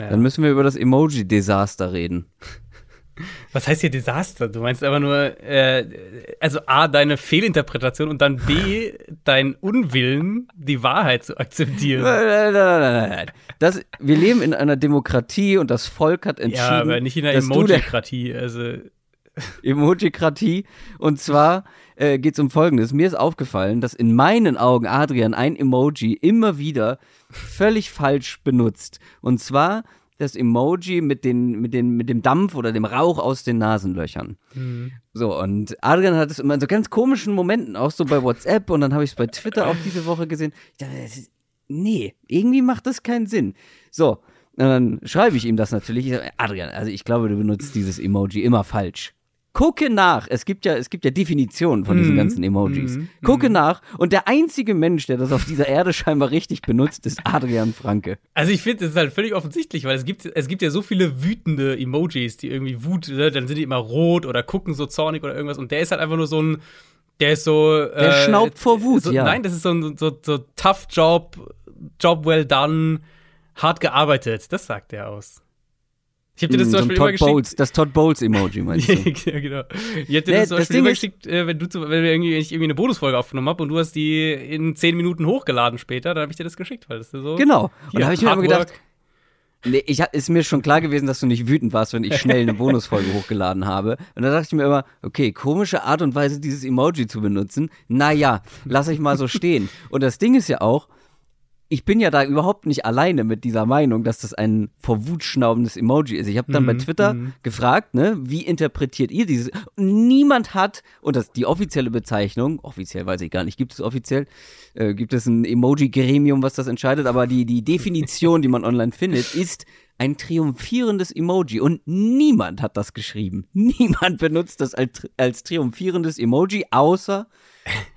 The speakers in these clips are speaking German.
Ja. Dann müssen wir über das Emoji-Desaster reden. Was heißt hier Desaster? Du meinst aber nur, äh, also A, deine Fehlinterpretation und dann B, dein Unwillen, die Wahrheit zu akzeptieren. Nein, nein, nein, nein. Das, wir leben in einer Demokratie und das Volk hat entschieden. Ja, aber nicht in einer Emojikratie. Also. Emojikratie. Und zwar äh, geht es um Folgendes. Mir ist aufgefallen, dass in meinen Augen Adrian ein Emoji immer wieder völlig falsch benutzt. Und zwar das Emoji mit, den, mit, den, mit dem Dampf oder dem Rauch aus den Nasenlöchern. Mhm. So, und Adrian hat es immer in so ganz komischen Momenten, auch so bei WhatsApp und dann habe ich es bei Twitter auch diese Woche gesehen. Ich dachte, ist, nee, irgendwie macht das keinen Sinn. So, und dann schreibe ich ihm das natürlich. Ich sage, Adrian, also ich glaube, du benutzt dieses Emoji immer falsch. Gucke nach. Es gibt ja, es gibt ja Definitionen von diesen mm, ganzen Emojis. Mm, Gucke mm. nach. Und der einzige Mensch, der das auf dieser Erde scheinbar richtig benutzt, ist Adrian Franke. Also ich finde, es ist halt völlig offensichtlich, weil es gibt, es gibt ja so viele wütende Emojis, die irgendwie Wut, ne, dann sind die immer rot oder gucken so zornig oder irgendwas. Und der ist halt einfach nur so ein, der ist so. Der äh, schnaubt vor Wut, so, ja. Nein, das ist so ein so, so tough Job, Job well done, hart gearbeitet. Das sagt er aus. Ich habe dir das mm, zum Beispiel Todd immer Bowles, das Todd Bowles Emoji meinst du? ja, genau. Ich habe dir nee, das zum Beispiel immer geschickt, äh, wenn du wenn wir irgendwie, ich irgendwie eine Bonusfolge aufgenommen habe und du hast die in zehn Minuten hochgeladen später, dann habe ich dir das geschickt, weil das ist so. Genau. Und da habe ich mir immer gedacht, Nee, ich, ist mir schon klar gewesen, dass du nicht wütend warst, wenn ich schnell eine Bonusfolge hochgeladen habe. Und da dachte ich mir immer, okay, komische Art und Weise, dieses Emoji zu benutzen. Naja, lass ich mal so stehen. Und das Ding ist ja auch, ich bin ja da überhaupt nicht alleine mit dieser Meinung, dass das ein vor Wut schnaubendes Emoji ist. Ich habe dann mhm, bei Twitter mhm. gefragt, ne, wie interpretiert ihr dieses? Niemand hat, und das die offizielle Bezeichnung, offiziell weiß ich gar nicht, gibt es offiziell, äh, gibt es ein Emoji-Gremium, was das entscheidet, aber die, die Definition, die man online findet, ist ein triumphierendes Emoji. Und niemand hat das geschrieben. Niemand benutzt das als, als triumphierendes Emoji, außer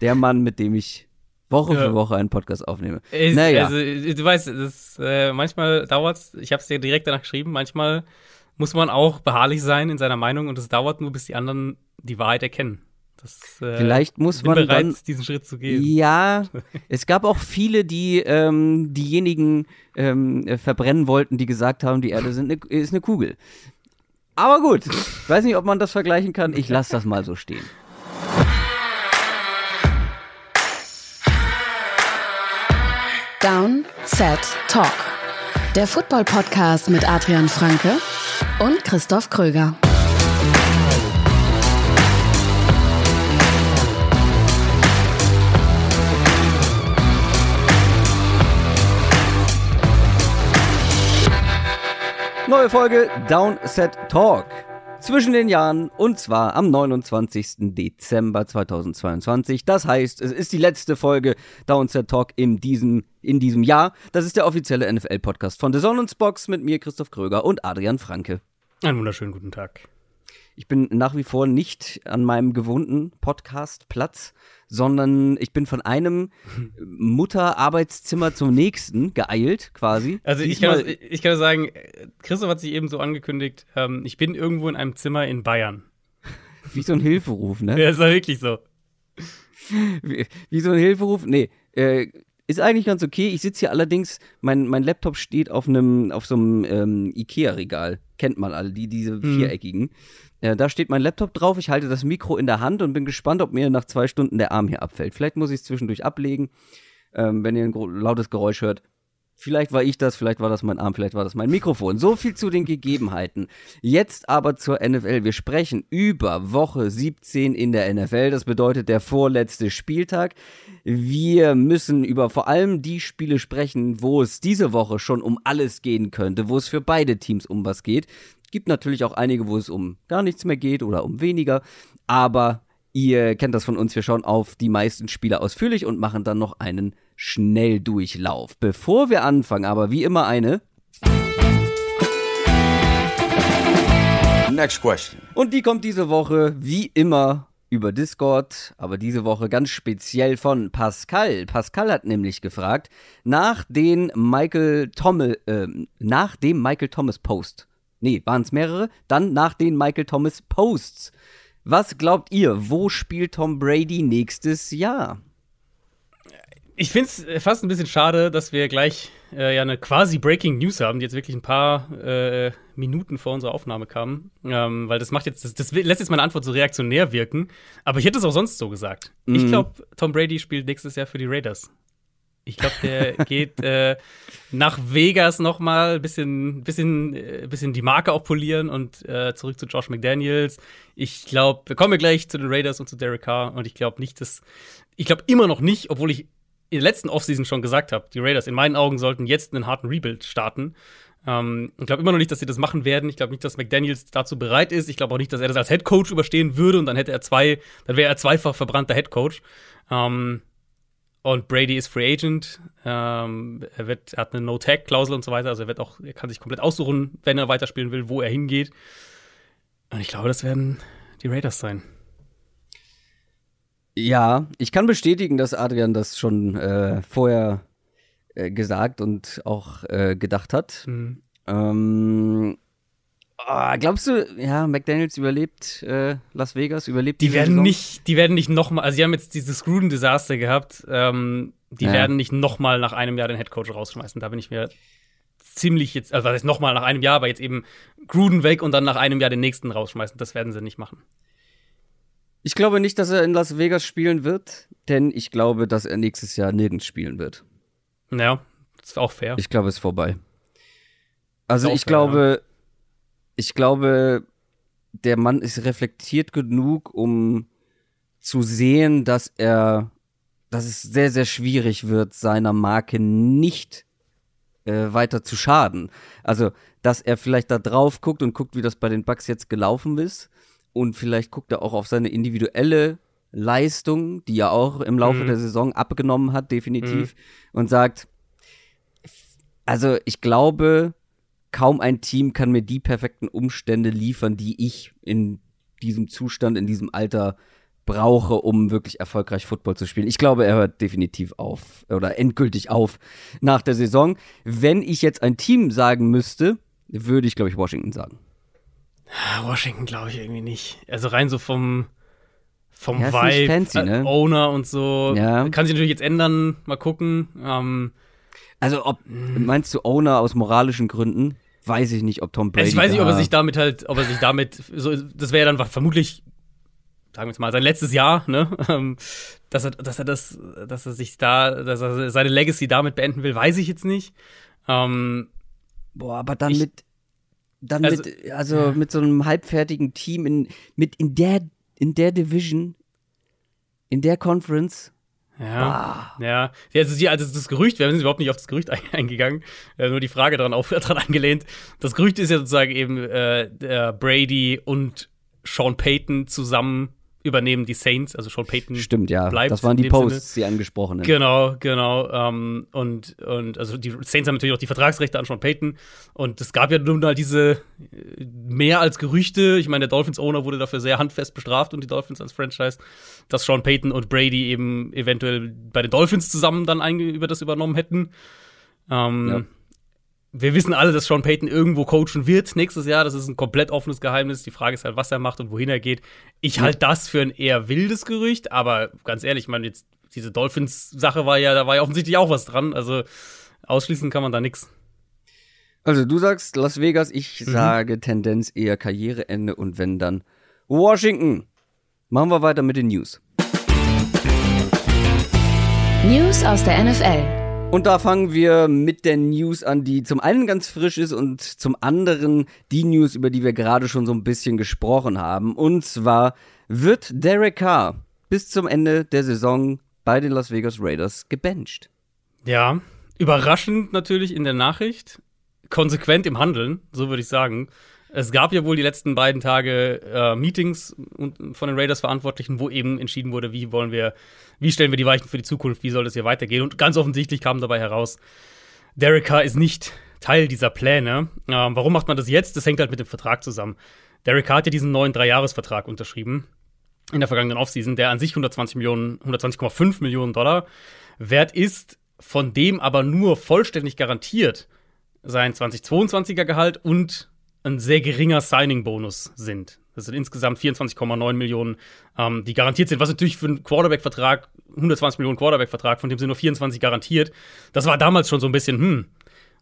der Mann, mit dem ich Woche ja. für Woche einen Podcast aufnehme. Ich, naja. Also, du weißt, das, äh, manchmal dauert's, ich habe es dir direkt danach geschrieben, manchmal muss man auch beharrlich sein in seiner Meinung und es dauert nur, bis die anderen die Wahrheit erkennen. Das, äh, Vielleicht muss man bereit, dann, diesen Schritt zu gehen. Ja, es gab auch viele, die ähm, diejenigen ähm, verbrennen wollten, die gesagt haben, die Erde eine, ist eine Kugel. Aber gut, ich weiß nicht, ob man das vergleichen kann. Ich lasse das mal so stehen. Down, Set, Talk. Der Football-Podcast mit Adrian Franke und Christoph Kröger. Neue Folge Down, Set, Talk zwischen den Jahren und zwar am 29. Dezember 2022. Das heißt, es ist die letzte Folge Downset Talk in diesem, in diesem Jahr. Das ist der offizielle NFL-Podcast von The Sonnensbox mit mir, Christoph Kröger und Adrian Franke. Einen wunderschönen guten Tag. Ich bin nach wie vor nicht an meinem gewohnten Podcast-Platz, sondern ich bin von einem Mutter-Arbeitszimmer zum nächsten geeilt, quasi. Also ich kann, ich kann sagen, Christoph hat sich eben so angekündigt, ähm, ich bin irgendwo in einem Zimmer in Bayern. Wie so ein Hilferuf, ne? Ja, ist ja wirklich so. Wie, wie, so ein Hilferuf? Nee, äh, ist eigentlich ganz okay. Ich sitze hier allerdings, mein, mein Laptop steht auf einem, auf so einem ähm, Ikea-Regal. Kennt man alle, die, diese mhm. viereckigen. Mhm. Ja, da steht mein Laptop drauf, ich halte das Mikro in der Hand und bin gespannt, ob mir nach zwei Stunden der Arm hier abfällt. Vielleicht muss ich es zwischendurch ablegen, ähm, wenn ihr ein lautes Geräusch hört. Vielleicht war ich das, vielleicht war das mein Arm, vielleicht war das mein Mikrofon. So viel zu den Gegebenheiten. Jetzt aber zur NFL. Wir sprechen über Woche 17 in der NFL. Das bedeutet der vorletzte Spieltag. Wir müssen über vor allem die Spiele sprechen, wo es diese Woche schon um alles gehen könnte, wo es für beide Teams um was geht. Gibt natürlich auch einige, wo es um gar nichts mehr geht oder um weniger. Aber ihr kennt das von uns. Wir schauen auf die meisten Spiele ausführlich und machen dann noch einen Schnelldurchlauf. Bevor wir anfangen, aber wie immer eine. Next question. Und die kommt diese Woche wie immer über Discord, aber diese Woche ganz speziell von Pascal. Pascal hat nämlich gefragt nach den Michael Thomas, äh, nach dem Michael Thomas Post nee, waren es mehrere, dann nach den Michael Thomas Posts. Was glaubt ihr, wo spielt Tom Brady nächstes Jahr? Ich finde es fast ein bisschen schade, dass wir gleich äh, ja eine quasi Breaking News haben, die jetzt wirklich ein paar äh, Minuten vor unserer Aufnahme kam. Ähm, weil das macht jetzt, das, das, lässt jetzt meine Antwort so reaktionär wirken. Aber ich hätte es auch sonst so gesagt. Mhm. Ich glaube, Tom Brady spielt nächstes Jahr für die Raiders. Ich glaube, der geht äh, nach Vegas noch mal ein bisschen, bisschen, äh, bisschen die Marke auch polieren und äh, zurück zu Josh McDaniels. Ich glaube, wir kommen gleich zu den Raiders und zu Derek Carr und ich glaube nicht, dass ich glaube immer noch nicht, obwohl ich in der letzten Offseason schon gesagt habe, die Raiders in meinen Augen sollten jetzt einen harten Rebuild starten. Ähm, ich glaube immer noch nicht, dass sie das machen werden. Ich glaube nicht, dass McDaniels dazu bereit ist. Ich glaube auch nicht, dass er das als Head Coach überstehen würde und dann hätte er zwei, dann wäre er zweifach verbrannter Head Coach. Ähm, und Brady ist Free Agent. Ähm, er, wird, er hat eine No-Tag-Klausel und so weiter. Also er wird auch, er kann sich komplett aussuchen, wenn er weiterspielen will, wo er hingeht. Und ich glaube, das werden die Raiders sein. Ja, ich kann bestätigen, dass Adrian das schon äh, vorher äh, gesagt und auch äh, gedacht hat. Mhm. Ähm, oh, glaubst du, ja, McDaniels überlebt äh, Las Vegas, überlebt die, werden Saison? nicht, die werden nicht noch mal, also sie haben jetzt dieses Gruden-Desaster gehabt. Ähm, die ja. werden nicht noch mal nach einem Jahr den Headcoach rausschmeißen. Da bin ich mir ziemlich jetzt, also was heißt noch mal nach einem Jahr, aber jetzt eben Gruden weg und dann nach einem Jahr den nächsten rausschmeißen. Das werden sie nicht machen. Ich glaube nicht, dass er in Las Vegas spielen wird, denn ich glaube, dass er nächstes Jahr nirgends spielen wird. Ja, ist auch fair. Ich glaube, es ist vorbei. Also ich fair, glaube, ja. ich glaube, der Mann ist reflektiert genug, um zu sehen, dass er, dass es sehr, sehr schwierig wird, seiner Marke nicht äh, weiter zu schaden. Also, dass er vielleicht da drauf guckt und guckt, wie das bei den Bucks jetzt gelaufen ist und vielleicht guckt er auch auf seine individuelle Leistung, die er auch im Laufe mhm. der Saison abgenommen hat, definitiv, mhm. und sagt, also ich glaube, kaum ein Team kann mir die perfekten Umstände liefern, die ich in diesem Zustand, in diesem Alter brauche, um wirklich erfolgreich Football zu spielen. Ich glaube, er hört definitiv auf oder endgültig auf nach der Saison. Wenn ich jetzt ein Team sagen müsste, würde ich, glaube ich, Washington sagen. Washington glaube ich irgendwie nicht. Also rein so vom, vom ja, Vibe, fancy, ne? Owner und so. Ja. Kann sich natürlich jetzt ändern, mal gucken. Ähm, also ob, meinst du Owner aus moralischen Gründen? Weiß ich nicht, ob Tom Brady. Ich weiß nicht, ob er sich damit halt, ob er sich damit, so, das wäre dann vermutlich, sagen wir jetzt mal, sein letztes Jahr, ne? Ähm, dass er, dass er das, dass er sich da, dass er seine Legacy damit beenden will, weiß ich jetzt nicht. Ähm, Boah, aber dann ich, mit dann also, mit, also ja. mit so einem halbfertigen Team in, mit in der, in der Division, in der Conference. Ja, ah. ja. Also, die, also das Gerücht, wir sind überhaupt nicht auf das Gerücht eingegangen, nur die Frage dran, auf, dran angelehnt. Das Gerücht ist ja sozusagen eben äh, Brady und Sean Payton zusammen übernehmen die Saints, also Sean Payton Stimmt, ja. Bleibt das waren die Posts, Sinne. die angesprochenen. Genau, genau. Ähm, und, und also die Saints haben natürlich auch die Vertragsrechte an Sean Payton. Und es gab ja nun mal diese äh, mehr als Gerüchte. Ich meine, der Dolphins-Owner wurde dafür sehr handfest bestraft und die Dolphins als Franchise, dass Sean Payton und Brady eben eventuell bei den Dolphins zusammen dann über das übernommen hätten. Ähm, ja wir wissen alle, dass Sean Payton irgendwo coachen wird nächstes Jahr. Das ist ein komplett offenes Geheimnis. Die Frage ist halt, was er macht und wohin er geht. Ich halte das für ein eher wildes Gerücht, aber ganz ehrlich, ich meine, jetzt diese Dolphins-Sache war ja, da war ja offensichtlich auch was dran. Also ausschließen kann man da nichts. Also du sagst Las Vegas, ich mhm. sage Tendenz eher Karriereende und wenn dann Washington. Machen wir weiter mit den News. News aus der NFL. Und da fangen wir mit der News an, die zum einen ganz frisch ist und zum anderen die News, über die wir gerade schon so ein bisschen gesprochen haben. Und zwar wird Derek Carr bis zum Ende der Saison bei den Las Vegas Raiders gebencht. Ja, überraschend natürlich in der Nachricht, konsequent im Handeln, so würde ich sagen. Es gab ja wohl die letzten beiden Tage äh, Meetings von den Raiders-Verantwortlichen, wo eben entschieden wurde, wie wollen wir, wie stellen wir die Weichen für die Zukunft, wie soll es hier weitergehen. Und ganz offensichtlich kam dabei heraus, Derek Carr ist nicht Teil dieser Pläne. Ähm, warum macht man das jetzt? Das hängt halt mit dem Vertrag zusammen. Derek Carr hat ja diesen neuen Dreijahresvertrag unterschrieben in der vergangenen Offseason, der an sich 120 Millionen, 120,5 Millionen Dollar wert ist, von dem aber nur vollständig garantiert sein 2022er Gehalt und ein sehr geringer Signing-Bonus sind. Das sind insgesamt 24,9 Millionen, ähm, die garantiert sind. Was natürlich für einen Quarterback-Vertrag, 120 Millionen Quarterback-Vertrag, von dem sind nur 24 garantiert. Das war damals schon so ein bisschen, hm,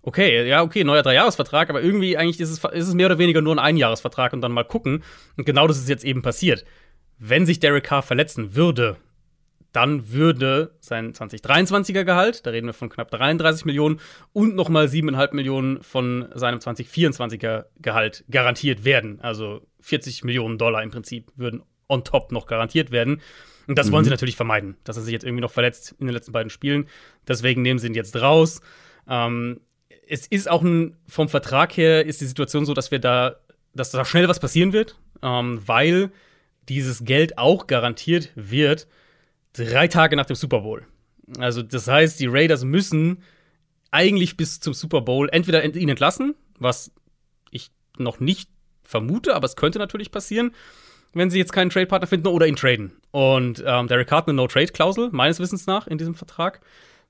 okay, ja, okay, neuer Dreijahresvertrag, aber irgendwie eigentlich ist es, ist es mehr oder weniger nur ein Einjahresvertrag und dann mal gucken. Und genau das ist jetzt eben passiert. Wenn sich Derek Carr verletzen würde, dann würde sein 2023er Gehalt, da reden wir von knapp 33 Millionen, und nochmal 7,5 Millionen von seinem 2024er Gehalt garantiert werden. Also 40 Millionen Dollar im Prinzip würden on top noch garantiert werden. Und das mhm. wollen sie natürlich vermeiden, dass er sich jetzt irgendwie noch verletzt in den letzten beiden Spielen. Deswegen nehmen sie ihn jetzt raus. Ähm, es ist auch ein, vom Vertrag her ist die Situation so, dass wir da, dass da schnell was passieren wird, ähm, weil dieses Geld auch garantiert wird drei Tage nach dem Super Bowl. Also, das heißt, die Raiders müssen eigentlich bis zum Super Bowl entweder ihn entlassen, was ich noch nicht vermute, aber es könnte natürlich passieren, wenn sie jetzt keinen Trade-Partner finden oder ihn traden. Und ähm, Derek Hart eine No-Trade-Klausel, meines Wissens nach, in diesem Vertrag.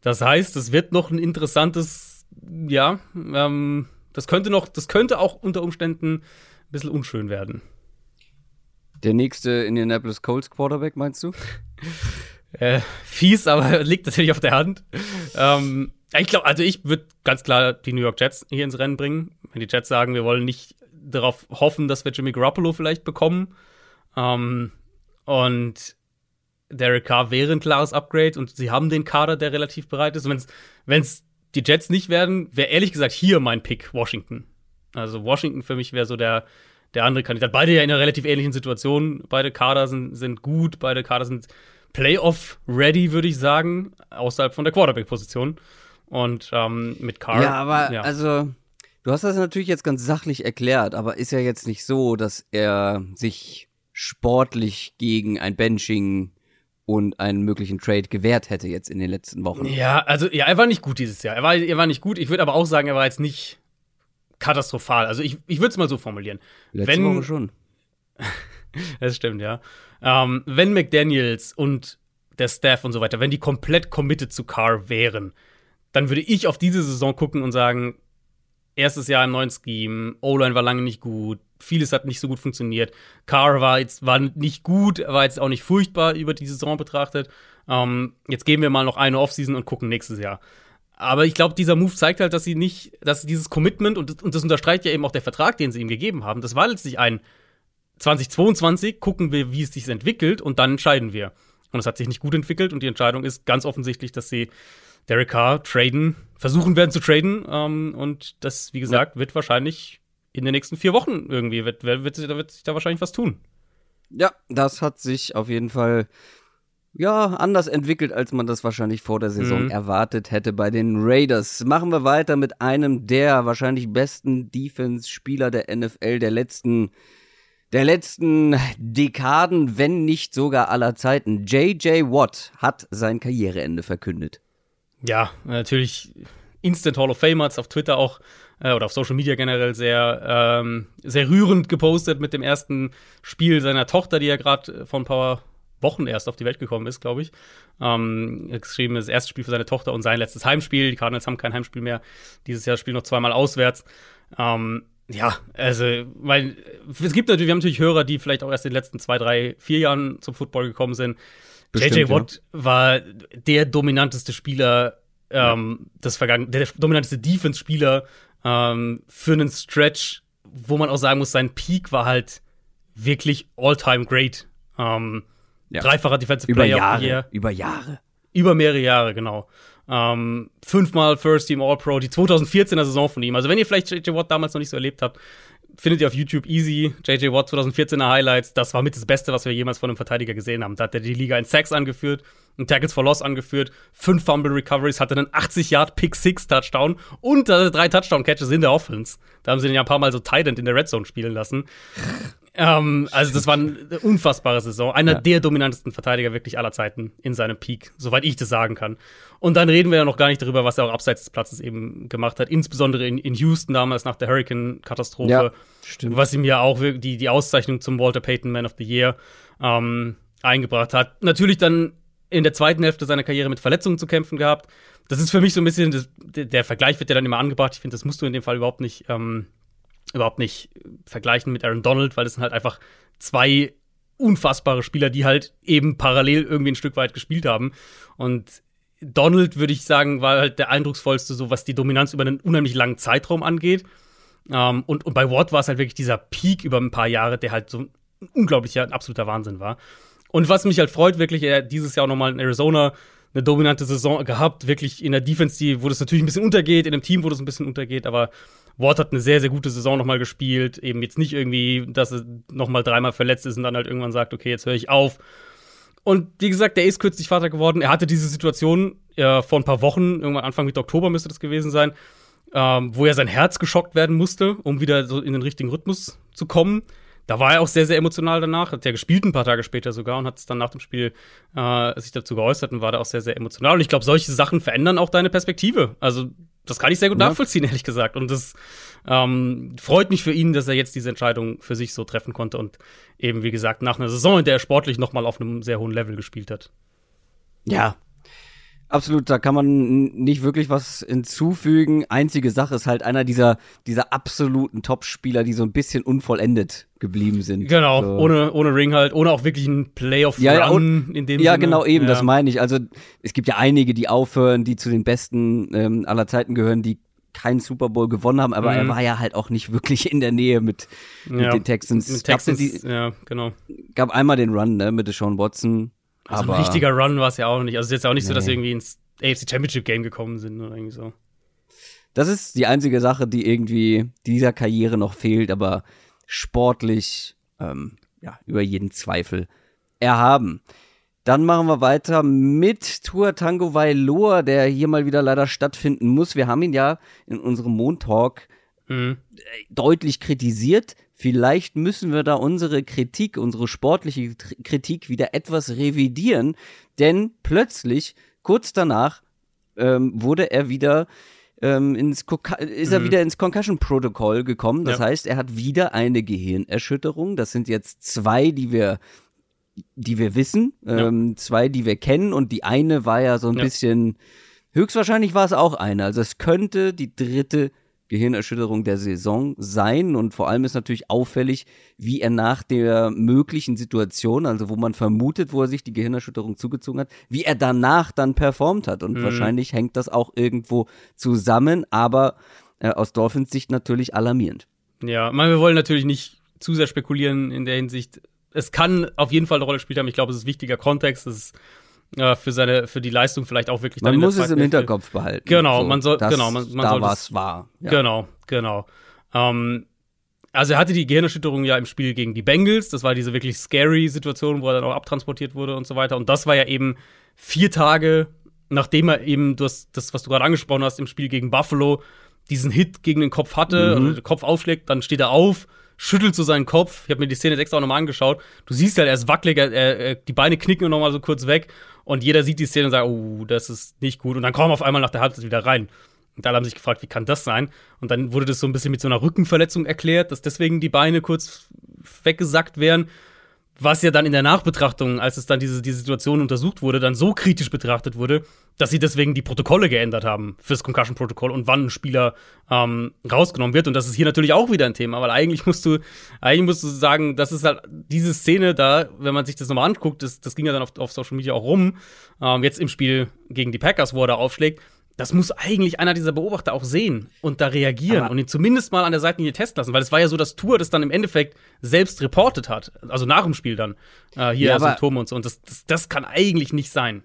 Das heißt, es wird noch ein interessantes, ja, ähm, das könnte noch, das könnte auch unter Umständen ein bisschen unschön werden. Der nächste Indianapolis Colts Quarterback, meinst du? äh, fies, aber liegt natürlich auf der Hand. ähm, ich glaube, also ich würde ganz klar die New York Jets hier ins Rennen bringen. Wenn die Jets sagen, wir wollen nicht darauf hoffen, dass wir Jimmy Garoppolo vielleicht bekommen. Ähm, und Derek Carr wäre ein klares Upgrade und sie haben den Kader, der relativ bereit ist. Und wenn es die Jets nicht werden, wäre ehrlich gesagt hier mein Pick Washington. Also Washington für mich wäre so der, der andere Kandidat. Beide ja in einer relativ ähnlichen Situation. Beide Kader sind, sind gut, beide Kader sind Playoff-ready, würde ich sagen, außerhalb von der Quarterback-Position. Und ähm, mit Carr. Ja, aber ja. also, du hast das natürlich jetzt ganz sachlich erklärt, aber ist ja jetzt nicht so, dass er sich sportlich gegen ein Benching und einen möglichen Trade gewährt hätte jetzt in den letzten Wochen. Ja, also ja, er war nicht gut dieses Jahr. Er war, er war nicht gut. Ich würde aber auch sagen, er war jetzt nicht katastrophal. Also ich, ich würde es mal so formulieren. Letzte Wenn, Woche schon. das stimmt, ja. Ähm, wenn McDaniels und der Staff und so weiter, wenn die komplett committed zu Carr wären, dann würde ich auf diese Saison gucken und sagen, erstes Jahr im neuen Scheme, O-Line war lange nicht gut, vieles hat nicht so gut funktioniert. Carr war jetzt war nicht gut, war jetzt auch nicht furchtbar über die Saison betrachtet. Ähm, jetzt geben wir mal noch eine Offseason und gucken nächstes Jahr. Aber ich glaube, dieser Move zeigt halt, dass sie nicht, dass dieses Commitment und, und das unterstreicht ja eben auch der Vertrag, den sie ihm gegeben haben. Das war letztlich ein 2022 gucken wir, wie es sich entwickelt und dann entscheiden wir. Und es hat sich nicht gut entwickelt und die Entscheidung ist ganz offensichtlich, dass sie Derek Carr traden, versuchen werden zu traden. Ähm, und das, wie gesagt, ja. wird wahrscheinlich in den nächsten vier Wochen irgendwie, wird, wird, wird, wird sich da wahrscheinlich was tun. Ja, das hat sich auf jeden Fall ja, anders entwickelt, als man das wahrscheinlich vor der Saison mhm. erwartet hätte bei den Raiders. Machen wir weiter mit einem der wahrscheinlich besten Defense-Spieler der NFL der letzten der letzten Dekaden, wenn nicht sogar aller Zeiten. JJ Watt hat sein Karriereende verkündet. Ja, natürlich Instant Hall of Fame hat es auf Twitter auch äh, oder auf Social Media generell sehr, ähm, sehr rührend gepostet mit dem ersten Spiel seiner Tochter, die ja gerade vor ein paar Wochen erst auf die Welt gekommen ist, glaube ich. Ähm, geschrieben das erste Spiel für seine Tochter und sein letztes Heimspiel. Die Cardinals haben kein Heimspiel mehr. Dieses Jahr spielen noch zweimal auswärts. Ähm, ja, also, weil es gibt natürlich, wir haben natürlich Hörer, die vielleicht auch erst in den letzten zwei, drei, vier Jahren zum Football gekommen sind. JJ Watt ja. war der dominanteste Spieler, ähm, ja. das vergangen, der dominanteste Defense-Spieler ähm, für einen Stretch, wo man auch sagen muss, sein Peak war halt wirklich all-time great. Ähm, ja. Dreifacher Defensive über Player Jahre. Über Jahre. Über mehrere Jahre, genau. Ähm, fünfmal First Team All-Pro, die 2014er Saison von ihm. Also, wenn ihr vielleicht JJ Watt damals noch nicht so erlebt habt, findet ihr auf YouTube easy. JJ Watt 2014er Highlights. Das war mit das Beste, was wir jemals von einem Verteidiger gesehen haben. Da hat er die Liga in Sacks angeführt, in Tackles for Loss angeführt, fünf Fumble Recoveries, hatte einen 80 Yard Pick Six Touchdown und äh, drei Touchdown Catches in der Offense. Da haben sie ihn ja ein paar Mal so Tight End in der Red Zone spielen lassen. Ähm, also, das war eine unfassbare Saison. Einer ja. der dominantesten Verteidiger wirklich aller Zeiten in seinem Peak, soweit ich das sagen kann. Und dann reden wir ja noch gar nicht darüber, was er auch abseits des Platzes eben gemacht hat, insbesondere in, in Houston damals nach der Hurricane-Katastrophe. Ja, stimmt. Was ihm ja auch die, die Auszeichnung zum Walter Payton Man of the Year ähm, eingebracht hat. Natürlich dann in der zweiten Hälfte seiner Karriere mit Verletzungen zu kämpfen gehabt. Das ist für mich so ein bisschen, das, der Vergleich wird ja dann immer angebracht. Ich finde, das musst du in dem Fall überhaupt nicht ähm, überhaupt nicht vergleichen mit Aaron Donald, weil das sind halt einfach zwei unfassbare Spieler, die halt eben parallel irgendwie ein Stück weit gespielt haben. Und Donald, würde ich sagen, war halt der eindrucksvollste, so was die Dominanz über einen unheimlich langen Zeitraum angeht. Ähm, und, und bei Watt war es halt wirklich dieser Peak über ein paar Jahre, der halt so ein unglaublicher, ein absoluter Wahnsinn war. Und was mich halt freut, wirklich, er hat dieses Jahr auch nochmal in Arizona eine dominante Saison gehabt, wirklich in der Defense, die, wo das natürlich ein bisschen untergeht, in dem Team, wo das ein bisschen untergeht, aber Ward hat eine sehr, sehr gute Saison nochmal gespielt. Eben jetzt nicht irgendwie, dass er nochmal dreimal verletzt ist und dann halt irgendwann sagt, okay, jetzt höre ich auf. Und wie gesagt, der ist kürzlich Vater geworden. Er hatte diese Situation äh, vor ein paar Wochen, irgendwann Anfang Mitte Oktober müsste das gewesen sein, ähm, wo ja sein Herz geschockt werden musste, um wieder so in den richtigen Rhythmus zu kommen. Da war er auch sehr, sehr emotional danach. Hat ja gespielt ein paar Tage später sogar und hat es dann nach dem Spiel äh, sich dazu geäußert und war da auch sehr, sehr emotional. Und ich glaube, solche Sachen verändern auch deine Perspektive. Also, das kann ich sehr gut ja. nachvollziehen, ehrlich gesagt. Und das ähm, freut mich für ihn, dass er jetzt diese Entscheidung für sich so treffen konnte und eben, wie gesagt, nach einer Saison, in der er sportlich noch mal auf einem sehr hohen Level gespielt hat. Ja, Absolut, da kann man nicht wirklich was hinzufügen. Einzige Sache ist halt einer dieser, dieser absoluten Top-Spieler, die so ein bisschen unvollendet geblieben sind. Genau, so. ohne, ohne Ring halt, ohne auch wirklich einen Playoff-Run ja, ja, in dem Ja, Sinne. genau, eben, ja. das meine ich. Also es gibt ja einige, die aufhören, die zu den Besten ähm, aller Zeiten gehören, die keinen Super Bowl gewonnen haben, aber mhm. er war ja halt auch nicht wirklich in der Nähe mit, mit den Texans. Mit Texans, die, ja, genau. Gab einmal den Run, ne, mit Sean Watson also aber ein richtiger Run war es ja auch nicht. Also es ist jetzt auch nicht nee. so, dass sie irgendwie ins AFC Championship Game gekommen sind oder irgendwie so. Das ist die einzige Sache, die irgendwie dieser Karriere noch fehlt, aber sportlich ähm, ja, über jeden Zweifel erhaben. Dann machen wir weiter mit Tour Tango Vailoa, der hier mal wieder leider stattfinden muss. Wir haben ihn ja in unserem Montalk mhm. deutlich kritisiert. Vielleicht müssen wir da unsere Kritik, unsere sportliche Kritik wieder etwas revidieren, denn plötzlich, kurz danach, ähm, wurde er wieder ähm, ins ist er mhm. wieder ins Concussion Protocol gekommen. Das ja. heißt, er hat wieder eine Gehirnerschütterung. Das sind jetzt zwei, die wir die wir wissen, ähm, ja. zwei, die wir kennen und die eine war ja so ein ja. bisschen, höchstwahrscheinlich war es auch eine. Also es könnte die dritte Gehirnerschütterung der Saison sein. Und vor allem ist natürlich auffällig, wie er nach der möglichen Situation, also wo man vermutet, wo er sich die Gehirnerschütterung zugezogen hat, wie er danach dann performt hat. Und mhm. wahrscheinlich hängt das auch irgendwo zusammen, aber äh, aus Dolphins Sicht natürlich alarmierend. Ja, man, wir wollen natürlich nicht zu sehr spekulieren in der Hinsicht. Es kann auf jeden Fall eine Rolle spielen, aber ich glaube, es ist wichtiger Kontext. Es ist äh, für seine für die Leistung vielleicht auch wirklich. Man muss es im Hinterkopf behalten. Genau, so, man soll genau man, man da soll was war. Ja. Genau, genau. Ähm, also er hatte die Gehirnerschütterung ja im Spiel gegen die Bengals. Das war diese wirklich scary Situation, wo er dann auch abtransportiert wurde und so weiter. Und das war ja eben vier Tage, nachdem er eben das, das was du gerade angesprochen hast, im Spiel gegen Buffalo diesen Hit gegen den Kopf hatte, mhm. Kopf aufschlägt, dann steht er auf, schüttelt so seinen Kopf. Ich habe mir die Szene extra auch nochmal angeschaut. Du siehst halt, er ist wackelig, er, er, die Beine knicken nochmal so kurz weg und jeder sieht die Szene und sagt, oh, das ist nicht gut. Und dann kommen auf einmal nach der Halbzeit wieder rein. Und alle haben sich gefragt, wie kann das sein? Und dann wurde das so ein bisschen mit so einer Rückenverletzung erklärt, dass deswegen die Beine kurz weggesackt wären was ja dann in der Nachbetrachtung, als es dann diese, diese Situation untersucht wurde, dann so kritisch betrachtet wurde, dass sie deswegen die Protokolle geändert haben fürs Concussion-Protokoll und wann ein Spieler ähm, rausgenommen wird. Und das ist hier natürlich auch wieder ein Thema, weil eigentlich musst du, eigentlich musst du sagen, das ist halt diese Szene da, wenn man sich das nochmal anguckt, das, das ging ja dann auf, auf Social Media auch rum, ähm, jetzt im Spiel gegen die Packers, wo er da aufschlägt, das muss eigentlich einer dieser Beobachter auch sehen und da reagieren aber und ihn zumindest mal an der Seitenlinie testen lassen, weil es war ja so, dass Tour das dann im Endeffekt selbst reportet hat, also nach dem Spiel dann, äh, hier ja, Symptome und so. Und das, das, das kann eigentlich nicht sein.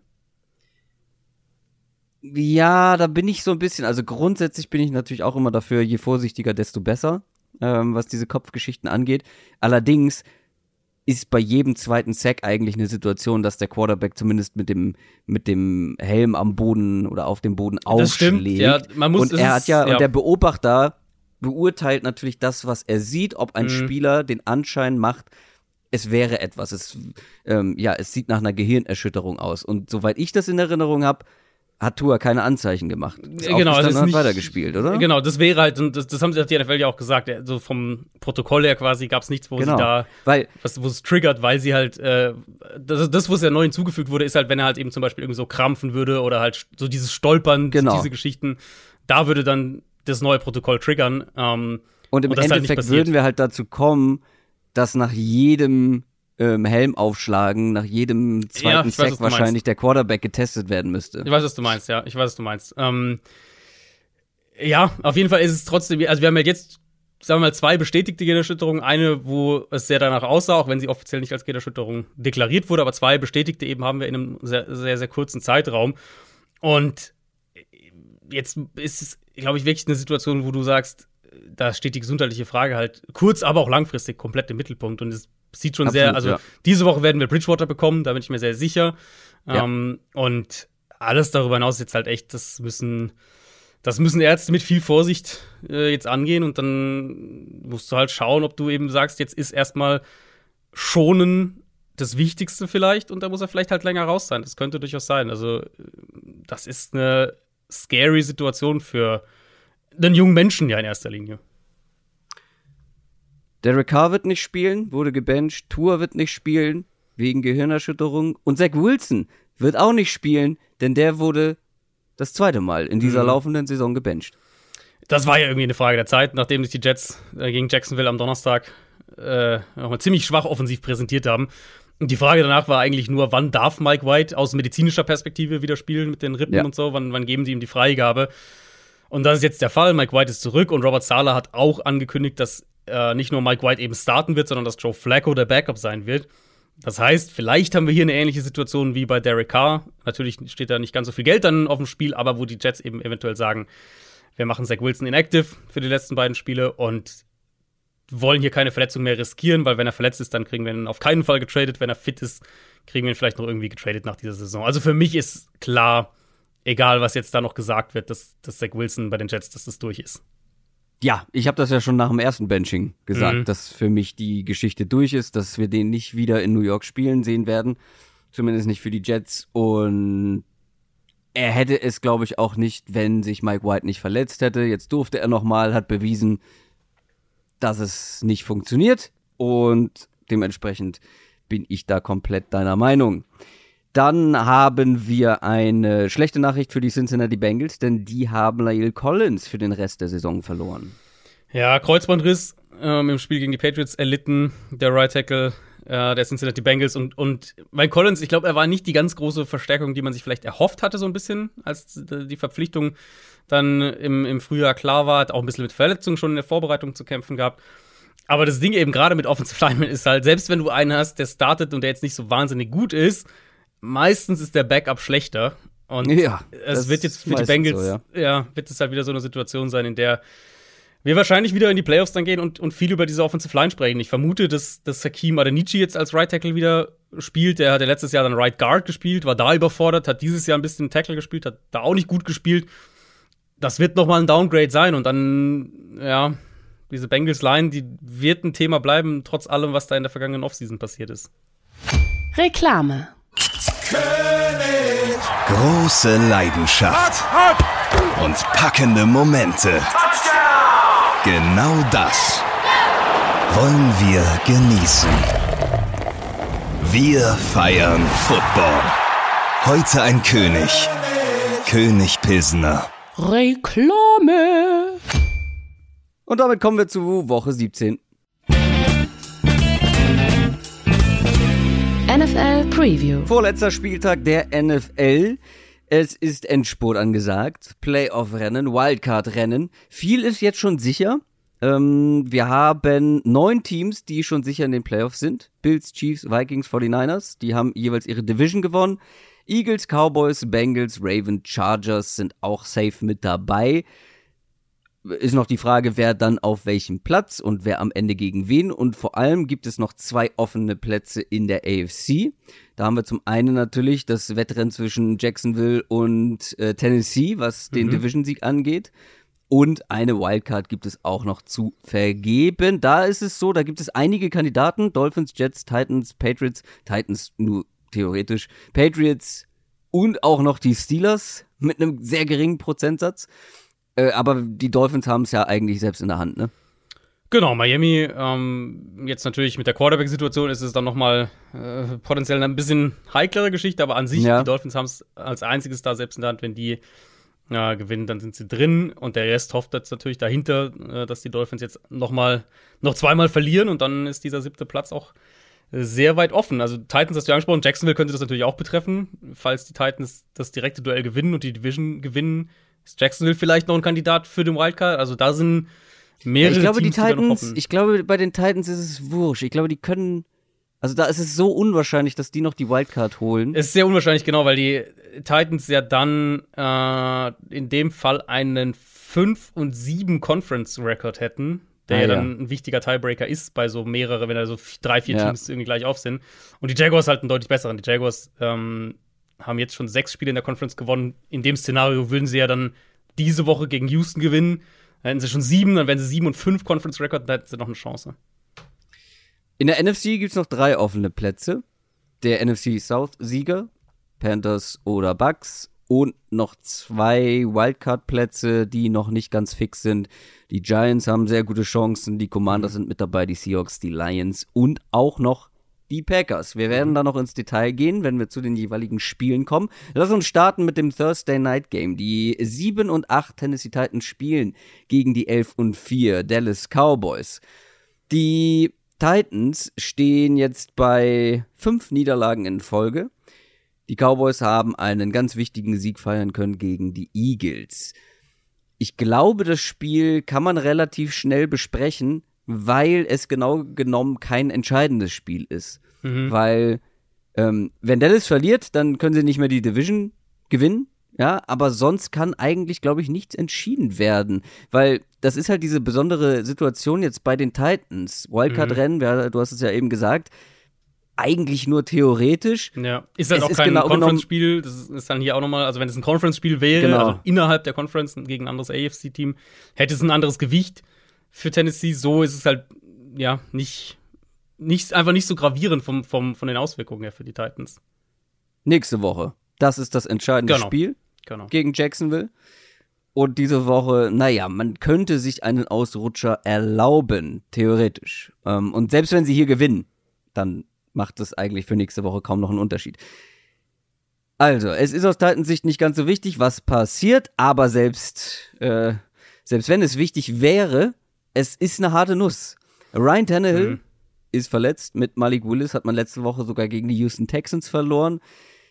Ja, da bin ich so ein bisschen, also grundsätzlich bin ich natürlich auch immer dafür, je vorsichtiger, desto besser, ähm, was diese Kopfgeschichten angeht. Allerdings ist bei jedem zweiten Sack eigentlich eine Situation, dass der Quarterback zumindest mit dem mit dem Helm am Boden oder auf dem Boden aufschlägt. Ja, man muss, und er hat ja, ja, und der Beobachter beurteilt natürlich das, was er sieht, ob ein mhm. Spieler den Anschein macht, es wäre etwas. Es, ähm, ja, es sieht nach einer Gehirnerschütterung aus. Und soweit ich das in Erinnerung habe, hat Tua keine Anzeichen gemacht. Ist genau, also ist nicht, weitergespielt, oder? Genau, das wäre halt, und das, das haben sie die NFL ja auch gesagt, so vom Protokoll her quasi gab es nichts, wo genau, sie da, weil, was, wo es triggert, weil sie halt, äh, das, das, was ja neu hinzugefügt wurde, ist halt, wenn er halt eben zum Beispiel irgendwie so krampfen würde oder halt so dieses Stolpern, genau. diese Geschichten, da würde dann das neue Protokoll triggern. Ähm, und im und halt Endeffekt halt würden wir halt dazu kommen, dass nach jedem ähm, Helm aufschlagen, nach jedem zweiten weiß, Sack wahrscheinlich der Quarterback getestet werden müsste. Ich weiß, was du meinst, ja. Ich weiß, was du meinst. Ähm, ja, auf jeden Fall ist es trotzdem, also wir haben ja jetzt, sagen wir mal, zwei bestätigte Gehirnerschütterungen. Eine, wo es sehr danach aussah, auch wenn sie offiziell nicht als Gehirnerschütterung deklariert wurde, aber zwei bestätigte eben haben wir in einem sehr, sehr, sehr kurzen Zeitraum. Und jetzt ist es, glaube ich, wirklich eine Situation, wo du sagst, da steht die gesundheitliche Frage halt kurz, aber auch langfristig komplett im Mittelpunkt. Und es sieht schon sehr, Absolut, also ja. diese Woche werden wir Bridgewater bekommen, da bin ich mir sehr sicher. Ja. Ähm, und alles darüber hinaus ist jetzt halt echt, das müssen, das müssen Ärzte mit viel Vorsicht äh, jetzt angehen und dann musst du halt schauen, ob du eben sagst, jetzt ist erstmal schonen das Wichtigste vielleicht und da muss er vielleicht halt länger raus sein. Das könnte durchaus sein. Also, das ist eine scary Situation für einen jungen Menschen ja in erster Linie. Derek Carr wird nicht spielen, wurde gebencht. Tour wird nicht spielen, wegen Gehirnerschütterung. Und Zach Wilson wird auch nicht spielen, denn der wurde das zweite Mal in dieser Mhm. laufenden Saison gebencht. Das war ja irgendwie eine Frage der Zeit, nachdem sich die Jets äh, gegen Jacksonville am Donnerstag äh, nochmal ziemlich schwach offensiv präsentiert haben. Und die Frage danach war eigentlich nur, wann darf Mike White aus medizinischer Perspektive wieder spielen mit den Rippen Ja. und so? Wann, wann geben sie ihm die Freigabe? Und das ist jetzt der Fall. Mike White ist zurück und Robert Sala hat auch angekündigt, dass äh, nicht nur Mike White eben starten wird, sondern dass Joe Flacco der Backup sein wird. Das heißt, vielleicht haben wir hier eine ähnliche Situation wie bei Derek Carr. Natürlich steht da nicht ganz so viel Geld dann auf dem Spiel, aber wo die Jets eben eventuell sagen, wir machen Zach Wilson inactive für die letzten beiden Spiele und wollen hier keine Verletzung mehr riskieren, weil wenn er verletzt ist, dann kriegen wir ihn auf keinen Fall getradet. Wenn er fit ist, kriegen wir ihn vielleicht noch irgendwie getradet nach dieser Saison. Also für mich ist klar, egal was jetzt da noch gesagt wird, dass, dass Zach Wilson bei den Jets, dass das durch ist. Ja, ich habe das ja schon nach dem ersten Benching gesagt, Mhm. dass für mich die Geschichte durch ist, dass wir den nicht wieder in New York spielen sehen werden. Zumindest nicht für die Jets. Und er hätte es, glaube ich, auch nicht, wenn sich Mike White nicht verletzt hätte. Jetzt durfte er nochmal, hat bewiesen, dass es nicht funktioniert. Und dementsprechend bin ich da komplett deiner Meinung. Dann haben wir eine schlechte Nachricht für die Cincinnati Bengals, denn die haben Lael Collins für den Rest der Saison verloren. Ja, Kreuzbandriss ähm, im Spiel gegen die Patriots erlitten, der Right Tackle äh, der Cincinnati Bengals und, und Mike Collins, ich glaube, er war nicht die ganz große Verstärkung, die man sich vielleicht erhofft hatte, so ein bisschen, als die Verpflichtung dann im, im Frühjahr klar war, hat auch ein bisschen mit Verletzungen schon in der Vorbereitung zu kämpfen gehabt. Aber das Ding eben gerade mit Offensive Linemen ist halt, selbst wenn du einen hast, der startet und der jetzt nicht so wahnsinnig gut ist, meistens ist der Backup schlechter. Und Ja, es wird jetzt für die Bengals, so, ja. ja. wird es halt wieder so eine Situation sein, in der wir wahrscheinlich wieder in die Playoffs dann gehen und, und viel über diese Offensive Line sprechen. Ich vermute, dass, dass Hakim Adenici jetzt als Right Tackle wieder spielt. Der hat ja letztes Jahr dann Right Guard gespielt, war da überfordert, hat dieses Jahr ein bisschen Tackle gespielt, hat da auch nicht gut gespielt. Das wird nochmal ein Downgrade sein und dann, ja, diese Bengals Line, die wird ein Thema bleiben, trotz allem, was da in der vergangenen Offseason passiert ist. Reklame. Große Leidenschaft und packende Momente. Genau das wollen wir genießen. Wir feiern Football. Heute ein König. König Pilsner. Reklame. Und damit kommen wir zu Woche 17. NFL Preview. Vorletzter Spieltag der NFL. Es ist Endspurt angesagt. Playoff-Rennen, Wildcard-Rennen. Viel ist jetzt schon sicher. Ähm, wir haben neun Teams, die schon sicher in den Playoffs sind. Bills, Chiefs, Vikings, 49ers. Die haben jeweils ihre Division gewonnen. Eagles, Cowboys, Bengals, Ravens, Chargers sind auch safe mit dabei. Ist noch die Frage, wer dann auf welchem Platz und wer am Ende gegen wen. Und vor allem gibt es noch zwei offene Plätze in der AFC. Da haben wir zum einen natürlich das Wettrennen zwischen Jacksonville und äh, Tennessee, was den Division-Sieg angeht. Und eine Wildcard gibt es auch noch zu vergeben. Da ist es so, da gibt es einige Kandidaten. Dolphins, Jets, Titans, Patriots, Titans nur theoretisch, Patriots und auch noch die Steelers mit einem sehr geringen Prozentsatz. Äh, aber die Dolphins haben es ja eigentlich selbst in der Hand, ne? Genau, Miami, ähm, jetzt natürlich mit der Quarterback-Situation ist es dann nochmal äh, potenziell eine ein bisschen heiklere Geschichte, aber an sich, Ja. die Dolphins haben es als einziges da selbst in der Hand, wenn die ja, gewinnen, dann sind sie drin und der Rest hofft jetzt natürlich dahinter, äh, dass die Dolphins jetzt noch mal, noch zweimal verlieren und dann ist dieser siebte Platz auch sehr weit offen. Also Titans hast du ja angesprochen, Jacksonville könnte das natürlich auch betreffen. Falls die Titans das direkte Duell gewinnen und die Division gewinnen, ist Jacksonville vielleicht noch ein Kandidat für den Wildcard. Also da sind mehrere ich glaube, Teams, die Titans, hoffen. ich glaube, bei den Titans ist es wurscht. Ich glaube, die können, also da ist es so unwahrscheinlich, dass die noch die Wildcard holen. Es ist sehr unwahrscheinlich, genau, weil die Titans ja dann äh, in dem Fall einen 5 und 7 Conference-Record hätten, der Ah, ja dann ein wichtiger Tiebreaker ist bei so mehrere, wenn da so drei, vier Ja. Teams irgendwie gleich auf sind. Und die Jaguars halt einen deutlich besseren. Die Jaguars ähm, haben jetzt schon sechs Spiele in der Conference gewonnen. In dem Szenario würden sie ja dann diese Woche gegen Houston gewinnen. Dann hätten sie schon sieben, dann wären sie sieben und fünf Conference-Record, dann hätten sie noch eine Chance. In der NFC gibt es noch drei offene Plätze. Der NFC South-Sieger, Panthers oder Bucks. Und noch zwei Wildcard-Plätze, die noch nicht ganz fix sind. Die Giants haben sehr gute Chancen, die Commanders sind mit dabei, die Seahawks, die Lions und auch noch die Packers. Wir werden da noch ins Detail gehen, wenn wir zu den jeweiligen Spielen kommen. Lass uns starten mit dem Thursday Night Game. Die 7 und 8 Tennessee Titans spielen gegen die 11 und 4 Dallas Cowboys. Die Titans stehen jetzt bei fünf Niederlagen in Folge. Die Cowboys haben einen ganz wichtigen Sieg feiern können gegen die Eagles. Ich glaube, das Spiel kann man relativ schnell besprechen, weil es genau genommen kein entscheidendes Spiel ist. Weil, ähm, wenn Dallas verliert, dann können sie nicht mehr die Division gewinnen. Ja, aber sonst kann eigentlich, glaube ich, nichts entschieden werden. Weil das ist halt diese besondere Situation jetzt bei den Titans. Wildcard-Rennen, wer- du hast es ja eben gesagt, eigentlich nur theoretisch. Ja, ist halt Es auch ist kein genau Conference-Spiel. Das ist dann hier auch nochmal, also wenn es ein Conference-Spiel wäre, Genau. also innerhalb der Conference gegen ein anderes AFC-Team, hätte es ein anderes Gewicht für Tennessee. So ist es halt, ja, nicht, nicht einfach nicht so gravierend vom, vom, von den Auswirkungen her für die Titans. Nächste Woche. Das ist das entscheidende Genau. Spiel Genau. gegen Jacksonville. Und diese Woche, naja, man könnte sich einen Ausrutscher erlauben, theoretisch. Ähm, und selbst wenn sie hier gewinnen, dann macht es eigentlich für nächste Woche kaum noch einen Unterschied. Also, es ist aus Titans Sicht nicht ganz so wichtig, was passiert, aber selbst, äh, selbst wenn es wichtig wäre, es ist eine harte Nuss. Ryan Tannehill Mhm. ist verletzt. Mit Malik Willis hat man letzte Woche sogar gegen die Houston Texans verloren.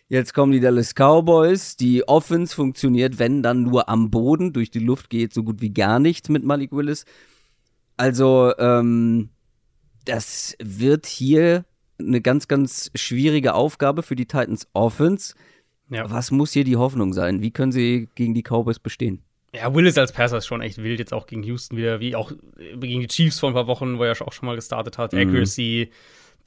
Jetzt kommen die Dallas Cowboys. Die Offense funktioniert, wenn dann nur am Boden. Durch die Luft geht so gut wie gar nichts mit Malik Willis. Also, ähm, das wird hier eine ganz, ganz schwierige Aufgabe für die Titans Offense. Ja. Was muss hier die Hoffnung sein? Wie können sie gegen die Cowboys bestehen? Ja, Willis als Passer ist schon echt wild, jetzt auch gegen Houston wieder, wie auch äh, gegen die Chiefs vor ein paar Wochen, wo er auch schon mal gestartet hat. Accuracy,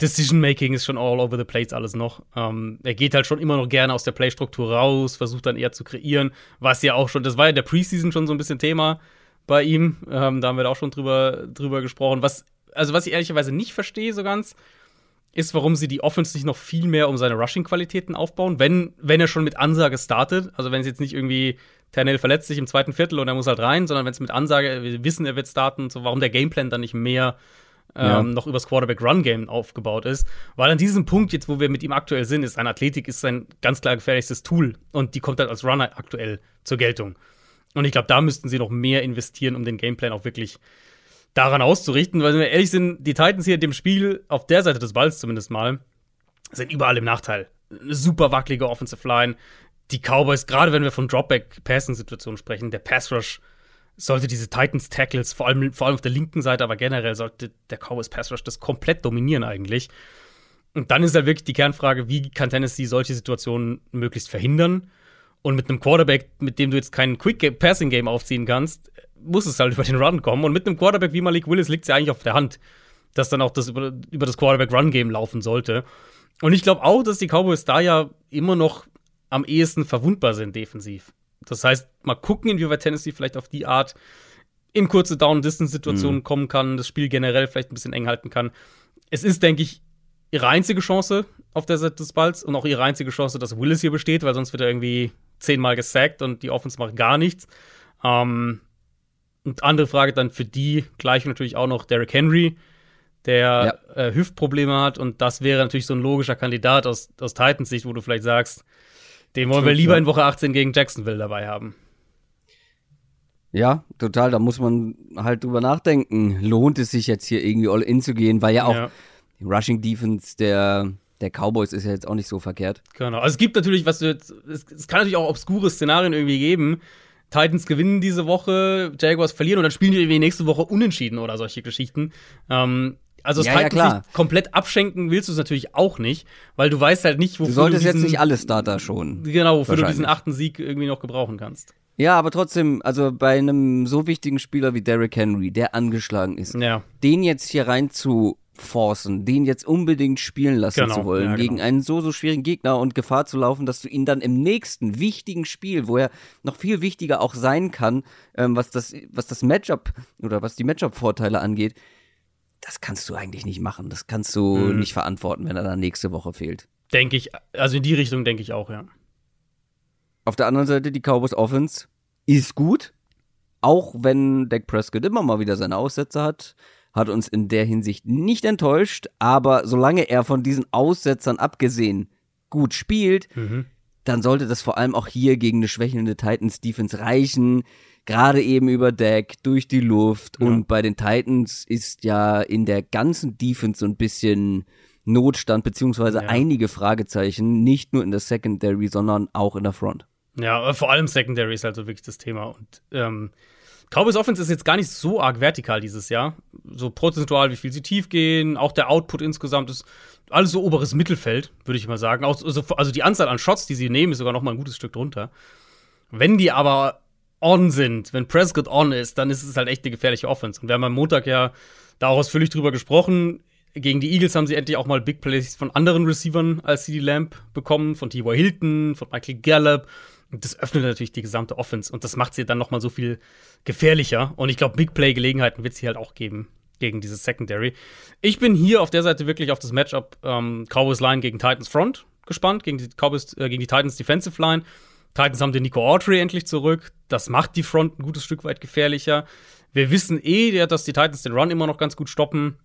Decision Making ist schon all over the place alles noch. Ähm, er geht halt schon immer noch gerne aus der Playstruktur raus, versucht dann eher zu kreieren, was ja auch schon, das war ja in der Preseason schon so ein bisschen Thema bei ihm. Ähm, da haben wir da auch schon drüber, drüber gesprochen. Was, also was ich ehrlicherweise nicht verstehe so ganz, ist, warum sie die Offense nicht noch viel mehr um seine Rushing-Qualitäten aufbauen, wenn, wenn er schon mit Ansage startet. Also wenn es jetzt nicht irgendwie Ternell verletzt sich im zweiten Viertel und er muss halt rein, sondern wenn es mit Ansage, wir wissen, er wird starten, so warum der Gameplan dann nicht mehr ähm, Ja. noch übers Quarterback-Run-Game aufgebaut ist. Weil an diesem Punkt, jetzt wo wir mit ihm aktuell sind, ist seine Athletik ist sein ganz klar gefährlichstes Tool und die kommt halt als Runner aktuell zur Geltung. Und ich glaube, da müssten sie noch mehr investieren, um den Gameplan auch wirklich daran auszurichten, weil wenn wir ehrlich sind, die Titans hier in dem Spiel, auf der Seite des Balls zumindest mal, sind überall im Nachteil. Eine super wackelige Offensive Line. Die Cowboys, gerade wenn wir von Dropback-Passing-Situationen sprechen, der Pass-Rush sollte diese Titans-Tackles, vor allem, vor allem auf der linken Seite, aber generell sollte der Cowboys Pass-Rush das komplett dominieren eigentlich. Und dann ist halt wirklich die Kernfrage, wie kann Tennessee solche Situationen möglichst verhindern? Und mit einem Quarterback, mit dem du jetzt kein Quick-Passing-Game aufziehen kannst, muss es halt über den Run kommen. Und mit einem Quarterback wie Malik Willis liegt es ja eigentlich auf der Hand, dass dann auch das über, über das Quarterback-Run-Game laufen sollte. Und ich glaube auch, dass die Cowboys da ja immer noch am ehesten verwundbar sind defensiv. Das heißt, mal gucken, inwieweit Tennessee vielleicht auf die Art in kurze Down-Distance-Situationen kommen kann, das Spiel generell vielleicht ein bisschen eng halten kann. Es ist, denke ich, ihre einzige Chance auf der Seite des Balls und auch ihre einzige Chance, dass Willis hier besteht, weil sonst wird er irgendwie zehnmal gesackt und die Offense macht gar nichts. Ähm, und andere Frage dann für die gleich natürlich auch noch Derrick Henry, der äh, Hüftprobleme hat und das wäre natürlich so ein logischer Kandidat aus, aus Titans Sicht, wo du vielleicht sagst, den wollen wir lieber in Woche 18 gegen Jacksonville dabei haben. Ja, total. Da muss man halt drüber nachdenken. Lohnt es sich jetzt hier irgendwie all in zu gehen? Weil ja auch Ja. Die Rushing Defense der, der Cowboys ist ja jetzt auch nicht so verkehrt. Genau. Also es gibt natürlich, was du jetzt, es, es kann natürlich auch obskure Szenarien irgendwie geben. Titans gewinnen diese Woche, Jaguars verlieren und dann spielen die irgendwie nächste Woche unentschieden oder solche Geschichten. Ähm, also das Ja, ja, Titans klar. nicht komplett abschenken willst du es natürlich auch nicht, weil du weißt halt nicht, wofür Du solltest diesen, jetzt nicht alle Starter schon. Genau, wofür du diesen achten Sieg irgendwie noch gebrauchen kannst. Ja, aber trotzdem, also bei einem so wichtigen Spieler wie Derrick Henry, der angeschlagen ist, Ja. den jetzt hier rein zu forcen, den jetzt unbedingt spielen lassen Genau, zu wollen, ja, genau. gegen einen so, so schwierigen Gegner und Gefahr zu laufen, dass du ihn dann im nächsten wichtigen Spiel, wo er noch viel wichtiger auch sein kann, ähm, was das, was das Matchup oder was die Matchup-Vorteile angeht, das kannst du eigentlich nicht machen. Das kannst du Mhm. nicht verantworten, wenn er dann nächste Woche fehlt. Denke ich, also in die Richtung denke ich auch, ja. Auf der anderen Seite, die Cowboys Offense ist gut. Auch wenn Dak Prescott immer mal wieder seine Aussätze hat, hat uns in der Hinsicht nicht enttäuscht. Aber solange er von diesen Aussetzern abgesehen gut spielt, Mhm. dann sollte das vor allem auch hier gegen eine schwächelnde Titans Defense reichen. Gerade eben über Dak, durch die Luft. Ja. Und bei den Titans ist ja in der ganzen Defense so ein bisschen Notstand, beziehungsweise Ja. einige Fragezeichen, nicht nur in der Secondary, sondern auch in der Front. Ja, vor allem Secondary ist halt so wirklich das Thema. Und ähm, Cowboys Offense ist jetzt gar nicht so arg vertikal dieses Jahr. So prozentual, wie viel sie tief gehen, auch der Output insgesamt ist alles so oberes Mittelfeld, würde ich mal sagen. Auch, so, also die Anzahl an Shots, die sie nehmen, ist sogar noch mal ein gutes Stück drunter. Wenn die aber on sind, wenn Prescott on ist, dann ist es halt echt eine gefährliche Offense. Und wir haben am Montag ja da auch ausführlich drüber gesprochen. Gegen die Eagles haben sie endlich auch mal Big Plays von anderen Receivern als CD Lamb bekommen, von T.Y. Hilton, von Michael Gallup. Und das öffnet natürlich die gesamte Offense und das macht sie dann noch mal so viel gefährlicher. Und ich glaube, Big Play-Gelegenheiten wird es hier halt auch geben gegen dieses Secondary. Ich bin hier auf der Seite wirklich auf das Matchup ähm, Cowboys Line gegen Titans Front gespannt, gegen die Cowboys, äh, gegen die Titans Defensive Line. Titans haben den Nico Autry endlich zurück. Das macht die Front ein gutes Stück weit gefährlicher. Wir wissen eh, dass die Titans den Run immer noch ganz gut stoppen.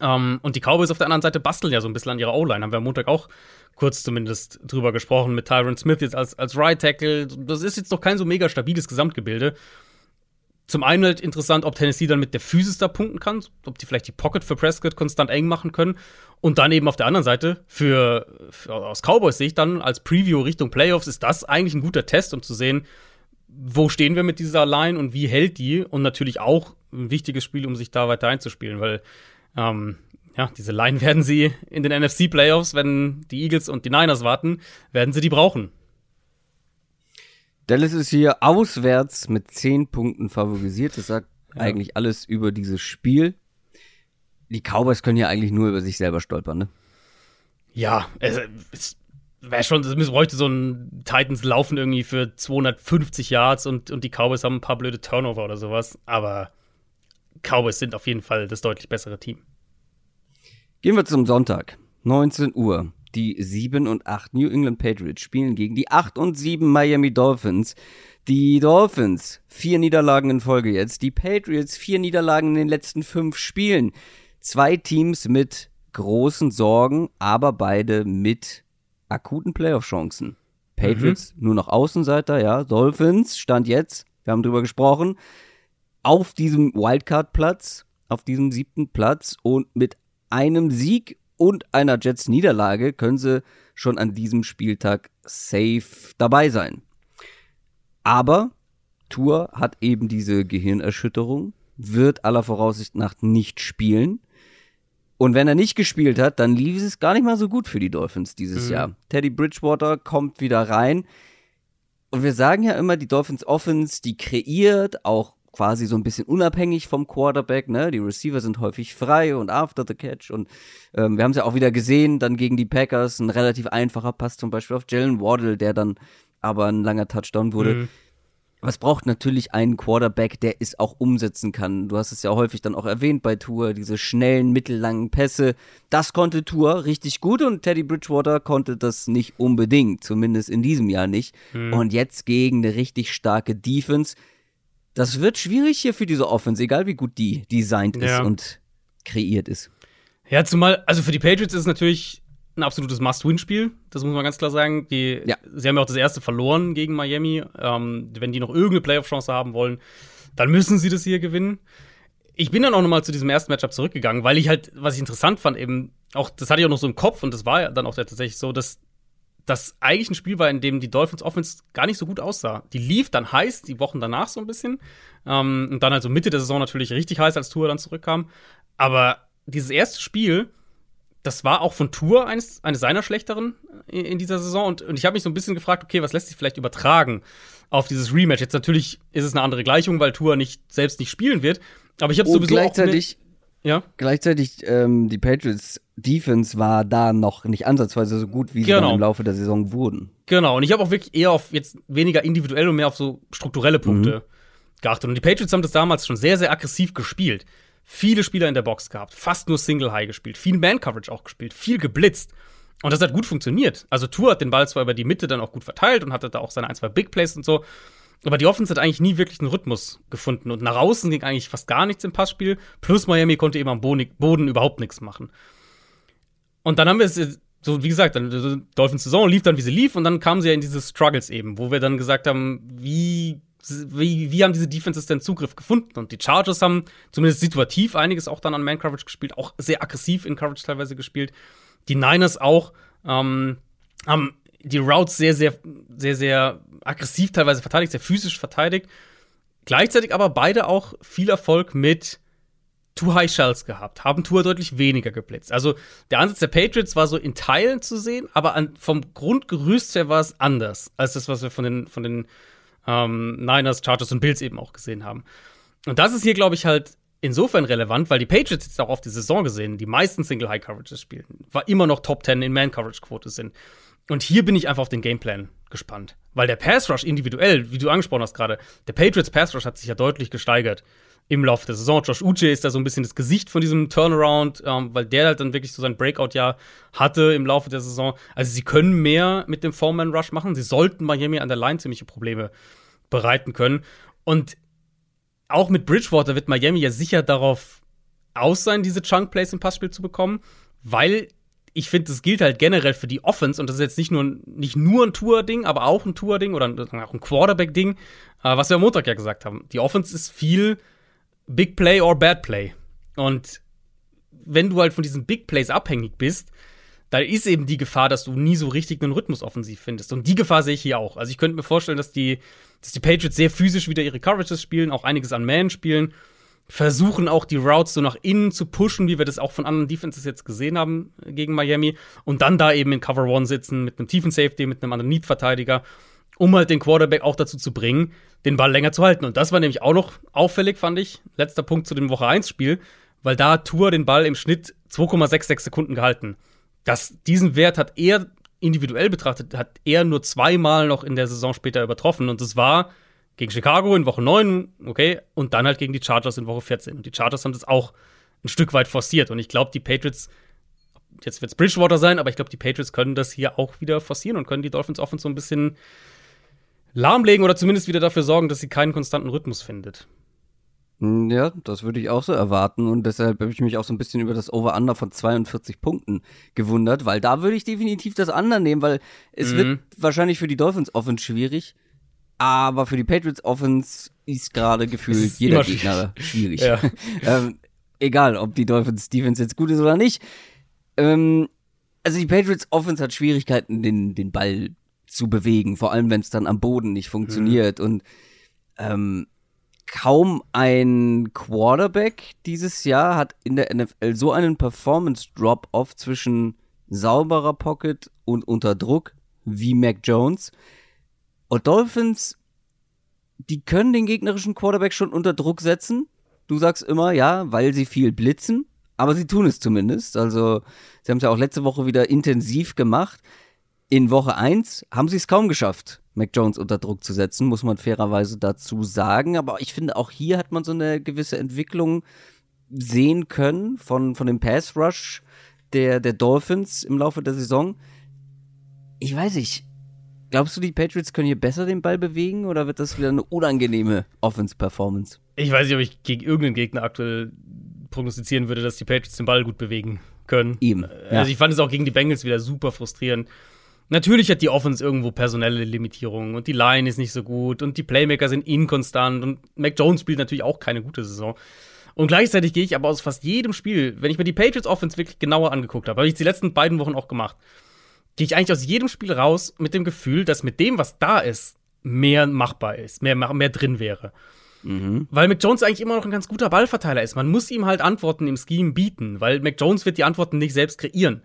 Ähm, und die Cowboys auf der anderen Seite basteln ja so ein bisschen an ihrer O-Line. Haben wir am Montag auch kurz zumindest drüber gesprochen mit Tyron Smith jetzt als, als Right Tackle. Das ist jetzt noch kein so mega stabiles Gesamtgebilde. Zum einen halt interessant, ob Tennessee dann mit der Physis da punkten kann, ob die vielleicht die Pocket für Prescott konstant eng machen können. Und dann eben auf der anderen Seite, für, für aus Cowboys Sicht dann als Preview Richtung Playoffs, ist das eigentlich ein guter Test, um zu sehen, wo stehen wir mit dieser Line und wie hält die? Und natürlich auch ein wichtiges Spiel, um sich da weiter einzuspielen, weil ähm, ja, diese Line werden sie in den NFC-Playoffs, wenn die Eagles und die Niners warten, werden sie die brauchen. Dallas ist hier auswärts mit 10 Punkten favorisiert. Das sagt eigentlich alles über dieses Spiel. Die Cowboys können ja eigentlich nur über sich selber stolpern, ne? Ja, es, es wäre schon, es bräuchte so ein Titans laufen irgendwie für 250 Yards und, und die Cowboys haben ein paar blöde Turnover oder sowas. Aber Cowboys sind auf jeden Fall das deutlich bessere Team. Gehen wir zum Sonntag. 19 Uhr. Die 7 und 8 New England Patriots spielen gegen die 8 und 7 Miami Dolphins. Die Dolphins, vier Niederlagen in Folge jetzt. Die Patriots, vier Niederlagen in den letzten fünf Spielen. Zwei Teams mit großen Sorgen, aber beide mit akuten Playoff-Chancen. Patriots nur noch Außenseiter, ja. Dolphins stand jetzt, wir haben drüber gesprochen, auf diesem Wildcard-Platz, auf diesem siebten Platz und mit einem Sieg und einer Jets-Niederlage können sie schon an diesem Spieltag safe dabei sein. Aber Tour hat eben diese Gehirnerschütterung, wird aller Voraussicht nach nicht spielen. Und wenn er nicht gespielt hat, dann lief es gar nicht mal so gut für die Dolphins dieses Jahr. Teddy Bridgewater kommt wieder rein. Und wir sagen ja immer, die Dolphins Offense, die kreiert auch quasi so ein bisschen unabhängig vom Quarterback, ne? Die Receiver sind häufig frei und after the catch und ähm, wir haben es ja auch wieder gesehen, dann gegen die Packers ein relativ einfacher Pass zum Beispiel auf Jalen Waddle, der dann aber ein langer Touchdown wurde. Mhm. Aber es braucht natürlich einen Quarterback, der es auch umsetzen kann. Du hast es ja häufig dann auch erwähnt bei Tour, diese schnellen, mittellangen Pässe. Das konnte Tour richtig gut und Teddy Bridgewater konnte das nicht unbedingt, zumindest in diesem Jahr nicht. Und jetzt gegen eine richtig starke Defense. Das wird schwierig hier für diese Offense, egal wie gut die designt ist Ja. und kreiert ist. Ja, zumal, also für die Patriots ist es natürlich ein absolutes Must-Win-Spiel. Das muss man ganz klar sagen. Die, Ja. Sie haben ja auch das erste verloren gegen Miami. Ähm, wenn die noch irgendeine Playoff-Chance haben wollen, dann müssen sie das hier gewinnen. ich bin dann auch nochmal zu diesem ersten Matchup zurückgegangen, weil ich halt, was ich interessant fand, eben auch, das hatte ich auch noch so im Kopf und das war ja dann auch tatsächlich so, dass das eigentlich ein Spiel war, in dem die Dolphins Offense gar nicht so gut aussah. Die lief dann heiß, die Wochen danach so ein bisschen. Ähm, und dann also Mitte der Saison natürlich richtig heiß, als Tour dann zurückkam. Aber dieses erste Spiel, das war auch von Tour eines, eines seiner schlechteren in, in dieser Saison. Und, und ich habe mich so ein bisschen gefragt, okay, was lässt sich vielleicht übertragen auf dieses Rematch? Jetzt natürlich ist es eine andere Gleichung, weil Tour nicht, selbst nicht spielen wird. Aber ich habe sowieso gleichzeitig, auch ja? gleichzeitig ähm, die Patriots Defense war da noch nicht ansatzweise so gut, wie sie Genau. dann im Laufe der Saison wurden. Genau, und ich habe auch wirklich eher auf jetzt weniger individuell und mehr auf so strukturelle Punkte geachtet. Und die Patriots haben das damals schon sehr, sehr aggressiv gespielt. Viele Spieler in der Box gehabt, fast nur Single High gespielt, viel Man-Coverage auch gespielt, viel geblitzt. Und das hat gut funktioniert. Also Tour hat den Ball zwar über die Mitte dann auch gut verteilt und hatte da auch seine ein, zwei Big Plays und so. Aber die Offense hat eigentlich nie wirklich einen Rhythmus gefunden. Und nach außen ging eigentlich fast gar nichts im Passspiel. Plus Miami konnte eben am Boden, überhaupt nichts machen. Und dann haben wir es, so wie gesagt, dann Dolphins Saison lief dann, wie sie lief, und dann kamen sie ja in diese Struggles eben, wo wir dann gesagt haben, wie, wie, wie haben diese Defenses denn Zugriff gefunden? Und die Chargers haben zumindest situativ einiges auch dann an Man-Coverage gespielt, auch sehr aggressiv in Coverage teilweise gespielt. Die Niners auch ähm, haben die Routes sehr, sehr, sehr, sehr aggressiv teilweise verteidigt, sehr physisch verteidigt. Gleichzeitig aber beide auch viel Erfolg mit Too High Shells gehabt, haben Tour deutlich weniger geblitzt. Also der Ansatz der Patriots war so in Teilen zu sehen, aber an, vom Grundgerüst her war es anders als das, was wir von den, von den ähm, Niners, Chargers und Bills eben auch gesehen haben. Und das ist hier, glaube ich, halt insofern relevant, weil die Patriots jetzt auch auf die Saison gesehen, die meisten Single High Coverages spielen, war immer noch Top 10 in Man Coverage Quote sind. Und hier bin ich einfach auf den Gameplan gespannt, weil der Pass Rush individuell, wie du angesprochen hast gerade, der Patriots Pass Rush hat sich ja deutlich gesteigert im Laufe der Saison. Josh Uche ist da so ein bisschen das Gesicht von diesem Turnaround, ähm, weil der halt dann wirklich so sein Breakout-Jahr hatte im Laufe der Saison. Also sie können mehr mit dem Foreman-Rush machen. Sie sollten Miami an der Line ziemliche Probleme bereiten können. Und auch mit Bridgewater wird Miami ja sicher darauf aus sein, diese Chunk-Plays im Passspiel zu bekommen, weil ich finde, das gilt halt generell für die Offense und das ist jetzt nicht nur, nicht nur ein Tour-Ding, aber auch ein Tour-Ding oder auch ein Quarterback-Ding, äh, was wir am Montag ja gesagt haben. Die Offense ist viel Big Play or Bad Play. Und wenn du halt von diesen Big Plays abhängig bist, da ist eben die Gefahr, dass du nie so richtig einen Rhythmus offensiv findest. Und die Gefahr sehe ich hier auch. Also ich könnte mir vorstellen, dass die, dass die Patriots sehr physisch wieder ihre Coverages spielen, auch einiges an Man spielen, versuchen auch die Routes so nach innen zu pushen, wie wir das auch von anderen Defenses jetzt gesehen haben gegen Miami. Und dann da eben in Cover One sitzen mit einem tiefen Safety, mit einem anderen Need-Verteidiger, um halt den Quarterback auch dazu zu bringen, den Ball länger zu halten. Und das war nämlich auch noch auffällig, fand ich. Letzter Punkt zu dem Woche 1-Spiel, weil da Tour den Ball im Schnitt 2,66 Sekunden gehalten. Das, diesen Wert hat er individuell betrachtet, hat er nur zweimal noch in der Saison später übertroffen. Und das war gegen Chicago in Woche 9, okay, und dann halt gegen die Chargers in Woche 14. Und die Chargers haben das auch ein Stück weit forciert. Und ich glaube, die Patriots, jetzt wird es Bridgewater sein, aber ich glaube, die Patriots können das hier auch wieder forcieren und können die Dolphins Offense so ein bisschen lahmlegen oder zumindest wieder dafür sorgen, dass sie keinen konstanten Rhythmus findet. Ja, das würde ich auch so erwarten und deshalb habe ich mich auch so ein bisschen über das Over-Under von 42 Punkten gewundert, weil da würde ich definitiv das Under nehmen, weil es Mhm. wird wahrscheinlich für die Dolphins Offense schwierig, aber für die Patriots Offense ist gerade gefühlt ist jeder Gegner schwierig. Ja. ähm, egal, ob die Dolphins Defense jetzt gut ist oder nicht. Ähm, also die Patriots Offense hat Schwierigkeiten, den, den Ball zu bewegen, vor allem wenn es dann am Boden nicht funktioniert und ähm, kaum ein Quarterback dieses Jahr hat in der NFL so einen Performance-Drop-Off zwischen sauberer Pocket und unter Druck wie Mac Jones. Und Dolphins, die können den gegnerischen Quarterback schon unter Druck setzen. Du sagst immer, ja, weil sie viel blitzen, aber sie tun es zumindest. Also, sie haben es ja auch letzte Woche wieder intensiv gemacht. In Woche 1 haben sie es kaum geschafft, Mac Jones unter Druck zu setzen, muss man fairerweise dazu sagen. Aber ich finde, auch hier hat man so eine gewisse Entwicklung sehen können von, von dem Pass Rush der, der Dolphins im Laufe der Saison. Ich weiß nicht. Glaubst du, die Patriots können hier besser den Ball bewegen oder wird das wieder eine unangenehme Offense-Performance? Ich weiß nicht, ob ich gegen irgendeinen Gegner aktuell prognostizieren würde, dass die Patriots den Ball gut bewegen können. Eben. Ja. Also ich fand es auch gegen die Bengals wieder super frustrierend. Natürlich hat die Offense irgendwo personelle Limitierungen und die Line ist nicht so gut und die Playmaker sind inkonstant und Mac Jones spielt natürlich auch keine gute Saison. Und gleichzeitig gehe ich aber aus fast jedem Spiel, wenn ich mir die Patriots Offense wirklich genauer angeguckt habe, habe ich die letzten beiden Wochen auch gemacht, gehe ich eigentlich aus jedem Spiel raus mit dem Gefühl, dass mit dem, was da ist, mehr machbar ist, mehr, mehr drin wäre. Mhm. Weil Mac Jones eigentlich immer noch ein ganz guter Ballverteiler ist. Man muss ihm halt Antworten im Scheme bieten, weil Mac Jones wird die Antworten nicht selbst kreieren.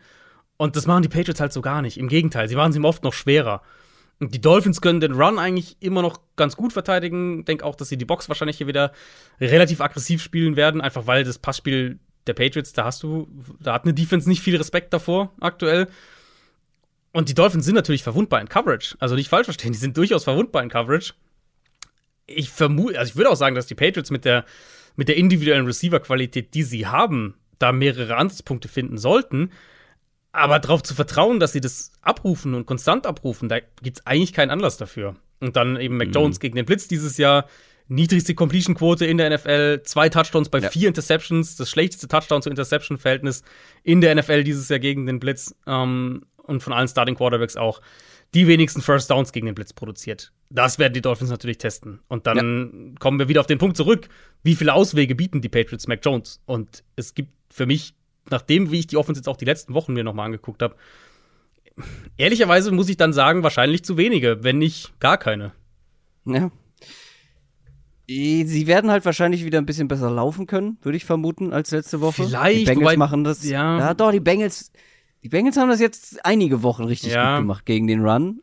Und das machen die Patriots halt so gar nicht. Im Gegenteil, sie machen es ihm oft noch schwerer. Und die Dolphins können den Run eigentlich immer noch ganz gut verteidigen. Denke auch, dass sie die Box wahrscheinlich hier wieder relativ aggressiv spielen werden, einfach weil das Passspiel der Patriots, da hast du, da hat eine Defense nicht viel Respekt davor aktuell. Und die Dolphins sind natürlich verwundbar in Coverage. Also nicht falsch verstehen, die sind durchaus verwundbar in Coverage. Ich vermute, also ich würde auch sagen, dass die Patriots mit der, mit der individuellen Receiver-Qualität, die sie haben, da mehrere Ansatzpunkte finden sollten. Aber darauf zu vertrauen, dass sie das abrufen und konstant abrufen, da gibt es eigentlich keinen Anlass dafür. Und dann eben Mac Jones mhm. gegen den Blitz dieses Jahr, niedrigste Completion-Quote in der NFL, zwei Touchdowns bei ja. vier Interceptions, das schlechteste Touchdown-zu-Interception-Verhältnis in der NFL dieses Jahr gegen den Blitz ähm, und von allen Starting Quarterbacks auch die wenigsten First Downs gegen den Blitz produziert. Das werden die Dolphins natürlich testen. Und dann ja. kommen wir wieder auf den Punkt zurück. Wie viele Auswege bieten die Patriots Mac Jones? Und es gibt für mich nachdem, wie ich die Offense jetzt auch die letzten Wochen mir nochmal angeguckt habe, ehrlicherweise muss ich dann sagen, wahrscheinlich zu wenige, wenn nicht gar keine. Ja. Sie werden halt wahrscheinlich wieder ein bisschen besser laufen können, würde ich vermuten, als letzte Woche. Vielleicht. Die Bengals machen das. Ja. ja, doch, die Bengals, die Bengals haben das jetzt einige Wochen richtig ja. gut gemacht gegen den Run.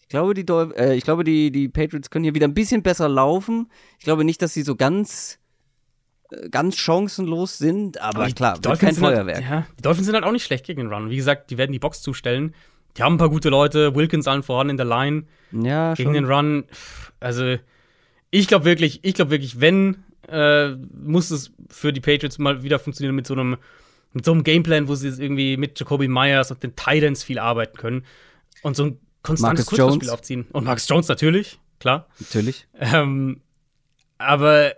Ich glaube, die, äh, ich glaube die, die Patriots können hier wieder ein bisschen besser laufen. Ich glaube nicht, dass sie so ganz ganz chancenlos sind, aber, aber klar, wird kein Feuerwerk. Halt, ja, die Dolphins sind halt auch nicht schlecht gegen den Run. Wie gesagt, die werden die Box zustellen. Die haben ein paar gute Leute, Wilkins allen voran in der Line. Ja, gegen schon. den Run. Also, ich glaube wirklich, ich glaube wirklich, wenn, äh, muss es für die Patriots mal wieder funktionieren mit so einem, mit so einem Gameplan, wo sie irgendwie mit Jacoby Myers und den Titans viel arbeiten können und so ein konstantes Kurzspiel aufziehen. Und Max Jones natürlich, klar. Natürlich. Ähm, aber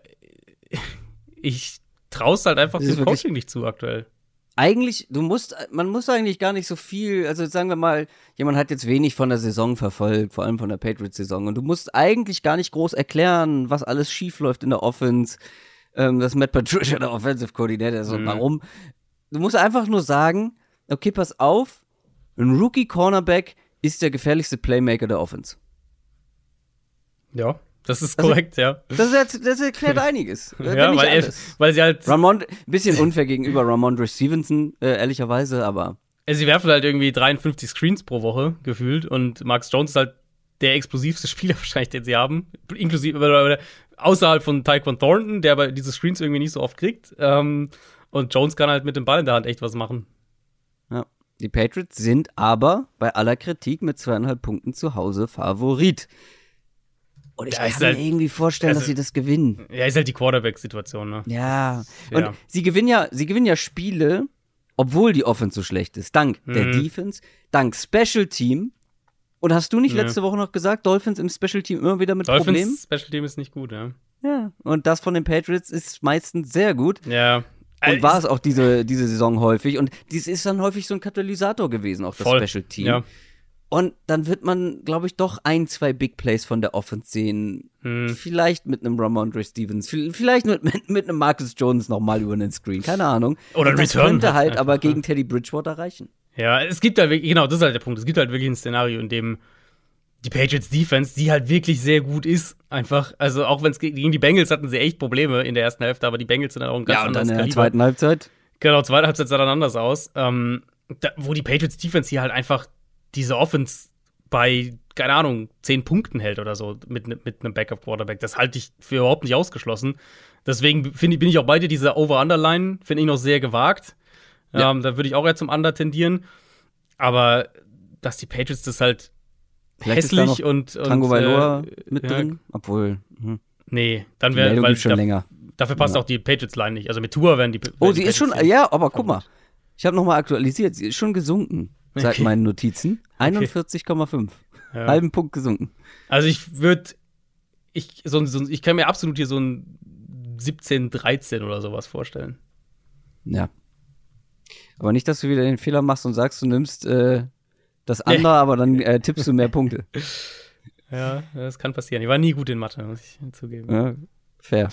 ich traue es halt einfach dem Coaching nicht zu aktuell. Eigentlich, du musst, man muss eigentlich gar nicht so viel, also sagen wir mal, jemand hat jetzt wenig von der Saison verfolgt, vor allem von der Patriots-Saison, und du musst eigentlich gar nicht groß erklären, was alles schief läuft in der Offense, ähm, dass Matt Patricia der Offensive Coordinator ist und mhm. warum. Du musst einfach nur sagen, okay, pass auf, ein Rookie-Cornerback ist der gefährlichste Playmaker der Offense. Ja. Das ist korrekt, also, ja. Das, das, erklärt einiges. ja, weil, er, weil sie halt. Ramon, bisschen unfair gegenüber Ramondre Stevenson, äh, ehrlicherweise, aber. sie werfen halt irgendwie 53 Screens pro Woche gefühlt und Max Jones ist halt der explosivste Spieler wahrscheinlich, den sie haben. Inklusive, außerhalb von Tyquan Thornton, der aber diese Screens irgendwie nicht so oft kriegt. Ähm, und Jones kann halt mit dem Ball in der Hand echt was machen. Ja. Die Patriots sind aber bei aller Kritik mit zweieinhalb Punkten zu Hause Favorit. Und ich ja, kann halt, mir irgendwie vorstellen, also, dass sie das gewinnen. Ja, ist halt die Quarterback-Situation, ne? Ja. Und ja. sie gewinnen ja, sie gewinnen ja Spiele, obwohl die Offense so schlecht ist. Dank mhm. der Defense, dank Special Team. Und hast du nicht ja. letzte Woche noch gesagt, Dolphins im Special Team immer wieder mit Dolphins Problemen? Special Team ist nicht gut, ja. Ja. Und das von den Patriots ist meistens sehr gut. Ja. Und äh, war es auch diese, diese Saison häufig. Und dies ist dann häufig so ein Katalysator gewesen, auch das Voll. Special Team. Ja. Und dann wird man, glaube ich, doch ein, zwei Big Plays von der Offense sehen. Hm. Vielleicht mit einem Ramondre Stevens, vielleicht mit, mit, mit einem Marcus Jones nochmal über den Screen, keine Ahnung. Oder ein das Return. könnte halt aber gegen Teddy Bridgewater reichen. Ja, es gibt halt wirklich, genau, das ist halt der Punkt. Es gibt halt wirklich ein Szenario, in dem die Patriots Defense, die halt wirklich sehr gut ist, einfach. Also auch wenn es gegen die Bengals hatten sie echt Probleme in der ersten Hälfte, aber die Bengals sind halt auch ein ganz ja, anderes Ja, in der zweiten Halbzeit. Genau, zweite Halbzeit sah dann anders aus. Ähm, da, wo die Patriots Defense hier halt einfach diese Offense bei, keine Ahnung, zehn Punkten hält oder so mit, mit einem Backup-Quarterback. Das halte ich für überhaupt nicht ausgeschlossen. Deswegen find, bin ich auch beide diese Over-Under-Line, finde ich noch sehr gewagt. Ja. Ähm, da würde ich auch eher zum Under tendieren. Aber dass die Patriots das halt Vielleicht hässlich und, und. Tango Valor äh, mit ja, drin, obwohl. Hm. Nee, dann wäre. Weil schon da, länger. Dafür passt ja. auch die Patriots-Line nicht. Also mit Tour werden die. Oh, sie ist schon. Ja, aber guck mal. Ich habe nochmal aktualisiert. Sie ist schon gesunken okay. meinen Notizen. 41,5. Ja. Halben Punkt gesunken. Also ich würde, ich, so, so, ich kann mir absolut hier so ein 17, 13 oder sowas vorstellen. Ja. Aber nicht, dass du wieder den Fehler machst und sagst, du nimmst äh, das andere, aber dann äh, tippst du mehr Punkte. Ja, das kann passieren. Ich war nie gut in Mathe, muss ich zugeben. Ja. Fair.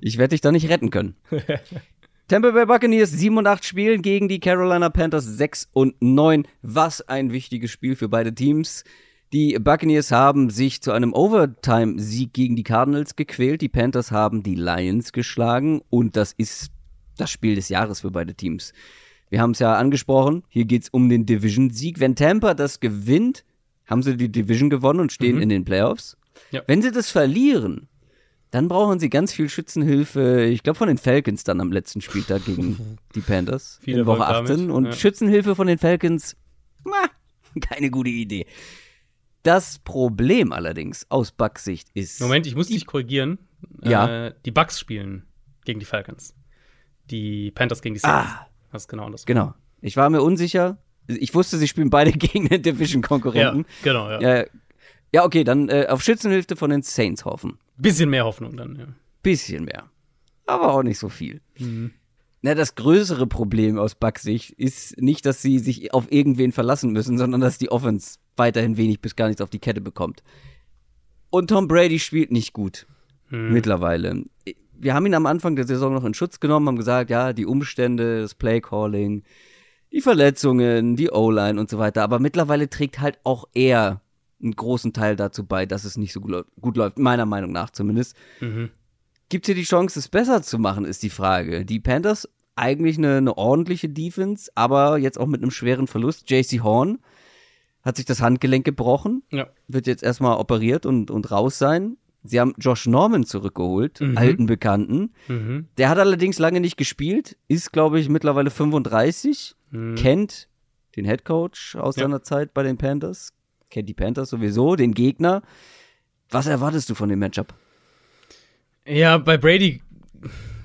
Ich werde dich da nicht retten können. Tampa Bay Buccaneers 7 und 8 spielen gegen die Carolina Panthers 6 und 9. Was ein wichtiges Spiel für beide Teams. Die Buccaneers haben sich zu einem Overtime-Sieg gegen die Cardinals gequält. Die Panthers haben die Lions geschlagen und das ist das Spiel des Jahres für beide Teams. Wir haben es ja angesprochen, hier geht es um den Division-Sieg. Wenn Tampa das gewinnt, haben sie die Division gewonnen und stehen Mhm. in den Playoffs. Ja. Wenn sie das verlieren, dann brauchen sie ganz viel Schützenhilfe, ich glaube von den Falcons dann am letzten Spieltag gegen die Panthers Viel in Woche Erfolg 18. damit, Und ja. Schützenhilfe von den Falcons, na, keine gute Idee. Das Problem allerdings aus Bucks Sicht ist. Moment, ich muss dich korrigieren. Ja. Äh, die Bucks spielen gegen die Falcons. Die Panthers gegen die Saints. Ah. Das ist genau das. Genau. Ich war mir unsicher. Ich wusste, sie spielen beide gegen den Ja, Division-Konkurrenten. genau, ja. Ja. ja, okay, dann äh, auf Schützenhilfe von den Saints hoffen. Bisschen mehr Hoffnung dann, ja. Bisschen mehr. Aber auch nicht so viel. Mhm. Na, das größere Problem aus Bucks Sicht ist nicht, dass sie sich auf irgendwen verlassen müssen, sondern dass die Offense weiterhin wenig bis gar nichts auf die Kette bekommt. Und Tom Brady spielt nicht gut. Mhm. Mittlerweile. Wir haben ihn am Anfang der Saison noch in Schutz genommen, haben gesagt, ja, die Umstände, das Playcalling, die Verletzungen, die O-Line und so weiter. Aber mittlerweile trägt halt auch er einen großen Teil dazu bei, dass es nicht so gut, läuft, meiner Meinung nach zumindest. Mhm. Gibt hier die Chance, es besser zu machen, ist die Frage. Die Panthers eigentlich eine, eine ordentliche Defense, aber jetzt auch mit einem schweren Verlust. JC Horn hat sich das Handgelenk gebrochen, Ja. wird jetzt erstmal operiert und, und raus sein. Sie haben Josh Norman zurückgeholt, Mhm. alten Bekannten. Mhm. Der hat allerdings lange nicht gespielt, ist, glaube ich, mittlerweile 35, Mhm. kennt den Head Coach aus Ja. seiner Zeit bei den Panthers, kennt die Panthers sowieso, den Gegner. Was erwartest du von dem Matchup? Ja, bei Brady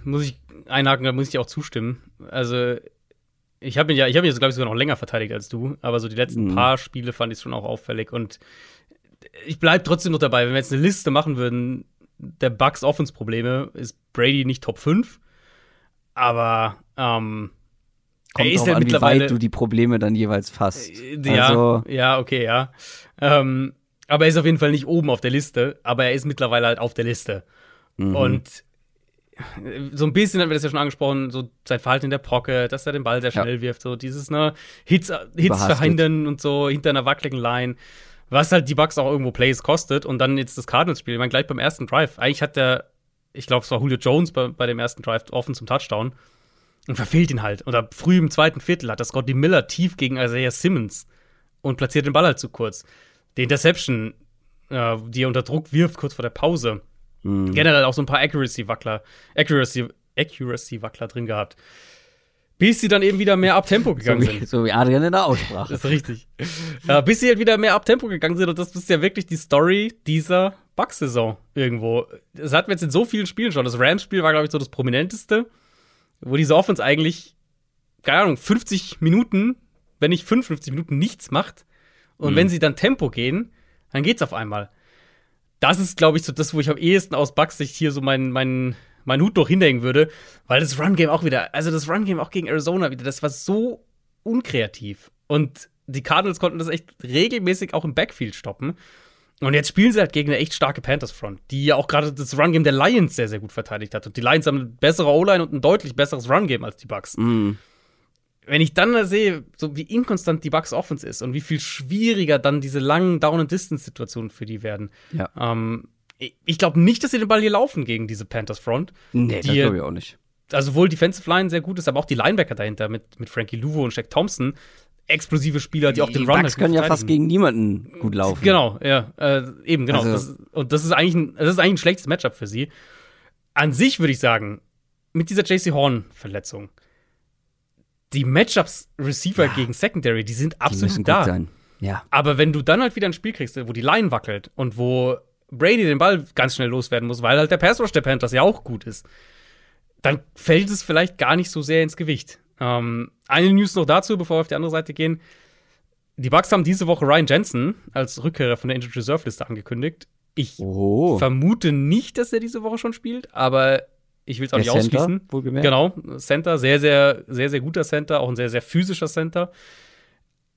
muss ich einhaken, da muss ich dir auch zustimmen. Also, ich habe ihn ja, ich habe ihn, glaube ich, sogar noch länger verteidigt als du, aber so die letzten Mhm. paar Spiele fand ich schon auch auffällig und ich bleibe trotzdem noch dabei, wenn wir jetzt eine Liste machen würden, der Bucks Offense-Probleme, ist Brady nicht Top 5, aber ähm, Kommt er ist drauf halt an, wie mittlerweile weit du die Probleme dann jeweils fasst. Äh, Ja, Also, ja, okay, ja. Ähm, aber er ist auf jeden Fall nicht oben auf der Liste, aber er ist mittlerweile halt auf der Liste. mhm. Und äh, so ein bisschen haben wir das ja schon angesprochen, so sein Verhalten in der Pocket, dass er den Ball sehr Ja. schnell wirft, so dieses, ne, Hits, Hits verhindern und so hinter einer wackeligen Line. Was halt die Bucks auch irgendwo Plays kostet und dann jetzt das Cardinals-Spiel. Ich meine, gleich beim ersten Drive. Eigentlich hat der, ich glaube, es war Julio Jones bei, bei dem ersten Drive offen zum Touchdown und verfehlt ihn halt. Oder früh im zweiten Viertel hat das Scotty Miller tief gegen Isaiah Simmons und platziert den Ball halt zu kurz. Die Interception, äh, die er unter Druck wirft, kurz vor der Pause. Mhm. Generell auch so ein paar Accuracy-Wackler, Accuracy, Accuracy-Wackler drin gehabt. Bis sie dann eben wieder mehr ab Tempo so, gegangen wie, sind. so wie Adrian in der Aussprache. Das ist richtig. ja, bis sie halt wieder mehr ab Tempo gegangen sind und das ist ja wirklich die Story dieser Bucks-Saison irgendwo. Das hatten wir jetzt in so vielen Spielen schon. Das Rams-Spiel war, glaube ich, so das prominenteste, wo diese Offense eigentlich, keine Ahnung, 50 Minuten, wenn nicht 55 Minuten nichts macht. Und wenn sie dann Tempo gehen, dann geht's auf einmal. Das ist, glaube ich, so das, wo ich am ehesten aus Bucks Sicht hier so meinen mein, mein Hut noch hinhängen würde, weil das Run-Game auch wieder, also das Run-Game auch gegen Arizona wieder, das war so unkreativ. Und die Cardinals konnten das echt regelmäßig auch im Backfield stoppen. Und jetzt spielen sie halt gegen eine echt starke Panthers-Front, die ja auch gerade das Run-Game der Lions sehr, sehr gut verteidigt hat. Und die Lions haben eine bessere O-Line und ein deutlich besseres Run-Game als die Bucks. Mhm. Wenn ich dann sehe, so wie inkonstant die Bucks Offense ist und wie viel schwieriger dann diese langen Down-and-Distance-Situationen für die werden. Ja. Ähm, ich glaube nicht, dass sie den Ball hier laufen gegen diese Panthers-Front. Nee, das Die- glaube ich auch nicht. Also sowohl Defensive Line sehr gut ist, aber auch die Linebacker dahinter mit, mit Frankie Luvo und Shaq Thompson. Explosive Spieler, die auch den die Run Bucks halt können ja fast gegen niemanden gut laufen. Genau, ja, äh, eben, genau. Also- das, und das ist, eigentlich ein, das ist eigentlich ein schlechtes Matchup für sie. An sich würde ich sagen, mit dieser JC Horn-Verletzung, die Matchups Receiver Ja. gegen Secondary, die sind Die absolut gut da. sein. Ja. Aber wenn du dann halt wieder ein Spiel kriegst, wo die Line wackelt und wo Brady den Ball ganz schnell loswerden muss, weil halt der Pass Rush der Panthers ja auch gut ist, dann fällt es vielleicht gar nicht so sehr ins Gewicht. Ähm, eine News noch dazu, bevor wir auf die andere Seite gehen. Die Bucks haben diese Woche Ryan Jensen als Rückkehrer von der Injured Reserve Liste angekündigt. Ich Oh. vermute nicht, dass er diese Woche schon spielt, aber ich will es auch Der nicht Center, ausschließen. wohlgemerkt. Genau, Center, sehr, sehr, sehr, sehr guter Center, auch ein sehr, sehr physischer Center.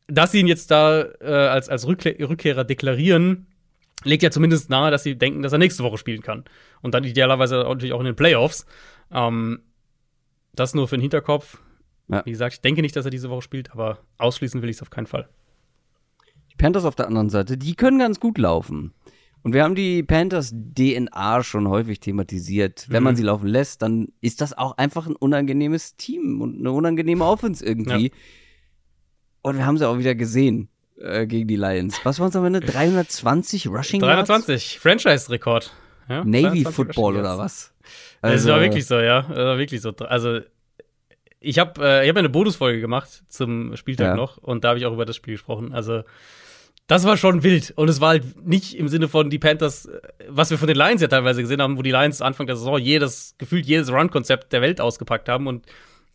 Dass sie ihn jetzt da äh, als, als Rückkeh- Rückkehrer deklarieren, legt ja zumindest nahe, dass sie denken, dass er nächste Woche spielen kann. Und dann idealerweise natürlich auch in den Playoffs. Ähm, das nur für den Hinterkopf. Ja. Wie gesagt, ich denke nicht, dass er diese Woche spielt, aber ausschließen will ich es auf keinen Fall. Die Panthers auf der anderen Seite, die können ganz gut laufen. Und wir haben die Panthers DNA schon häufig thematisiert. Wenn mhm. man sie laufen lässt, dann ist das auch einfach ein unangenehmes Team und eine unangenehme Offense irgendwie. Ja. Und wir haben sie auch wieder gesehen äh, gegen die Lions. Was waren es am Ende? 320 Rushing 320, Franchise-Rekord. Ja? Navy Football oder was? Also, das war wirklich so, ja. Das war wirklich so. Also, ich habe äh, hab eine Bonusfolge gemacht zum Spieltag ja. noch und da habe ich auch über das Spiel gesprochen. Also, das war schon wild. Und es war halt nicht im Sinne von die Panthers, äh, was wir von den Lions ja teilweise gesehen haben, wo die Lions Anfang der Saison jedes, gefühlt jedes Run-Konzept der Welt ausgepackt haben und,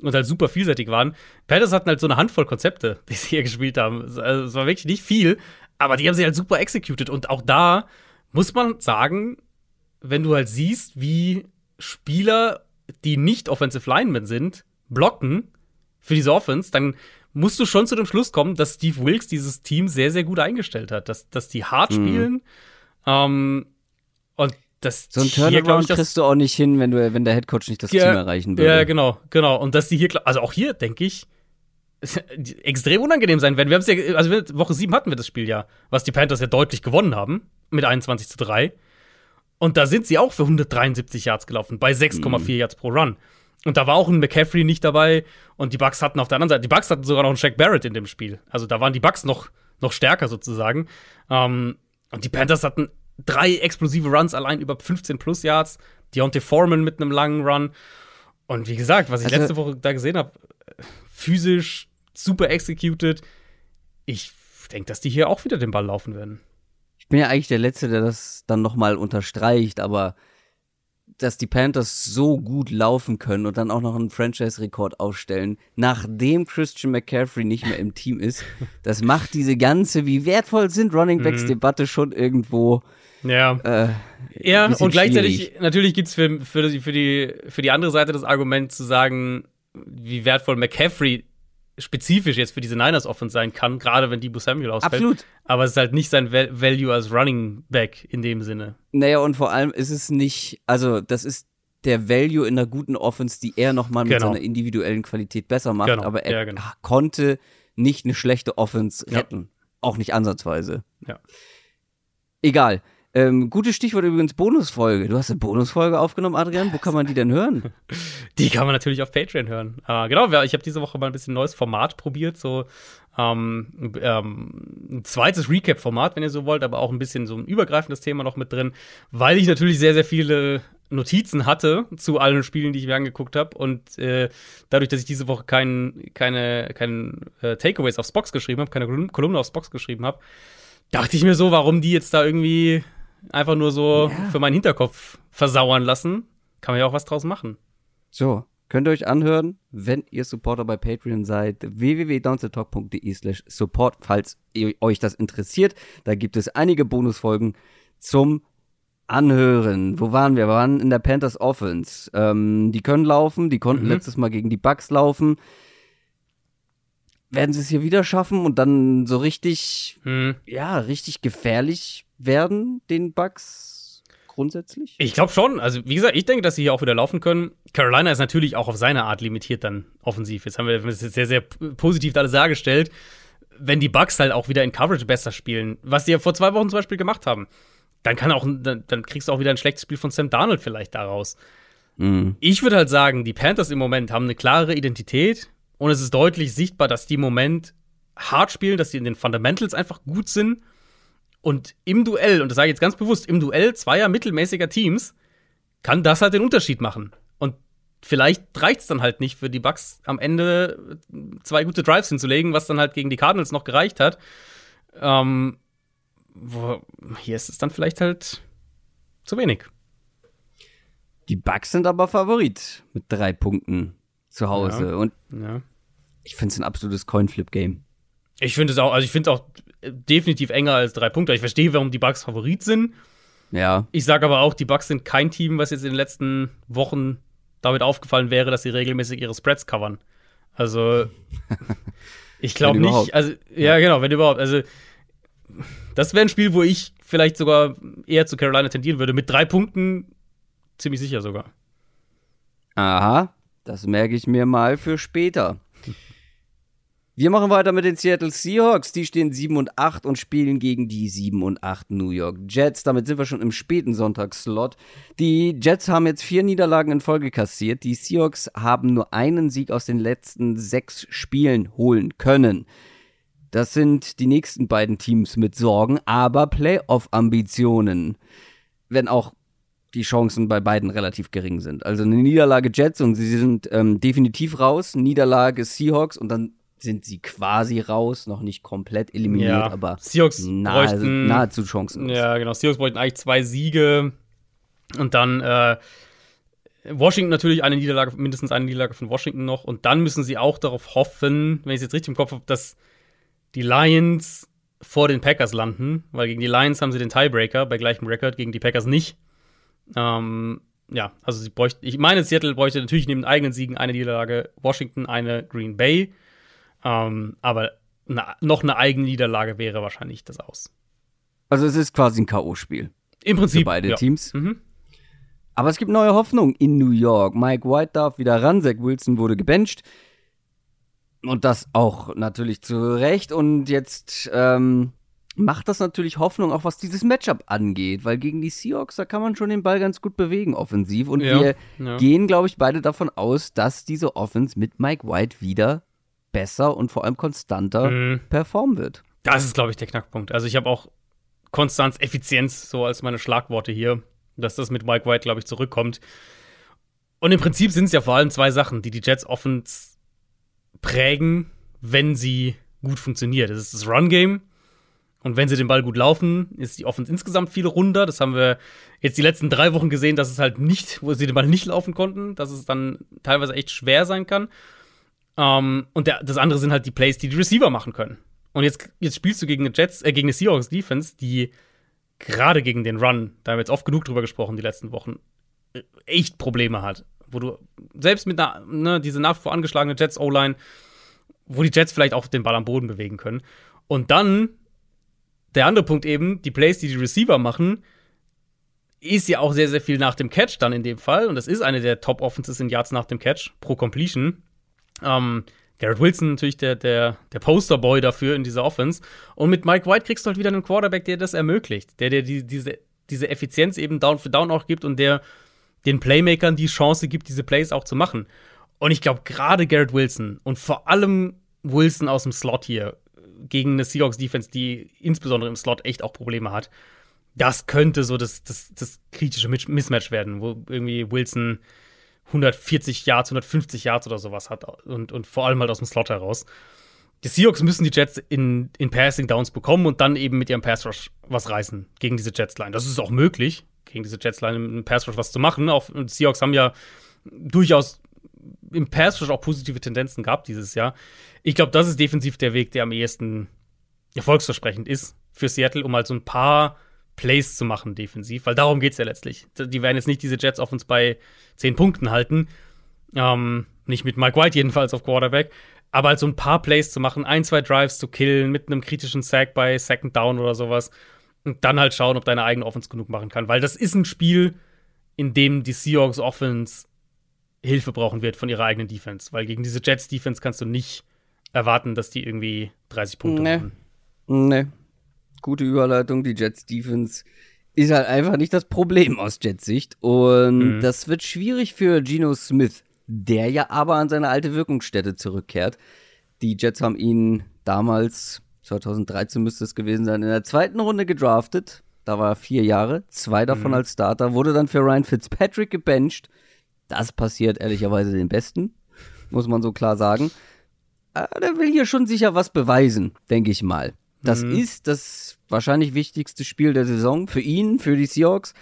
und halt super vielseitig waren. Panthers hatten halt so eine Handvoll Konzepte, die sie hier gespielt haben. Also es war wirklich nicht viel, aber die haben sie halt super executed. Und auch da muss man sagen, wenn du halt siehst, wie Spieler, die nicht Offensive Linemen sind, blocken für diese Offense, dann musst du schon zu dem Schluss kommen, dass Steve Wilkes dieses Team sehr, sehr gut eingestellt hat. Dass, dass die hart mhm. spielen. Ähm, und das so ein Turnaround hier, kriegst du auch nicht hin, wenn, du, wenn der Headcoach nicht das ja, Team erreichen würde. Ja, genau, genau. Und dass die hier, also auch hier, denke ich, extrem unangenehm sein werden. Wir haben es ja, also Woche 7 hatten wir das Spiel ja, was die Panthers ja deutlich gewonnen haben, mit 21 zu 3. Und da sind sie auch für 173 Yards gelaufen, bei 6,4 mhm. Yards pro Run. Und da war auch ein McCaffrey nicht dabei. Und die Bucks hatten auf der anderen Seite, die Bucks hatten sogar noch einen Shaq Barrett in dem Spiel. Also da waren die Bucks noch, noch stärker sozusagen. Ähm, und die Panthers hatten drei explosive Runs allein über 15 plus Yards. Deontay Foreman mit einem langen Run. Und wie gesagt, was ich also, letzte Woche da gesehen habe, physisch super executed. Ich denke, dass die hier auch wieder den Ball laufen werden. Ich bin ja eigentlich der Letzte, der das dann nochmal unterstreicht, aber dass die Panthers so gut laufen können und dann auch noch einen Franchise-Rekord aufstellen, nachdem Christian McCaffrey nicht mehr im Team ist, das macht diese ganze, wie wertvoll sind Running Backs-Debatte mhm. schon irgendwo. Ja. Äh, ja, und gleichzeitig, schwierig. natürlich gibt es für, für, die, für, die, für die andere Seite das Argument zu sagen, wie wertvoll McCaffrey spezifisch jetzt für diese Niners Offense sein kann, gerade wenn Debo Samuel ausfällt. Absolut. Aber es ist halt nicht sein Value als Running Back in dem Sinne. Naja, und vor allem ist es nicht, also das ist der Value in einer guten Offense, die er nochmal mit genau. seiner individuellen Qualität besser macht, genau. aber er ja, genau. konnte nicht eine schlechte Offense retten. Ja. Auch nicht ansatzweise. Ja. Egal. Ähm, gutes Stichwort übrigens Bonusfolge. Du hast eine Bonusfolge aufgenommen, Adrian. Wo kann man die denn hören? Die kann man natürlich auf Patreon hören. Äh, genau, ich habe diese Woche mal ein bisschen neues Format probiert, so ähm, ähm, ein zweites Recap-Format, wenn ihr so wollt, aber auch ein bisschen so ein übergreifendes Thema noch mit drin, weil ich natürlich sehr, sehr viele Notizen hatte zu allen Spielen, die ich mir angeguckt habe. Und äh, dadurch, dass ich diese Woche kein, keine, keine äh, Takeaways aufs Box geschrieben habe, keine Kolumne aufs Box geschrieben habe, dachte ich mir so, warum die jetzt da irgendwie einfach nur so ja. für meinen Hinterkopf versauern lassen. Kann man ja auch was draus machen. So, könnt ihr euch anhören, wenn ihr Supporter bei Patreon seid, www.downsetalk.de slash support, falls euch das interessiert. Da gibt es einige Bonusfolgen zum Anhören. Wo waren wir? Wir waren in der Panthers Offense. Ähm, die können laufen, die konnten mhm. letztes Mal gegen die Bucks laufen. Werden sie es hier wieder schaffen und dann so richtig, mhm. ja, richtig gefährlich werden, den Bugs grundsätzlich? Ich glaube schon. Also, wie gesagt, ich denke, dass sie hier auch wieder laufen können. Carolina ist natürlich auch auf seine Art limitiert dann offensiv. Jetzt haben wir das sehr, sehr positiv alles dargestellt. Wenn die Bugs halt auch wieder in Coverage besser spielen, was sie ja vor zwei Wochen zum Beispiel gemacht haben, dann kann auch, dann, dann kriegst du auch wieder ein schlechtes Spiel von Sam Darnold vielleicht daraus. Mhm. Ich würde halt sagen, die Panthers im Moment haben eine klare Identität und es ist deutlich sichtbar, dass die im Moment hart spielen, dass die in den Fundamentals einfach gut sind und im Duell, und das sage ich jetzt ganz bewusst, im Duell zweier mittelmäßiger Teams kann das halt den Unterschied machen. Und vielleicht reicht es dann halt nicht für die Bucks am Ende zwei gute Drives hinzulegen, was dann halt gegen die Cardinals noch gereicht hat. Ähm, wo, hier ist es dann vielleicht halt zu wenig. Die Bucks sind aber Favorit mit drei Punkten zu Hause. Ja, und ja. ich finde es ein absolutes Coinflip-Game. Ich finde es auch, also ich finde es auch definitiv enger als drei Punkte. Ich verstehe, warum die Bucks Favorit sind. Ja. Ich sage aber auch, die Bucks sind kein Team, was jetzt in den letzten Wochen damit aufgefallen wäre, dass sie regelmäßig ihre Spreads covern. Also, ich glaube nicht. Also, ja, genau, wenn überhaupt. Also, Das wäre ein Spiel, wo ich vielleicht sogar eher zu Carolina tendieren würde. Mit drei Punkten ziemlich sicher sogar. Aha, das merke ich mir mal für später. Wir machen weiter mit den Seattle Seahawks. Die stehen 7 und 8 und spielen gegen die 7 und 8 New York Jets. Damit sind wir schon im späten Sonntagsslot. Die Jets haben jetzt vier Niederlagen in Folge kassiert. Die Seahawks haben nur einen Sieg aus den letzten sechs Spielen holen können. Das sind die nächsten beiden Teams mit Sorgen, aber Playoff-Ambitionen. Wenn auch die Chancen bei beiden relativ gering sind. Also eine Niederlage Jets und sie sind ähm, definitiv raus. Niederlage Seahawks und dann sind sie quasi raus, noch nicht komplett eliminiert, Ja, aber Seahawks nahe, bräuchten- nahezu chancenlos. Ja, genau. Seahawks bräuchten eigentlich zwei Siege und dann äh, Washington natürlich eine Niederlage, mindestens eine Niederlage von Washington noch. Und dann müssen sie auch darauf hoffen, wenn ich es jetzt richtig im Kopf habe, dass die Lions vor den Packers landen, weil gegen die Lions haben sie den Tiebreaker bei gleichem Rekord, gegen die Packers nicht. Ähm, ja, also sie bräuchten, ich meine, Seattle bräuchte natürlich neben eigenen Siegen eine Niederlage, Washington eine Green Bay. Ähm, aber na, noch eine eigene Niederlage wäre wahrscheinlich das aus. Also es ist quasi ein K.O.-Spiel Im für Prinzip. beide ja. Teams. Mhm. Aber es gibt neue Hoffnung in New York. Mike White darf wieder ran, Zach Wilson wurde gebencht. Und das auch natürlich zu Recht. Und jetzt ähm, macht das natürlich Hoffnung, auch was dieses Matchup angeht. Weil gegen die Seahawks, da kann man schon den Ball ganz gut bewegen, offensiv. Und Ja, wir ja. gehen, glaube ich, beide davon aus, dass diese Offense mit Mike White wieder besser und vor allem konstanter Mhm. performen wird. Das ist, glaube ich, der Knackpunkt. Also ich habe auch Konstanz, Effizienz so als meine Schlagworte hier, dass das mit Mike White, glaube ich, zurückkommt. Und im Prinzip sind es ja vor allem zwei Sachen, die die Jets Offense prägen, wenn sie gut funktioniert. Das ist das Run-Game. Und wenn sie den Ball gut laufen, ist die Offense insgesamt viel runder. Das haben wir jetzt die letzten drei Wochen gesehen, dass es halt nicht, wo sie den Ball nicht laufen konnten, dass es dann teilweise echt schwer sein kann. Ähm, und der, das andere sind halt die Plays, die die Receiver machen können. Und jetzt, jetzt spielst du gegen eine Jets, äh, gegen eine Seahawks Defense, die gerade gegen den Run, da haben wir jetzt oft genug drüber gesprochen die letzten Wochen, äh, echt Probleme hat. Wo du selbst mit einer, ne, diese nach wie vor angeschlagene Jets O-Line, wo die Jets vielleicht auch den Ball am Boden bewegen können. Und dann der andere Punkt eben, die Plays, die die Receiver machen, ist ja auch sehr, sehr viel nach dem Catch dann in dem Fall. Und das ist eine der Top-Offenses in Yards nach dem Catch pro Completion. Ähm, Garrett Wilson natürlich der, der, der Posterboy dafür in dieser Offense. Und mit Mike White kriegst du halt wieder einen Quarterback, der das ermöglicht, der dir die, diese, diese Effizienz eben Down für Down auch gibt und der den Playmakern die Chance gibt, diese Plays auch zu machen. Und ich glaube, gerade Garrett Wilson und vor allem Wilson aus dem Slot hier gegen eine Seahawks-Defense, die insbesondere im Slot echt auch Probleme hat, das könnte so das, das, das kritische Mismatch werden, wo irgendwie Wilson 140 Yards, 150 Yards oder sowas hat und, und vor allem halt aus dem Slot heraus. Die Seahawks müssen die Jets in, in Passing Downs bekommen und dann eben mit ihrem Pass Rush was reißen gegen diese Jets Line. Das ist auch möglich, gegen diese Jets Line im Pass Rush was zu machen. Auch und die Seahawks haben ja durchaus im Pass Rush auch positive Tendenzen gehabt dieses Jahr. Ich glaube, das ist defensiv der Weg, der am ehesten erfolgsversprechend ist für Seattle, um halt so ein paar Plays zu machen defensiv, weil darum geht es ja letztlich. Die werden jetzt nicht diese Jets auf uns bei 10 Punkten halten. Ähm, nicht mit Mike White jedenfalls auf Quarterback. Aber halt so ein paar Plays zu machen, ein, zwei Drives zu killen mit einem kritischen Sack bei Second Down oder sowas. Und dann halt schauen, ob deine eigene Offense genug machen kann. Weil das ist ein Spiel, in dem die Seahawks Offense Hilfe brauchen wird von ihrer eigenen Defense. Weil gegen diese Jets Defense kannst du nicht erwarten, dass die irgendwie 30 Punkte Nee. machen. Ne. Gute Überleitung. Die Jets Defense ist halt einfach nicht das Problem aus Jets Sicht. Und Mhm. das wird schwierig für Geno Smith, der ja aber an seine alte Wirkungsstätte zurückkehrt. Die Jets haben ihn damals, 2013 müsste es gewesen sein, in der zweiten Runde gedraftet. Da war er vier Jahre, zwei davon Mhm. als Starter, wurde dann für Ryan Fitzpatrick gebencht. Das passiert ehrlicherweise den Besten, muss man so klar sagen. Ah, der will hier schon sicher was beweisen, denke ich mal. Das Mhm. ist das wahrscheinlich wichtigste Spiel der Saison für ihn, für die Seahawks.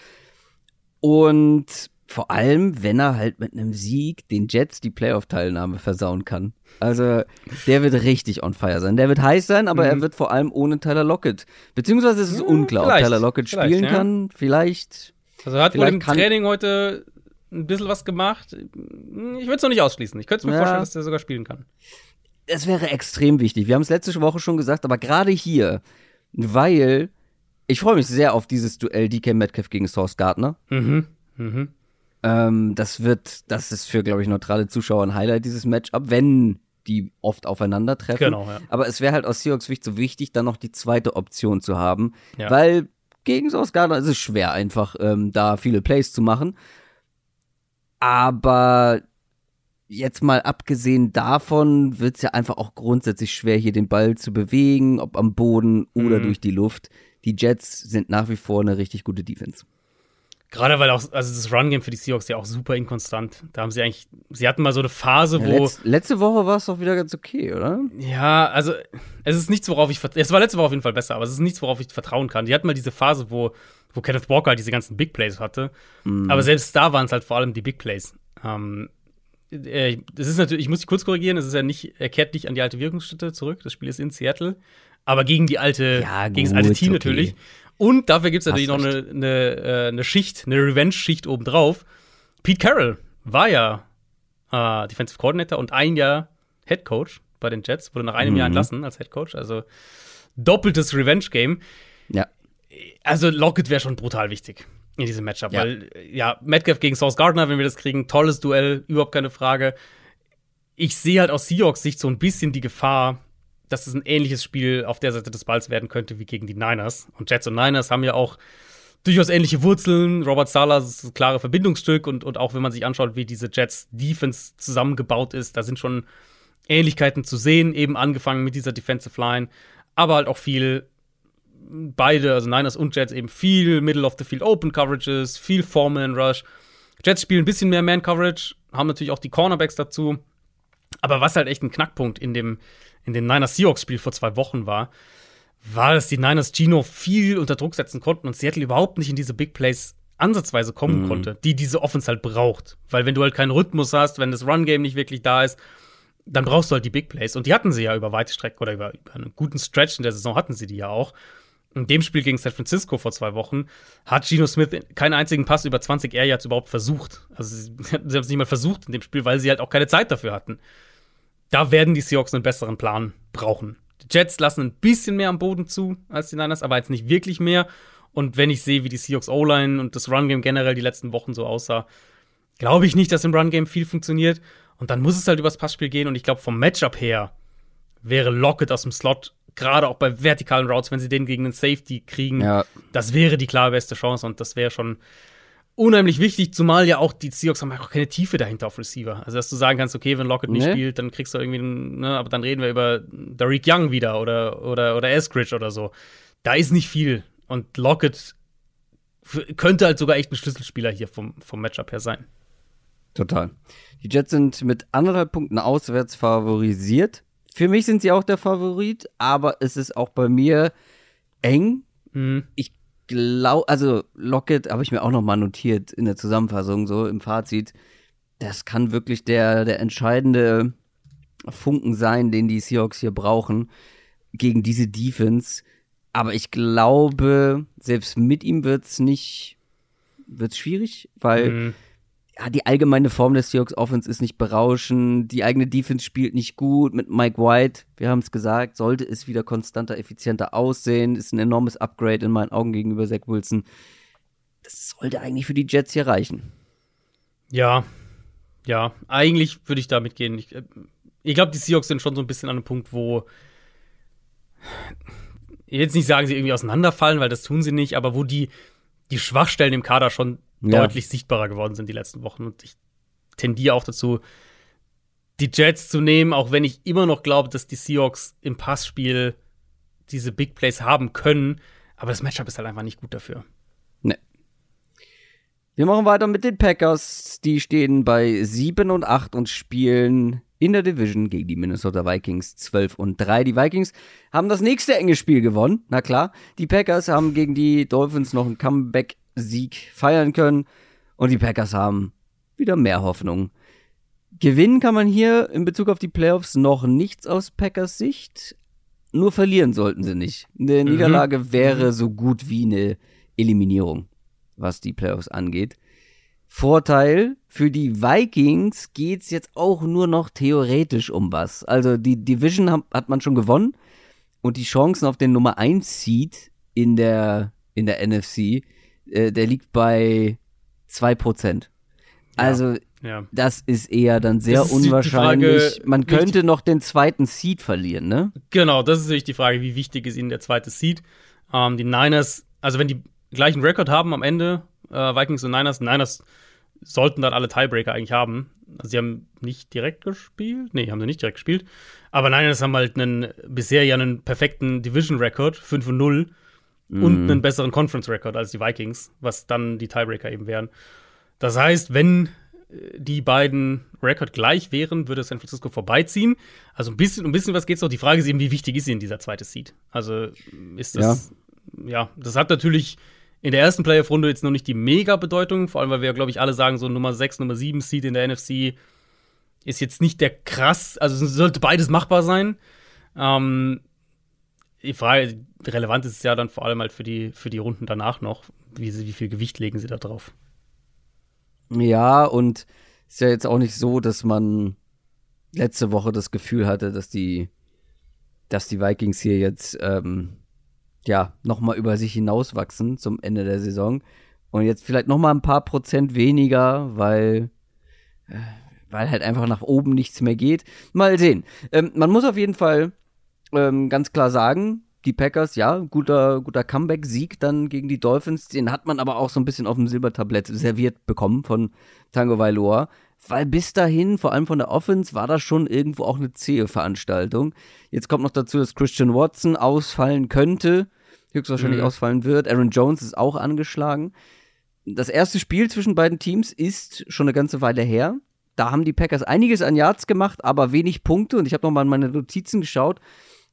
Und vor allem, wenn er halt mit einem Sieg den Jets die Playoff-Teilnahme versauen kann. Also, der wird richtig on fire sein. Der wird heiß sein, aber er wird vor allem ohne Tyler Lockett. Beziehungsweise es ist Ja, unklar, ob. Tyler Lockett Vielleicht, spielen ja. kann. Vielleicht. Also er hat wohl im Training heute ein bisschen was gemacht. Ich würde es noch nicht ausschließen. Ich könnte mir Ja. vorstellen, dass der sogar spielen kann. Es wäre extrem wichtig. Wir haben es letzte Woche schon gesagt, aber gerade hier, weil Ich freue mich sehr auf dieses Duell DK Metcalf gegen Source Gardner. Mhm. Mhm. Ähm, das wird, das ist für, glaube ich, neutrale Zuschauer ein Highlight, dieses Matchup, wenn die oft aufeinandertreffen. Genau, ja. Aber es wäre halt aus Seahawks Sicht so wichtig, dann noch die zweite Option zu haben, Ja. weil gegen Source Gardner ist es schwer, einfach ähm, da viele Plays zu machen. Aber jetzt mal abgesehen davon wird es ja einfach auch grundsätzlich schwer, hier den Ball zu bewegen, ob am Boden oder Mhm. durch die Luft. Die Jets sind nach wie vor eine richtig gute Defense. Gerade weil auch, also das Run-Game für die Seahawks ja auch super inkonstant. Da haben sie eigentlich, sie hatten mal so eine Phase, Ja, wo. letz, letzte Woche war es doch wieder ganz okay, oder? Ja, also es ist nichts, worauf ich es war letzte Woche auf jeden Fall besser, aber es ist nichts, worauf ich vertrauen kann. Die hatten mal diese Phase, wo, wo Kenneth Walker halt diese ganzen Big Plays hatte. Aber selbst da waren es halt vor allem die Big Plays. Ähm, äh, das ist natürlich, ich muss dich kurz korrigieren, es ist ja nicht, er kehrt nicht an die alte Wirkungsstätte zurück. Das Spiel ist in Seattle, aber gegen die alte, Ja, gegen das gut, alte Team okay. natürlich. Und dafür gibt es natürlich noch eine, eine, äh, eine Schicht, eine Revenge-Schicht obendrauf. Pete Carroll war ja äh, Defensive Coordinator und ein Jahr Head Coach bei den Jets, wurde nach einem Jahr entlassen als Head Coach. Also doppeltes Revenge-Game. Ja. Also Lockett wäre schon brutal wichtig in diesem Matchup, Ja. weil äh, ja, Metcalf gegen Sauce Gardner, wenn wir das kriegen, tolles Duell, überhaupt keine Frage. Ich sehe halt aus Seahawks Sicht so ein bisschen die Gefahr, dass es ein ähnliches Spiel auf der Seite des Balls werden könnte wie gegen die Niners. Und Jets und Niners haben ja auch durchaus ähnliche Wurzeln. Robert Sala ist ein klares Verbindungsstück und, und auch wenn man sich anschaut, wie diese Jets Defense zusammengebaut ist, da sind schon Ähnlichkeiten zu sehen, eben angefangen mit dieser Defensive Line, aber halt auch viel beide, also Niners und Jets, eben viel Middle of the Field Open Coverages, viel Foreman Rush. Jets spielen ein bisschen mehr Man Coverage, haben natürlich auch die Cornerbacks dazu. Aber was halt echt ein Knackpunkt in dem, in dem Niners Seahawks Spiel vor zwei Wochen war, war, dass die Niners Gino viel unter Druck setzen konnten und Seattle überhaupt nicht in diese Big Plays ansatzweise kommen konnte, die diese Offense halt braucht. Weil wenn du halt keinen Rhythmus hast, wenn das Run-Game nicht wirklich da ist, dann brauchst du halt die Big Plays. Und die hatten sie ja über weite Strecken oder über, über einen guten Stretch in der Saison hatten sie die ja auch. In dem Spiel gegen San Francisco vor zwei Wochen hat Geno Smith keinen einzigen Pass über 20 Air Yards überhaupt versucht. Also sie, sie haben es nicht mal versucht in dem Spiel, weil sie halt auch keine Zeit dafür hatten. Da werden die Seahawks einen besseren Plan brauchen. Die Jets lassen ein bisschen mehr am Boden zu als die Niners, aber jetzt nicht wirklich mehr. Und wenn ich sehe, wie die Seahawks O-Line und das Run-Game generell die letzten Wochen so aussah, glaube ich nicht, dass im Run-Game viel funktioniert. Und dann muss es halt übers Passspiel gehen. Und ich glaube, vom Matchup her wäre Lockett aus dem Slot, gerade auch bei vertikalen Routes, wenn sie den gegen den Safety kriegen, Ja. das wäre die klar beste Chance. Und das wäre schon unheimlich wichtig, zumal ja auch die Seahawks haben ja auch keine Tiefe dahinter auf Receiver. Also, dass du sagen kannst, okay, wenn Lockett nicht Nee. spielt, dann kriegst du irgendwie, einen, ne, aber dann reden wir über Derek Young wieder oder, oder, oder Eskridge oder so. Da ist nicht viel. Und Lockett könnte halt sogar echt ein Schlüsselspieler hier vom, vom Matchup her sein. Total. Die Jets sind mit anderthalb Punkten auswärts favorisiert. Für mich sind sie auch der Favorit, aber es ist auch bei mir eng. Mhm. Ich glaube, also Lockett habe ich mir auch noch mal notiert in der Zusammenfassung, so im Fazit. Das kann wirklich der, der entscheidende Funken sein, den die Seahawks hier brauchen gegen diese Defense. Aber ich glaube, selbst mit ihm wird's nicht, wird's schwierig, weil Mhm. Ja, die allgemeine Form des Seahawks Offense ist nicht berauschend, die eigene Defense spielt nicht gut mit Mike White. Wir haben es gesagt, sollte es wieder konstanter, effizienter aussehen, ist ein enormes Upgrade in meinen Augen gegenüber Zach Wilson. Das sollte eigentlich für die Jets hier reichen. Ja, ja, eigentlich würde ich damit gehen. Ich, äh, ich glaube, die Seahawks sind schon so ein bisschen an einem Punkt, wo jetzt nicht sagen, sie irgendwie auseinanderfallen, weil das tun sie nicht, aber wo die, die Schwachstellen im Kader schon Ja. deutlich sichtbarer geworden sind die letzten Wochen. Und ich tendiere auch dazu, die Jets zu nehmen, auch wenn ich immer noch glaube, dass die Seahawks im Passspiel diese Big Plays haben können. Aber das Matchup ist halt einfach nicht gut dafür. Ne. Wir machen weiter mit den Packers. Die stehen bei 7 und 8 und spielen in der Division gegen die Minnesota Vikings 12 und 3. Die Vikings haben das nächste enge Spiel gewonnen. Na klar. Die Packers haben gegen die Dolphins noch einen Comeback-Sieg feiern können. Und die Packers haben wieder mehr Hoffnung. Gewinnen kann man hier in Bezug auf die Playoffs noch nichts aus Packers Sicht. Nur verlieren sollten sie nicht. Eine Niederlage wäre so gut wie eine Eliminierung, was die Playoffs angeht. Vorteil für die Vikings geht's jetzt auch nur noch theoretisch um was. Also die Division hat, man schon gewonnen und die Chancen auf den Nummer 1 Seed in der, in der NFC. Äh, der liegt bei 2%. Also, Ja. das ist eher dann sehr Das unwahrscheinlich. Frage, Man die- könnte noch den zweiten Seed verlieren, ne? Genau, das ist natürlich die Frage, wie wichtig ist ihnen der zweite Seed. Ähm, die Niners, also wenn die gleichen Rekord haben am Ende, äh, Vikings und Niners, Niners sollten dann alle Tiebreaker eigentlich haben. Also sie haben nicht direkt gespielt. Nee, haben sie nicht direkt gespielt. Aber Niners haben halt einen, bisher ja einen perfekten Division-Record, 5 und 0, und einen besseren Conference-Record als die Vikings, was dann die Tiebreaker eben wären. Das heißt, wenn äh, die beiden Rekord gleich wären, würde San Francisco vorbeiziehen. Also ein bisschen, ein bisschen was geht's noch. Die Frage ist eben, wie wichtig ist ihnen dieser zweite Seed? Also ist das, ja, das hat natürlich in der ersten Playoff-Runde jetzt noch nicht die Mega-Bedeutung, vor allem, weil wir ja, glaube ich, alle sagen, so Nummer 6, Nummer 7 Seed in der NFC ist jetzt nicht der krass, also sollte beides machbar sein. Ähm, die Frage, relevant ist es ja dann vor allem halt für die, für die Runden danach noch, wie, sie, wie viel Gewicht legen sie da drauf. Ja, und ist ja jetzt auch nicht so, dass man letzte Woche das Gefühl hatte, dass die, dass die Vikings hier jetzt ähm, ja nochmal über sich hinauswachsen zum Ende der Saison und jetzt vielleicht nochmal ein paar Prozent weniger, weil äh, weil halt einfach nach oben nichts mehr geht. Mal sehen. Ähm, man muss auf jeden Fall ähm, ganz klar sagen, die Packers, ja, guter, guter Comeback-Sieg dann gegen die Dolphins. Den hat man aber auch so ein bisschen auf dem Silbertablett serviert bekommen von Tango Vailoa. Weil bis dahin, vor allem von der Offense, war das schon irgendwo auch eine zähe Veranstaltung. Jetzt kommt noch dazu, dass Christian Watson ausfallen könnte, höchstwahrscheinlich Mhm. ausfallen wird. Aaron Jones ist auch angeschlagen. Das erste Spiel zwischen beiden Teams ist schon eine ganze Weile her. Da haben die Packers einiges an Yards gemacht, aber wenig Punkte. Und ich habe noch mal in meine Notizen geschaut.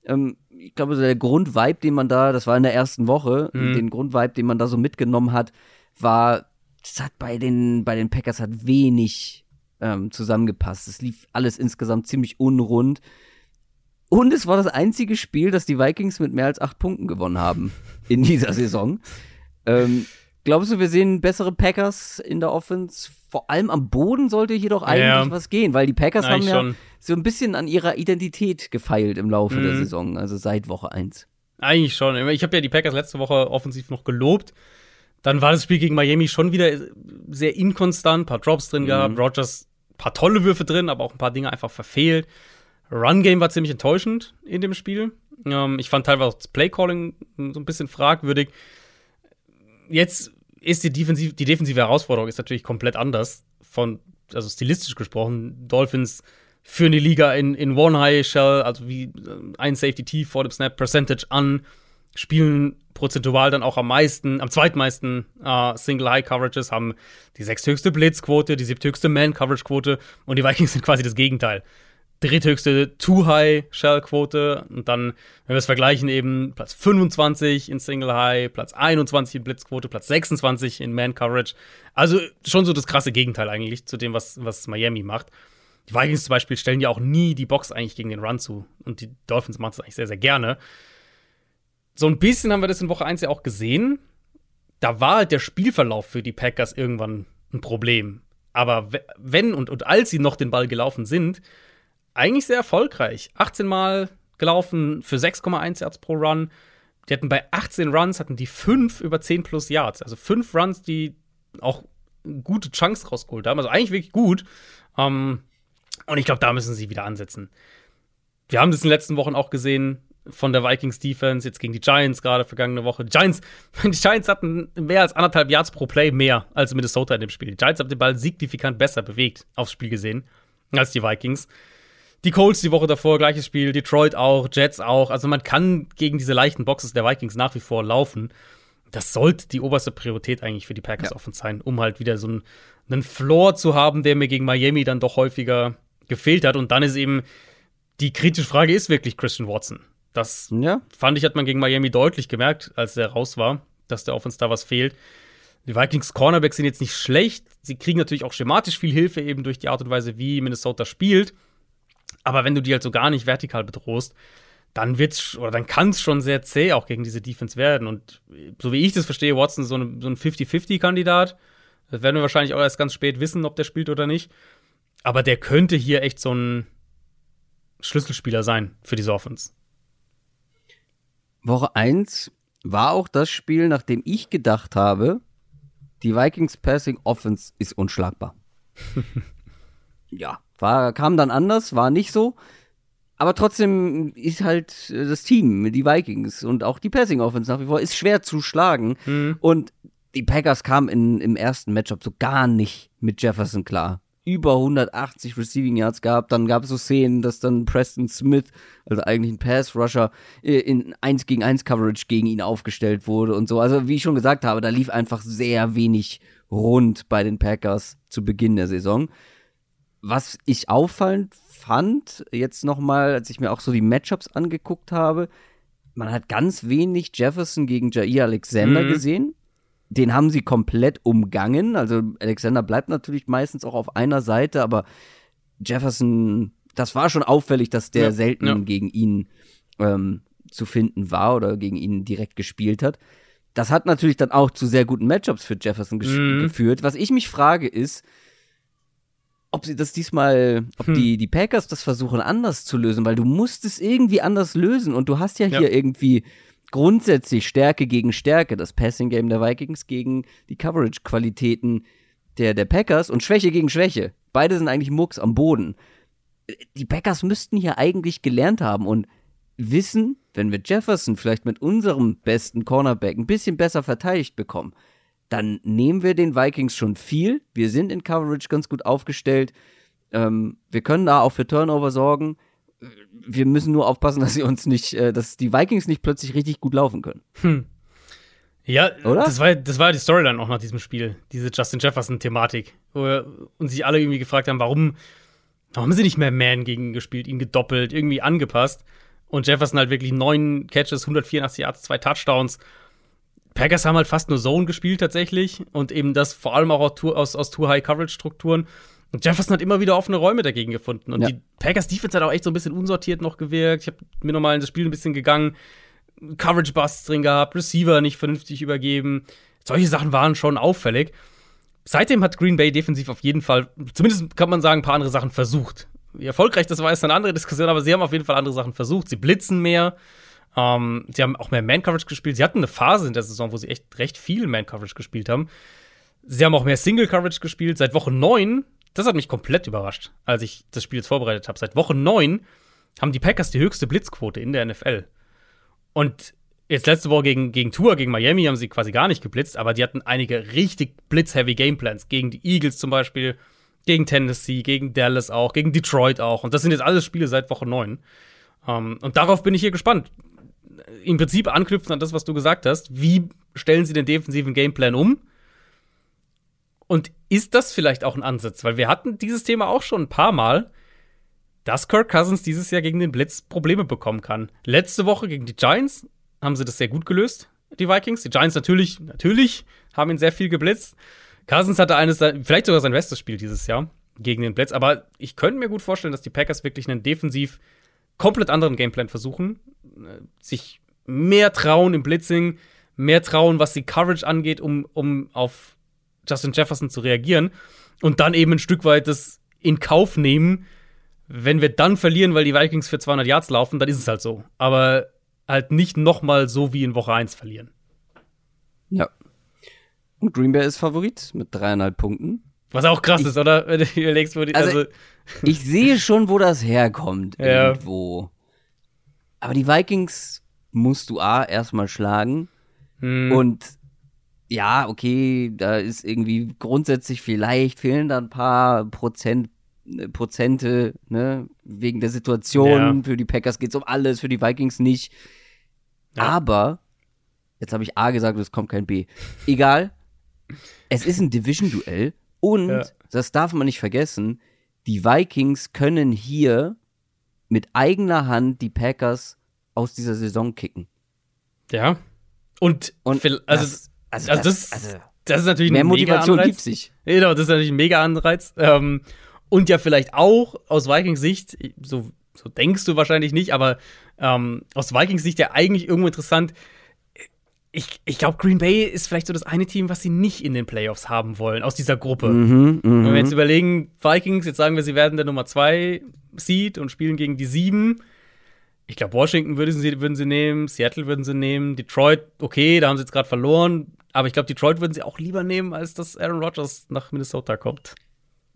Ähm, ich glaube, der Grundvibe, den man da, das war in der ersten Woche, Mhm. den Grundvibe, den man da so mitgenommen hat, war, das hat bei den, bei den Packers hat wenig ähm, zusammengepasst. Es lief alles insgesamt ziemlich unrund. Und es war das einzige Spiel, das die Vikings mit mehr als acht Punkten gewonnen haben in dieser Saison. Ähm, glaubst du, wir sehen bessere Packers in der Offense? Vor allem am Boden sollte hier doch eigentlich Ja. was gehen, weil die Packers haben Eigentlich ja schon. so ein bisschen an ihrer Identität gefeilt im Laufe der Mhm. Saison, also seit Woche 1. Eigentlich schon. Ich habe ja die Packers letzte Woche offensiv noch gelobt. Dann war das Spiel gegen Miami schon wieder sehr inkonstant, paar Drops drin gehabt, Rogers paar tolle Würfe drin, aber auch ein paar Dinge einfach verfehlt. Run-Game war ziemlich enttäuschend in dem Spiel. Ähm, ich fand teilweise das Play-Calling so ein bisschen fragwürdig. Jetzt ist die, Defensiv die defensive Herausforderung ist natürlich komplett anders. Von, also stilistisch gesprochen, Dolphins führen die Liga in, in One-High-Shell, also wie äh, ein Safety-T vor dem Snap Percentage an, spielen prozentual dann auch am meisten, am zweitmeisten äh, Single-High-Coverages, haben die sechsthöchste Blitzquote, die siebthöchste Man-Coverage-Quote und die Vikings sind quasi das Gegenteil. Dritthöchste Two-High-Shell-Quote und dann, wenn wir es vergleichen, eben Platz 25 in Single-High, Platz 21 in Blitzquote, Platz 26 in Man-Coverage. Also schon so das krasse Gegenteil eigentlich zu dem, was, was Miami macht. Die Vikings zum Beispiel stellen ja auch nie die Box eigentlich gegen den Run zu. Und die Dolphins machen es eigentlich sehr, sehr gerne. So ein bisschen haben wir das in Woche 1 ja auch gesehen. Da war halt der Spielverlauf für die Packers irgendwann ein Problem. Aber we- wenn und, und als sie noch den Ball gelaufen sind, eigentlich sehr erfolgreich. 18 Mal gelaufen für 6,1 Yards pro Run. Die hatten bei 18 Runs, hatten die 5 über 10 plus Yards. Also 5 Runs, die auch gute Chunks rausgeholt haben. Also eigentlich wirklich gut. Ähm, und ich glaube, da müssen sie wieder ansetzen. Wir haben das in den letzten Wochen auch gesehen von der Vikings Defense, jetzt gegen die Giants gerade vergangene Woche. Giants, die Giants hatten mehr als anderthalb Yards pro Play mehr als Minnesota in dem Spiel. Die Giants haben den Ball signifikant besser bewegt aufs Spiel gesehen als die Vikings. Die Colts die Woche davor, gleiches Spiel, Detroit auch, Jets auch. Also man kann gegen diese leichten Boxes der Vikings nach wie vor laufen. Das sollte die oberste Priorität eigentlich für die Packers Ja. Offense sein, um halt wieder so einen, einen Floor zu haben, der mir gegen Miami dann doch häufiger gefehlt hat. Und dann ist eben die kritische Frage ist wirklich Christian Watson. Das Ja, fand ich, hat man gegen Miami deutlich gemerkt, als der raus war, dass der Offense da was fehlt. Die Vikings Cornerbacks sind jetzt nicht schlecht. Sie kriegen natürlich auch schematisch viel Hilfe, eben durch die Art und Weise, wie Minnesota spielt. Aber wenn du die halt so gar nicht vertikal bedrohst, dann wird's oder dann kann es schon sehr zäh auch gegen diese Defense werden. Und so wie ich das verstehe, Watson so, eine, so ein 50-50-Kandidat. Das werden wir wahrscheinlich auch erst ganz spät wissen, ob der spielt oder nicht. Aber der könnte hier echt so ein Schlüsselspieler sein für diese Offense. Woche 1 war auch das Spiel, nachdem ich gedacht habe, die Vikings Passing Offense ist unschlagbar. ja, war, kam dann anders, war nicht so. Aber trotzdem ist halt äh, das Team, die Vikings und auch die Passing Offense nach wie vor ist schwer zu schlagen. Mhm. Und die Packers kamen in, im ersten Matchup so gar nicht mit Jefferson klar. Über 180 Receiving Yards gehabt. Dann gab es so Szenen, dass dann Preston Smith, also eigentlich ein Pass-Rusher, äh, in 1 gegen 1 Coverage gegen ihn aufgestellt wurde und so. Also, wie ich schon gesagt habe, da lief einfach sehr wenig rund bei den Packers zu Beginn der Saison. Was ich auffallend fand, jetzt nochmal, als ich mir auch so die Matchups angeguckt habe, man hat ganz wenig Jefferson gegen Jair Alexander mhm. gesehen. Den haben sie komplett umgangen. Also Alexander bleibt natürlich meistens auch auf einer Seite, aber Jefferson, das war schon auffällig, dass der ja, selten ja. gegen ihn ähm, zu finden war oder gegen ihn direkt gespielt hat. Das hat natürlich dann auch zu sehr guten Matchups für Jefferson mhm. geführt. Was ich mich frage ist, ob sie das diesmal, ob hm. die, die Packers das versuchen anders zu lösen, weil du musst es irgendwie anders lösen und du hast ja, ja. hier irgendwie grundsätzlich Stärke gegen Stärke, das Passing Game der Vikings gegen die Coverage Qualitäten der, der Packers und Schwäche gegen Schwäche. Beide sind eigentlich Mucks am Boden. Die Packers müssten hier eigentlich gelernt haben und wissen, wenn wir Jefferson vielleicht mit unserem besten Cornerback ein bisschen besser verteidigt bekommen, dann nehmen wir den Vikings schon viel. Wir sind in Coverage ganz gut aufgestellt. Ähm, wir können da auch für Turnover sorgen. Wir müssen nur aufpassen, dass sie uns nicht, äh, dass die Vikings nicht plötzlich richtig gut laufen können. Hm. Ja, Oder? Das, war, das war die Storyline auch nach diesem Spiel, diese Justin Jefferson-Thematik. Und sich alle irgendwie gefragt haben, warum, warum haben sie nicht mehr Man gegen gespielt, ihn gedoppelt, irgendwie angepasst. Und Jefferson halt wirklich neun Catches, 184 Yards, zwei Touchdowns. Packers haben halt fast nur Zone gespielt tatsächlich und eben das vor allem auch aus, aus Too-High-Coverage-Strukturen. Und Jefferson hat immer wieder offene Räume dagegen gefunden. Und ja. die Packers Defense hat auch echt so ein bisschen unsortiert noch gewirkt. Ich habe mir nochmal in das Spiel ein bisschen gegangen. Coverage-Busts drin gehabt, Receiver nicht vernünftig übergeben. Solche Sachen waren schon auffällig. Seitdem hat Green Bay defensiv auf jeden Fall, zumindest kann man sagen, ein paar andere Sachen versucht. Wie erfolgreich das war, ist eine andere Diskussion, aber sie haben auf jeden Fall andere Sachen versucht. Sie blitzen mehr. Ähm, sie haben auch mehr Man-Coverage gespielt. Sie hatten eine Phase in der Saison, wo sie echt recht viel Man-Coverage gespielt haben. Sie haben auch mehr Single-Coverage gespielt. Seit Woche 9, das hat mich komplett überrascht, als ich das Spiel jetzt vorbereitet habe. Seit Woche 9 haben die Packers die höchste Blitzquote in der NFL. Und jetzt letzte Woche gegen, gegen Tour, gegen Miami haben sie quasi gar nicht geblitzt, aber die hatten einige richtig blitz-heavy Gameplans. Gegen die Eagles zum Beispiel, gegen Tennessee, gegen Dallas auch, gegen Detroit auch. Und das sind jetzt alles Spiele seit Woche 9. Um, ähm, und darauf bin ich hier gespannt im Prinzip anknüpfen an das, was du gesagt hast. Wie stellen sie den defensiven Gameplan um? Und ist das vielleicht auch ein Ansatz? Weil wir hatten dieses Thema auch schon ein paar Mal, dass Kirk Cousins dieses Jahr gegen den Blitz Probleme bekommen kann. Letzte Woche gegen die Giants haben sie das sehr gut gelöst, die Vikings. Die Giants natürlich, natürlich haben ihn sehr viel geblitzt. Cousins hatte eines, vielleicht sogar sein bestes Spiel dieses Jahr gegen den Blitz. Aber ich könnte mir gut vorstellen, dass die Packers wirklich einen defensiv komplett anderen Gameplan versuchen, äh, sich mehr trauen im Blitzing, mehr trauen, was die Coverage angeht, um, um auf Justin Jefferson zu reagieren und dann eben ein Stück weit das in Kauf nehmen, wenn wir dann verlieren, weil die Vikings für 200 Yards laufen, dann ist es halt so. Aber halt nicht noch mal so wie in Woche 1 verlieren. Ja. Und Green Bay ist Favorit mit dreieinhalb Punkten. Was auch krass ich, ist, oder? Wenn du überlegst, wo die, also, also ich sehe schon, wo das herkommt. Ja. Irgendwo. Aber die Vikings musst du A erstmal schlagen. Hm. Und ja, okay, da ist irgendwie grundsätzlich vielleicht fehlen da ein paar Prozent, äh, Prozente, ne, wegen der Situation. Ja. Für die Packers geht es um alles, für die Vikings nicht. Ja. Aber, jetzt habe ich A gesagt, es kommt kein B. Egal. es ist ein Division-Duell und, ja. das darf man nicht vergessen, die Vikings können hier mit eigener Hand die Packers aus dieser Saison kicken. Ja. Und, und also, das, also, also das, also, das ist natürlich mehr ein Motivation mega gibt sich. Genau, das ist natürlich ein mega Anreiz. Ähm, und ja, vielleicht auch aus Vikings Sicht, so, so denkst du wahrscheinlich nicht, aber ähm, aus Vikings Sicht ja eigentlich irgendwo interessant. Ich, ich glaube, Green Bay ist vielleicht so das eine Team, was sie nicht in den Playoffs haben wollen, aus dieser Gruppe. Mhm, Wenn wir jetzt überlegen, Vikings, jetzt sagen wir, sie werden der Nummer 2 Seed und spielen gegen die 7 Ich glaube, Washington würden sie, würden sie nehmen, Seattle würden sie nehmen, Detroit, okay, da haben sie jetzt gerade verloren, aber ich glaube, Detroit würden sie auch lieber nehmen, als dass Aaron Rodgers nach Minnesota kommt.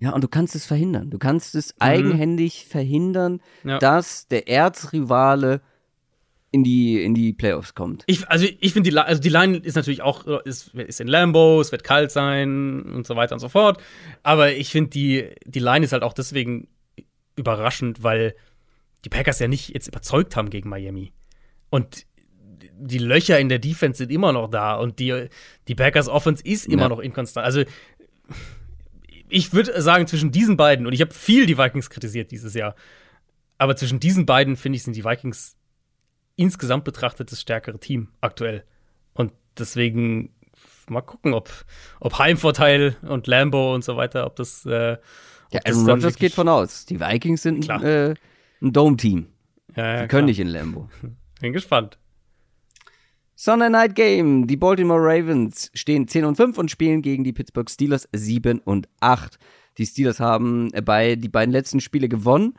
Ja, und du kannst es verhindern. Du kannst es mhm. eigenhändig verhindern, ja. dass der Erzrivale in die, in die Playoffs kommt. Ich, also ich finde, die, also die Line ist natürlich auch, ist, ist in Lambo, es wird kalt sein und so weiter und so fort. Aber ich finde, die, die Line ist halt auch deswegen überraschend, weil die Packers ja nicht jetzt überzeugt haben gegen Miami. Und die Löcher in der Defense sind immer noch da und die, die Packers Offense ist immer ja. noch inkonstant. Also ich würde sagen, zwischen diesen beiden, und ich habe viel die Vikings kritisiert dieses Jahr, aber zwischen diesen beiden, finde ich, sind die Vikings insgesamt betrachtet das stärkere Team aktuell. Und deswegen mal gucken, ob, ob Heimvorteil und Lambo und so weiter, ob das. Äh, ja, Aaron Rodgers geht von aus. Die Vikings sind äh, ein Dome-Team. Ja, ja, die können klar. nicht in Lambo. Bin gespannt. Sunday Night Game. Die Baltimore Ravens stehen 10 und 5 und spielen gegen die Pittsburgh Steelers 7 und 8. Die Steelers haben bei die beiden letzten Spiele gewonnen.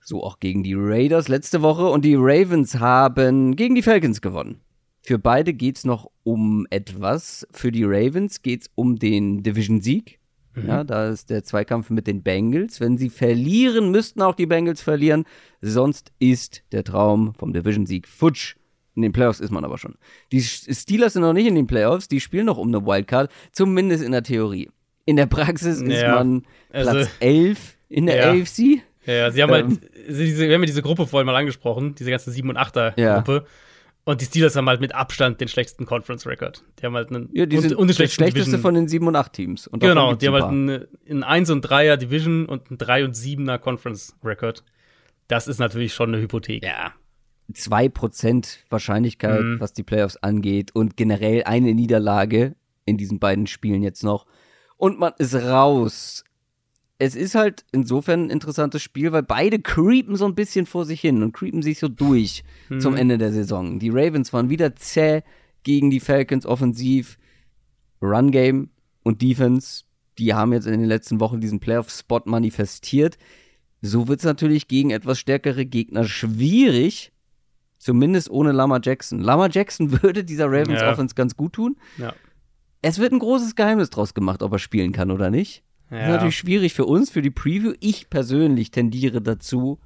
So auch gegen die Raiders letzte Woche. Und die Ravens haben gegen die Falcons gewonnen. Für beide geht es noch um etwas. Für die Ravens geht es um den Division-Sieg. Mhm. Ja, da ist der Zweikampf mit den Bengals. Wenn sie verlieren, müssten auch die Bengals verlieren. Sonst ist der Traum vom Division-Sieg futsch. In den Playoffs ist man aber schon. Die Steelers sind noch nicht in den Playoffs, die spielen noch um eine Wildcard, zumindest in der Theorie. In der Praxis ja. ist man Platz also, 11 in der ja. AFC. Ja, sie haben halt ähm, halt, diese, wir haben ja diese Gruppe vorhin mal angesprochen, diese ganze 7- und 8er-Gruppe. Ja. Und die Steelers haben halt mit Abstand den schlechtesten Conference-Record. Die haben halt einen ja, die sind und, und das schlechteste Division. von den 7 und 8 Teams. Und genau, die haben halt einen, einen 1 und 3er Division und einen 3 und 7er Conference-Record. Das ist natürlich schon eine Hypothek. Ja. 2% Wahrscheinlichkeit, mhm. was die Playoffs angeht und generell eine Niederlage in diesen beiden Spielen jetzt noch. Und man ist raus es ist halt insofern ein interessantes Spiel, weil beide creepen so ein bisschen vor sich hin und creepen sich so durch mhm. zum Ende der Saison. Die Ravens waren wieder zäh gegen die Falcons offensiv. Run Game und Defense, die haben jetzt in den letzten Wochen diesen Playoff-Spot manifestiert. So wird es natürlich gegen etwas stärkere Gegner schwierig, zumindest ohne Lama Jackson. Lama Jackson würde dieser Ravens ja. Offense ganz gut tun. Ja. Es wird ein großes Geheimnis draus gemacht, ob er spielen kann oder nicht. Ja. Das ist natürlich schwierig für uns, für die Preview. Ich persönlich tendiere dazu,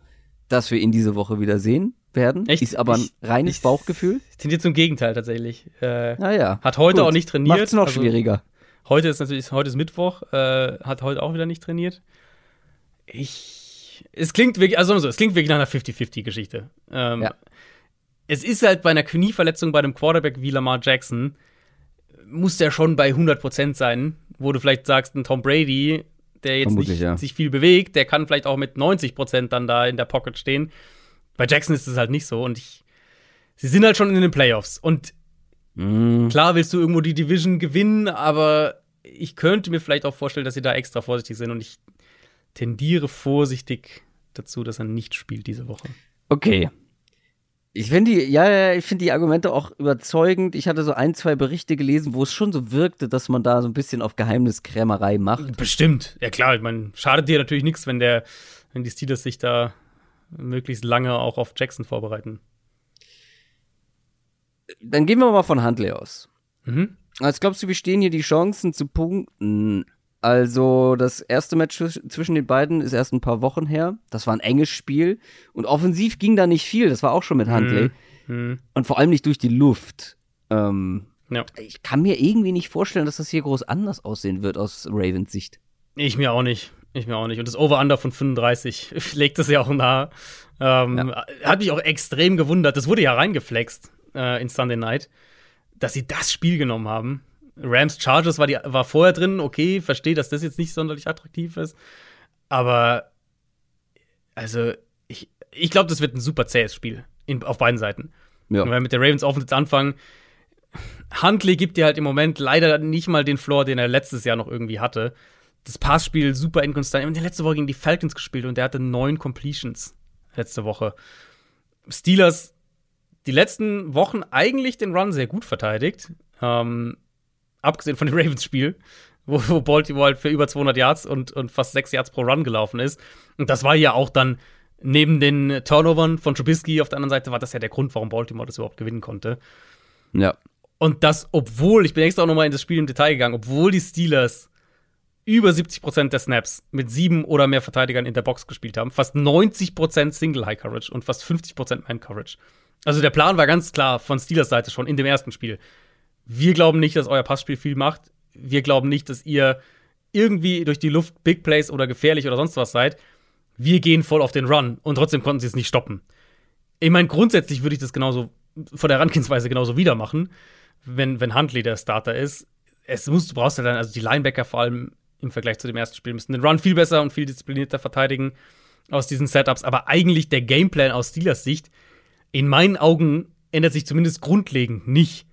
dass wir ihn diese Woche wieder sehen werden. Echt? Ist aber ein ich, reines ich, Bauchgefühl. Ich tendiere zum Gegenteil tatsächlich. Äh, naja. Hat heute Gut. auch nicht trainiert. Macht's noch also, schwieriger. Heute ist natürlich, heute ist Mittwoch, äh, hat heute auch wieder nicht trainiert. Ich. Es klingt wirklich, also so, es klingt wirklich nach einer 50-50-Geschichte. Ähm, ja. Es ist halt bei einer Knieverletzung bei einem Quarterback wie Lamar Jackson, muss der schon bei 100% sein, wo du vielleicht sagst, ein Tom Brady, der jetzt Vermutlich, nicht ja. sich viel bewegt, der kann vielleicht auch mit 90 Prozent dann da in der Pocket stehen. Bei Jackson ist es halt nicht so und ich, sie sind halt schon in den Playoffs und mm. klar willst du irgendwo die Division gewinnen, aber ich könnte mir vielleicht auch vorstellen, dass sie da extra vorsichtig sind und ich tendiere vorsichtig dazu, dass er nicht spielt diese Woche. Okay, ich finde die, ja, ich finde die Argumente auch überzeugend. Ich hatte so ein, zwei Berichte gelesen, wo es schon so wirkte, dass man da so ein bisschen auf Geheimniskrämerei macht. Bestimmt. Ja klar, ich meine, schadet dir natürlich nichts, wenn der, wenn die Steelers sich da möglichst lange auch auf Jackson vorbereiten. Dann gehen wir mal von Handley aus. Mhm. Als glaubst du, wie stehen hier die Chancen zu punkten? Also, das erste Match zwischen den beiden ist erst ein paar Wochen her. Das war ein enges Spiel. Und offensiv ging da nicht viel. Das war auch schon mit Handley. Mhm. Und vor allem nicht durch die Luft. Ähm, ja. Ich kann mir irgendwie nicht vorstellen, dass das hier groß anders aussehen wird aus Ravens Sicht. Ich mir auch nicht. Ich mir auch nicht. Und das Over-Under von 35 legt das ja auch nahe. Ähm, ja. Hat mich auch extrem gewundert. Das wurde ja reingeflext äh, in Sunday Night, dass sie das Spiel genommen haben. Rams Chargers war, die, war vorher drin, okay, verstehe, dass das jetzt nicht sonderlich attraktiv ist. Aber, also, ich, ich glaube, das wird ein super zähes Spiel in, auf beiden Seiten. Ja. Wenn wir mit der Ravens Offense anfangen, Huntley gibt dir halt im Moment leider nicht mal den Floor, den er letztes Jahr noch irgendwie hatte. Das Passspiel super inkonstant. Und der letzte Woche gegen die Falcons gespielt und der hatte neun Completions letzte Woche. Steelers die letzten Wochen eigentlich den Run sehr gut verteidigt. Ähm, abgesehen von dem Ravens-Spiel, wo, wo Baltimore halt für über 200 Yards und, und fast 6 Yards pro Run gelaufen ist. Und das war ja auch dann neben den Turnovern von Trubisky auf der anderen Seite war das ja der Grund, warum Baltimore das überhaupt gewinnen konnte. Ja. Und das, obwohl, ich bin extra auch nochmal in das Spiel im Detail gegangen, obwohl die Steelers über 70% der Snaps mit sieben oder mehr Verteidigern in der Box gespielt haben, fast 90% Single High Coverage und fast 50% Man Coverage. Also der Plan war ganz klar von Steelers Seite schon in dem ersten Spiel. Wir glauben nicht, dass euer Passspiel viel macht. Wir glauben nicht, dass ihr irgendwie durch die Luft Big Plays oder gefährlich oder sonst was seid. Wir gehen voll auf den Run und trotzdem konnten sie es nicht stoppen. Ich meine, grundsätzlich würde ich das genauso von der Herangehensweise genauso wieder machen wenn, wenn Huntley der Starter ist. Es muss, du brauchst ja dann, also die Linebacker vor allem im Vergleich zu dem ersten Spiel müssen den Run viel besser und viel disziplinierter verteidigen aus diesen Setups. Aber eigentlich der Gameplan aus Steelers Sicht, in meinen Augen, ändert sich zumindest grundlegend nicht.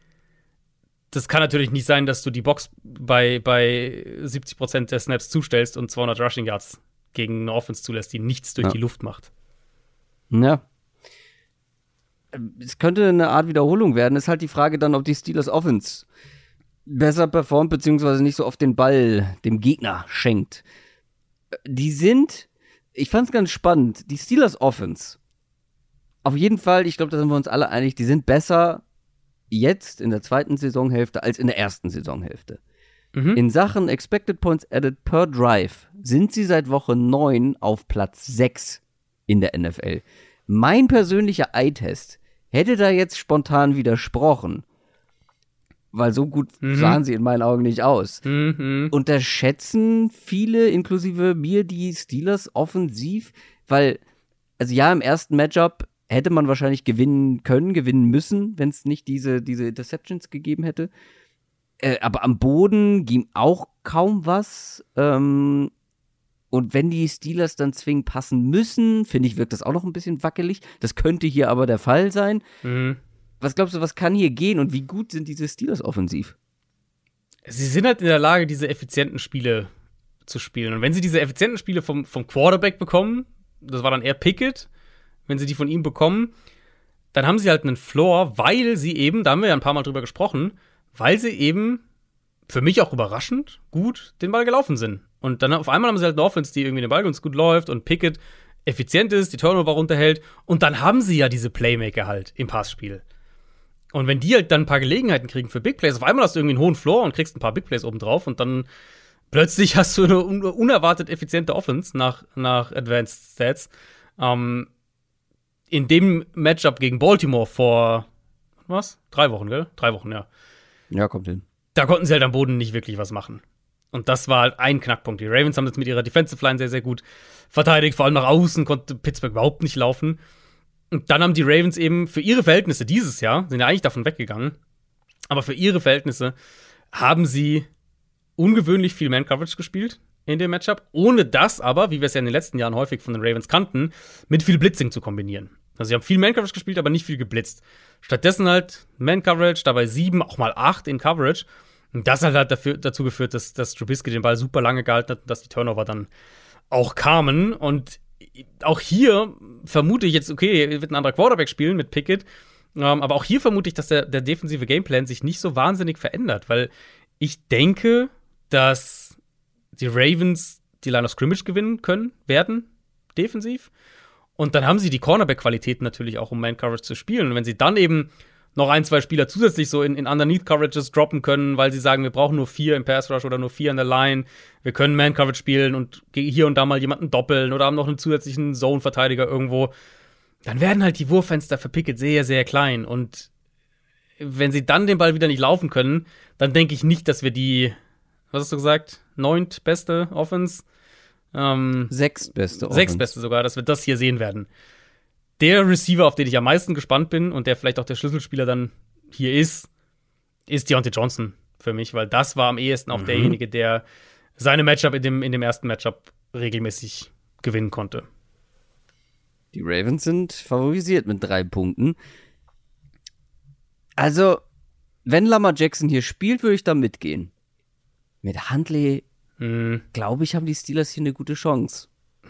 Das kann natürlich nicht sein, dass du die Box bei, bei 70% der Snaps zustellst und 200 Rushing Yards gegen eine Offense zulässt, die nichts durch ja. die Luft macht. Ja, es könnte eine Art Wiederholung werden. Ist halt die Frage dann, ob die Steelers Offense besser performt, beziehungsweise nicht so oft den Ball dem Gegner schenkt. Die sind, ich fand es ganz spannend, die Steelers Offense. Auf jeden Fall, ich glaube, da sind wir uns alle einig, die sind besser jetzt in der zweiten Saisonhälfte als in der ersten Saisonhälfte. Mhm. In Sachen Expected Points Added per Drive sind sie seit Woche 9 auf Platz 6 in der NFL. Mein persönlicher Eye-Test hätte da jetzt spontan widersprochen. Weil so gut mhm. sahen sie in meinen Augen nicht aus. Mhm. Unterschätzen viele, inklusive mir, die Steelers offensiv, weil, also ja, im ersten Matchup hätte man wahrscheinlich gewinnen können, gewinnen müssen, wenn es nicht diese, diese Interceptions gegeben hätte. Äh, aber am Boden ging auch kaum was. Ähm, und wenn die Steelers dann zwingend passen müssen, finde ich, wirkt das auch noch ein bisschen wackelig. Das könnte hier aber der Fall sein. Mhm. Was glaubst du, was kann hier gehen und wie gut sind diese Steelers offensiv? Sie sind halt in der Lage, diese effizienten Spiele zu spielen. Und wenn sie diese effizienten Spiele vom, vom Quarterback bekommen, das war dann eher Pickett, wenn sie die von ihm bekommen, dann haben sie halt einen Floor, weil sie eben, da haben wir ja ein paar Mal drüber gesprochen, weil sie eben für mich auch überraschend gut den Ball gelaufen sind. Und dann auf einmal haben sie halt eine Offense, die irgendwie den Ball ganz gut läuft und Pickett effizient ist, die Turnover runterhält. Und dann haben sie ja diese Playmaker halt im Passspiel. Und wenn die halt dann ein paar Gelegenheiten kriegen für Big Plays, auf einmal hast du irgendwie einen hohen Floor und kriegst ein paar Big Plays oben drauf und dann plötzlich hast du eine un unerwartet effiziente Offense nach, nach Advanced Stats. Ähm, in dem Matchup gegen Baltimore vor was? Drei Wochen, gell? Drei Wochen, ja. Ja, kommt hin. Da konnten sie halt am Boden nicht wirklich was machen. Und das war halt ein Knackpunkt. Die Ravens haben das mit ihrer Defensive Line sehr, sehr gut verteidigt. Vor allem nach außen konnte Pittsburgh überhaupt nicht laufen. Und dann haben die Ravens eben für ihre Verhältnisse dieses Jahr, sind ja eigentlich davon weggegangen, aber für ihre Verhältnisse haben sie ungewöhnlich viel Man-Coverage gespielt in dem Matchup, ohne das aber, wie wir es ja in den letzten Jahren häufig von den Ravens kannten, mit viel Blitzing zu kombinieren. Also sie haben viel Man-Coverage gespielt, aber nicht viel geblitzt. Stattdessen halt Man-Coverage, dabei sieben, auch mal acht in Coverage. Und das hat halt dafür, dazu geführt, dass, dass Trubisky den Ball super lange gehalten hat und dass die Turnover dann auch kamen. Und auch hier vermute ich jetzt, okay, wird ein anderer Quarterback spielen mit Pickett. Ähm, aber auch hier vermute ich, dass der, der defensive Gameplan sich nicht so wahnsinnig verändert, weil ich denke, dass die Ravens die Line of Scrimmage gewinnen können, werden, defensiv. Und dann haben sie die Cornerback-Qualitäten natürlich auch, um Man-Coverage zu spielen. Und wenn sie dann eben noch ein, zwei Spieler zusätzlich so in, in Underneath-Coverages droppen können, weil sie sagen, wir brauchen nur vier im Pass-Rush oder nur vier an der Line. Wir können Man-Coverage spielen und hier und da mal jemanden doppeln oder haben noch einen zusätzlichen Zone-Verteidiger irgendwo. Dann werden halt die Wurffenster für Pickett sehr, sehr klein. Und wenn sie dann den Ball wieder nicht laufen können, dann denke ich nicht, dass wir die, was hast du gesagt, neunt beste Offense? Ähm, sechstbeste Offense. Sechstbeste sogar, dass wir das hier sehen werden der Receiver, auf den ich am meisten gespannt bin und der vielleicht auch der Schlüsselspieler dann hier ist, ist Deontay Johnson für mich, weil das war am ehesten auch mhm. derjenige, der seine Matchup in dem, in dem ersten Matchup regelmäßig gewinnen konnte. Die Ravens sind favorisiert mit drei Punkten. Also, wenn Lamar Jackson hier spielt, würde ich da mitgehen. Mit Huntley, mhm. glaube ich, haben die Steelers hier eine gute Chance.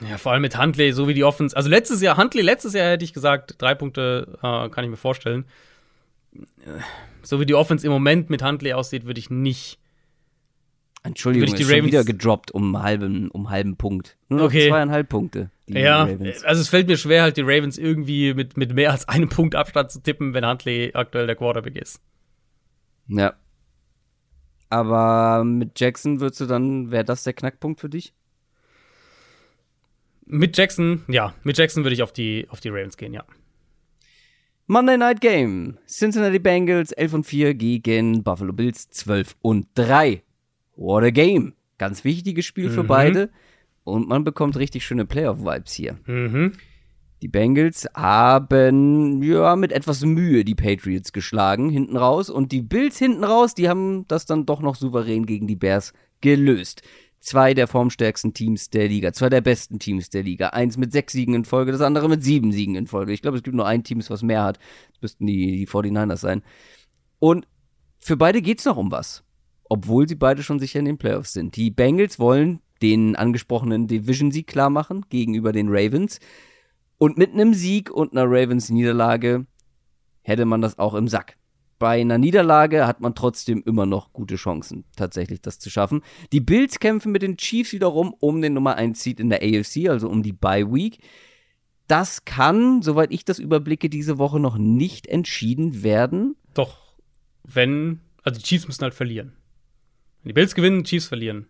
Ja, vor allem mit Huntley, so wie die Offense. Also letztes Jahr, Huntley, letztes Jahr hätte ich gesagt, drei Punkte äh, kann ich mir vorstellen. So wie die Offense im Moment mit Huntley aussieht, würde ich nicht. Entschuldigung, würde ich die ist Ravens schon wieder gedroppt um halben, um halben Punkt. Nur noch okay. zweieinhalb Punkte. ja, Ravens. also es fällt mir schwer, halt die Ravens irgendwie mit, mit mehr als einem Punkt Abstand zu tippen, wenn Huntley aktuell der Quarterback ist. Ja. Aber mit Jackson würdest du dann, wäre das der Knackpunkt für dich? Mit Jackson, ja, mit Jackson würde ich auf die, auf die Ravens gehen, ja. Monday Night Game. Cincinnati Bengals 11 und 4 gegen Buffalo Bills 12 und 3. What a game. Ganz wichtiges Spiel mhm. für beide. Und man bekommt richtig schöne Playoff-Vibes hier. Mhm. Die Bengals haben ja mit etwas Mühe die Patriots geschlagen hinten raus und die Bills hinten raus, die haben das dann doch noch souverän gegen die Bears gelöst zwei der formstärksten Teams der Liga, zwei der besten Teams der Liga. Eins mit sechs Siegen in Folge, das andere mit sieben Siegen in Folge. Ich glaube, es gibt nur ein Team, was mehr hat. Das müssten die, die 49ers sein. Und für beide geht es noch um was. Obwohl sie beide schon sicher in den Playoffs sind. Die Bengals wollen den angesprochenen Division-Sieg klar machen gegenüber den Ravens. Und mit einem Sieg und einer Ravens-Niederlage hätte man das auch im Sack bei einer Niederlage hat man trotzdem immer noch gute Chancen, tatsächlich das zu schaffen. Die Bills kämpfen mit den Chiefs wiederum um den Nummer 1 Seed in der AFC, also um die Bye Week. Das kann, soweit ich das überblicke, diese Woche noch nicht entschieden werden. Doch, wenn, also die Chiefs müssen halt verlieren. Wenn die Bills gewinnen, die Chiefs verlieren,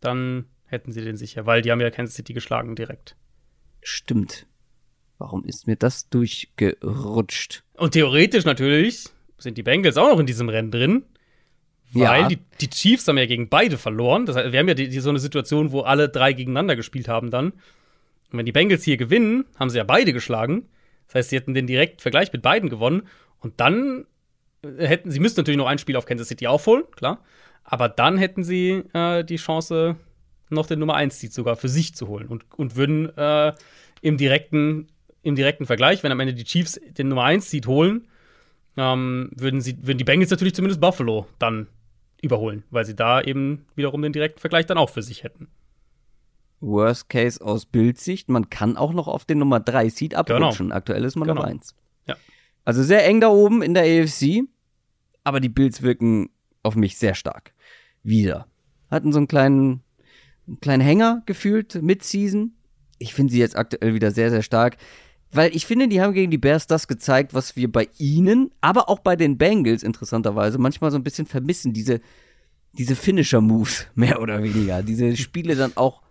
dann hätten sie den sicher, weil die haben ja Kansas City geschlagen direkt. Stimmt. Warum ist mir das durchgerutscht? Und theoretisch natürlich sind die Bengals auch noch in diesem Rennen drin. Weil ja. die, die, Chiefs haben ja gegen beide verloren. Das heißt, wir haben ja die, die, so eine Situation, wo alle drei gegeneinander gespielt haben dann. Und wenn die Bengals hier gewinnen, haben sie ja beide geschlagen. Das heißt, sie hätten den direkten Vergleich mit beiden gewonnen. Und dann äh, hätten sie müssten natürlich noch ein Spiel auf Kansas City aufholen, klar. Aber dann hätten sie äh, die Chance, noch den Nummer 1 Seed sogar für sich zu holen und, und würden äh, im, direkten, im direkten Vergleich, wenn am Ende die Chiefs den Nummer 1 Seed holen, ähm, würden, sie, würden die Bengals natürlich zumindest Buffalo dann überholen, weil sie da eben wiederum den direkten Vergleich dann auch für sich hätten. Worst Case aus Bildsicht, man kann auch noch auf den Nummer 3 Seed abrutschen. Genau. Aktuell ist man genau. Nummer 1. Ja. Also sehr eng da oben in der AFC, aber die Bills wirken auf mich sehr stark. Wieder. Hatten so einen kleinen, einen kleinen Hänger gefühlt, Mid-Season. Ich finde sie jetzt aktuell wieder sehr, sehr stark. Weil ich finde, die haben gegen die Bears das gezeigt, was wir bei ihnen, aber auch bei den Bengals interessanterweise manchmal so ein bisschen vermissen. Diese, diese Finisher-Moves, mehr oder weniger. Diese Spiele dann auch,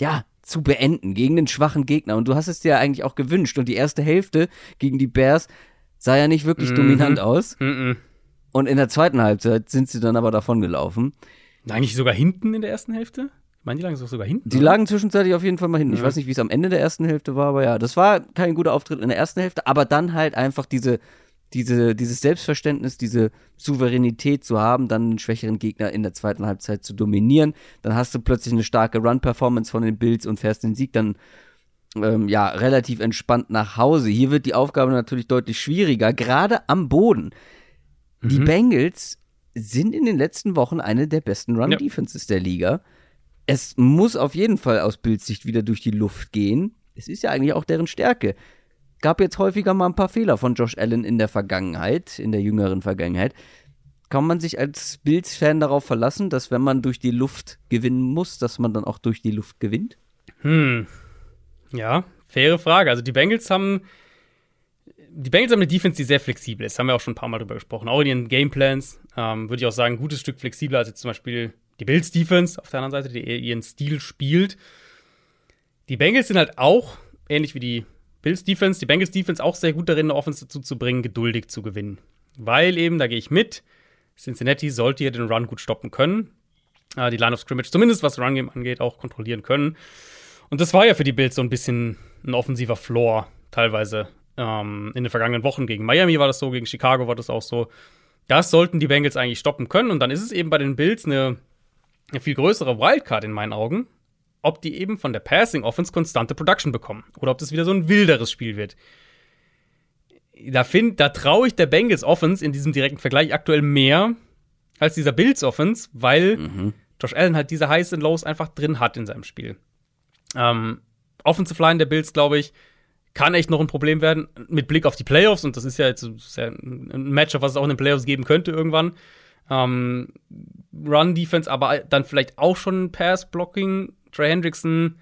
ja, zu beenden gegen den schwachen Gegner. Und du hast es dir ja eigentlich auch gewünscht. Und die erste Hälfte gegen die Bears sah ja nicht wirklich mhm. dominant aus. Mhm. Und in der zweiten Halbzeit sind sie dann aber davon gelaufen. Eigentlich sogar hinten in der ersten Hälfte? Ich meine, die lagen sogar hinten. Die lagen zwischenzeitlich auf jeden Fall mal hinten. Ja. Ich weiß nicht, wie es am Ende der ersten Hälfte war, aber ja, das war kein guter Auftritt in der ersten Hälfte, aber dann halt einfach diese, diese, dieses Selbstverständnis, diese Souveränität zu haben, dann einen schwächeren Gegner in der zweiten Halbzeit zu dominieren. Dann hast du plötzlich eine starke Run-Performance von den Bills und fährst den Sieg dann ähm, ja relativ entspannt nach Hause. Hier wird die Aufgabe natürlich deutlich schwieriger, gerade am Boden. Mhm. Die Bengals sind in den letzten Wochen eine der besten Run-Defenses ja. der Liga es muss auf jeden Fall aus Bildsicht wieder durch die Luft gehen. Es ist ja eigentlich auch deren Stärke. Gab jetzt häufiger mal ein paar Fehler von Josh Allen in der Vergangenheit, in der jüngeren Vergangenheit. Kann man sich als Bills-Fan darauf verlassen, dass wenn man durch die Luft gewinnen muss, dass man dann auch durch die Luft gewinnt? Hm. Ja, faire Frage. Also die Bengals haben die Bengals haben eine Defense, die sehr flexibel ist. Haben wir auch schon ein paar Mal drüber gesprochen. Auch in ihren Gameplans ähm, würde ich auch sagen, ein gutes Stück flexibler als jetzt zum Beispiel die Bills Defense auf der anderen Seite, die ihren Stil spielt. Die Bengals sind halt auch, ähnlich wie die Bills Defense, die Bengals Defense auch sehr gut darin, eine Offense dazu zu bringen, geduldig zu gewinnen. Weil eben, da gehe ich mit, Cincinnati sollte hier den Run gut stoppen können. Äh, die Line of Scrimmage, zumindest was Run Game angeht, auch kontrollieren können. Und das war ja für die Bills so ein bisschen ein offensiver Floor, teilweise ähm, in den vergangenen Wochen. Gegen Miami war das so, gegen Chicago war das auch so. Das sollten die Bengals eigentlich stoppen können. Und dann ist es eben bei den Bills eine eine viel größere Wildcard in meinen Augen, ob die eben von der Passing Offense konstante Production bekommen oder ob das wieder so ein wilderes Spiel wird. Da, da traue ich der Bengals Offense in diesem direkten Vergleich aktuell mehr als dieser Bills Offense, weil mhm. Josh Allen halt diese Highs und Lows einfach drin hat in seinem Spiel. Ähm, Offensive Line der Bills, glaube ich, kann echt noch ein Problem werden mit Blick auf die Playoffs und das ist ja jetzt ein Matchup, was es auch in den Playoffs geben könnte irgendwann. Ähm, Run-Defense, aber dann vielleicht auch schon Pass-Blocking. Trey Hendrickson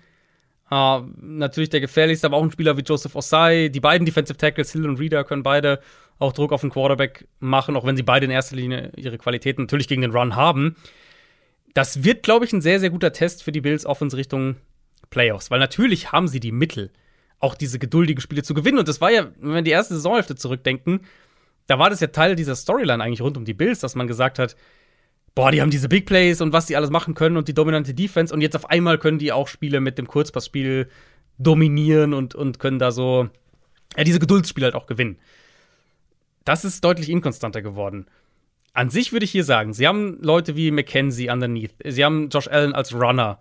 Uh, natürlich der gefährlichste, aber auch ein Spieler wie Joseph Osai. Die beiden Defensive Tackles, Hill und Reader, können beide auch Druck auf den Quarterback machen, auch wenn sie beide in erster Linie ihre Qualitäten natürlich gegen den Run haben. Das wird, glaube ich, ein sehr, sehr guter Test für die Bills Offense Richtung Playoffs, weil natürlich haben sie die Mittel, auch diese geduldigen Spiele zu gewinnen. Und das war ja, wenn wir die erste Saisonhälfte zurückdenken, da war das ja Teil dieser Storyline eigentlich rund um die Bills, dass man gesagt hat, boah, die haben diese Big Plays und was die alles machen können und die dominante Defense und jetzt auf einmal können die auch Spiele mit dem Kurzpassspiel dominieren und, und können da so ja, diese Geduldsspiele halt auch gewinnen. Das ist deutlich inkonstanter geworden. An sich würde ich hier sagen, sie haben Leute wie McKenzie underneath, sie haben Josh Allen als Runner.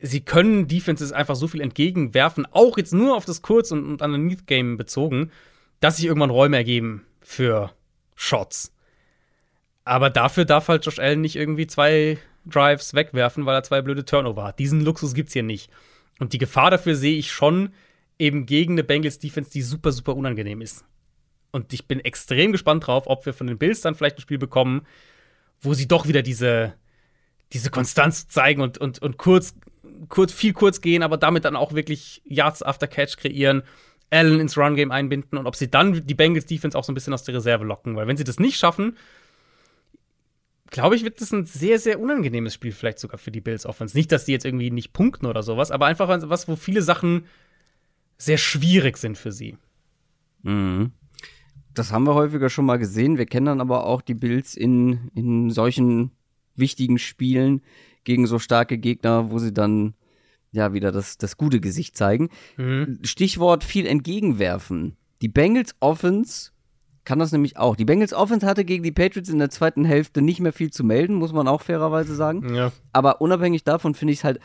Sie können Defenses einfach so viel entgegenwerfen, auch jetzt nur auf das Kurz- und, und Underneath-Game bezogen, dass sich irgendwann Räume ergeben für Shots. Aber dafür darf halt Josh Allen nicht irgendwie zwei Drives wegwerfen, weil er zwei blöde Turnover hat. Diesen Luxus gibt's hier nicht. Und die Gefahr dafür sehe ich schon eben gegen eine Bengals Defense, die super, super unangenehm ist. Und ich bin extrem gespannt drauf, ob wir von den Bills dann vielleicht ein Spiel bekommen, wo sie doch wieder diese, diese Konstanz zeigen und, und, und kurz, kurz, viel kurz gehen, aber damit dann auch wirklich Yards after Catch kreieren, Allen ins Run-Game einbinden und ob sie dann die Bengals Defense auch so ein bisschen aus der Reserve locken. Weil wenn sie das nicht schaffen, glaube ich, wird das ein sehr, sehr unangenehmes Spiel, vielleicht sogar für die Bills Offense. Nicht, dass die jetzt irgendwie nicht punkten oder sowas, aber einfach was, wo viele Sachen sehr schwierig sind für sie. Mhm. Das haben wir häufiger schon mal gesehen. Wir kennen dann aber auch die Bills in, in solchen wichtigen Spielen gegen so starke Gegner, wo sie dann ja wieder das, das gute Gesicht zeigen. Mhm. Stichwort viel entgegenwerfen. Die Bengals Offense kann das nämlich auch. Die Bengals Offense hatte gegen die Patriots in der zweiten Hälfte nicht mehr viel zu melden, muss man auch fairerweise sagen. Ja. Aber unabhängig davon finde ich es halt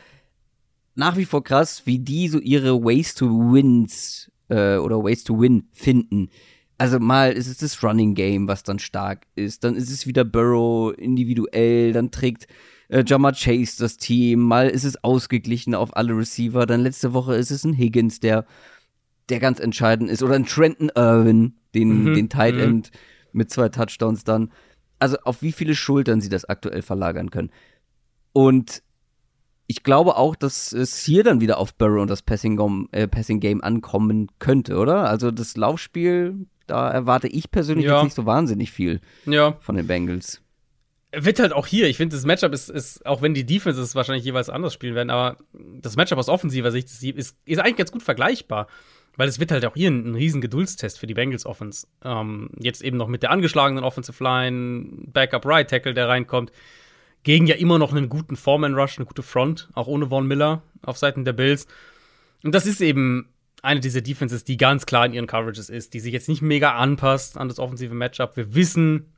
nach wie vor krass, wie die so ihre Ways to Wins äh, oder Ways to Win finden. Also mal ist es das Running Game, was dann stark ist, dann ist es wieder Burrow individuell, dann trägt äh, Jama Chase das Team, mal ist es ausgeglichen auf alle Receiver, dann letzte Woche ist es ein Higgins, der der ganz entscheidend ist oder ein Trenton Irwin, den, mhm. den Tight mhm. End mhm. mit zwei Touchdowns dann. Also auf wie viele Schultern sie das aktuell verlagern können. Und ich glaube auch, dass es hier dann wieder auf Burrow und das Passing, äh, Passing Game ankommen könnte, oder? Also das Laufspiel, da erwarte ich persönlich ja. jetzt nicht so wahnsinnig viel ja. von den Bengals. Wird halt auch hier, ich finde, das Matchup ist, ist, auch wenn die Defenses wahrscheinlich jeweils anders spielen werden, aber das Matchup aus offensiver Sicht ist, ist, ist eigentlich ganz gut vergleichbar. Weil es wird halt auch hier ein, ein riesen Geduldstest für die Bengals Offense. Ähm, jetzt eben noch mit der angeschlagenen Offensive Line, Backup Right Tackle, der reinkommt. Gegen ja immer noch einen guten Foreman Rush, eine gute Front, auch ohne Von Miller auf Seiten der Bills. Und das ist eben eine dieser Defenses, die ganz klar in ihren Coverages ist, die sich jetzt nicht mega anpasst an das offensive Matchup. Wir wissen,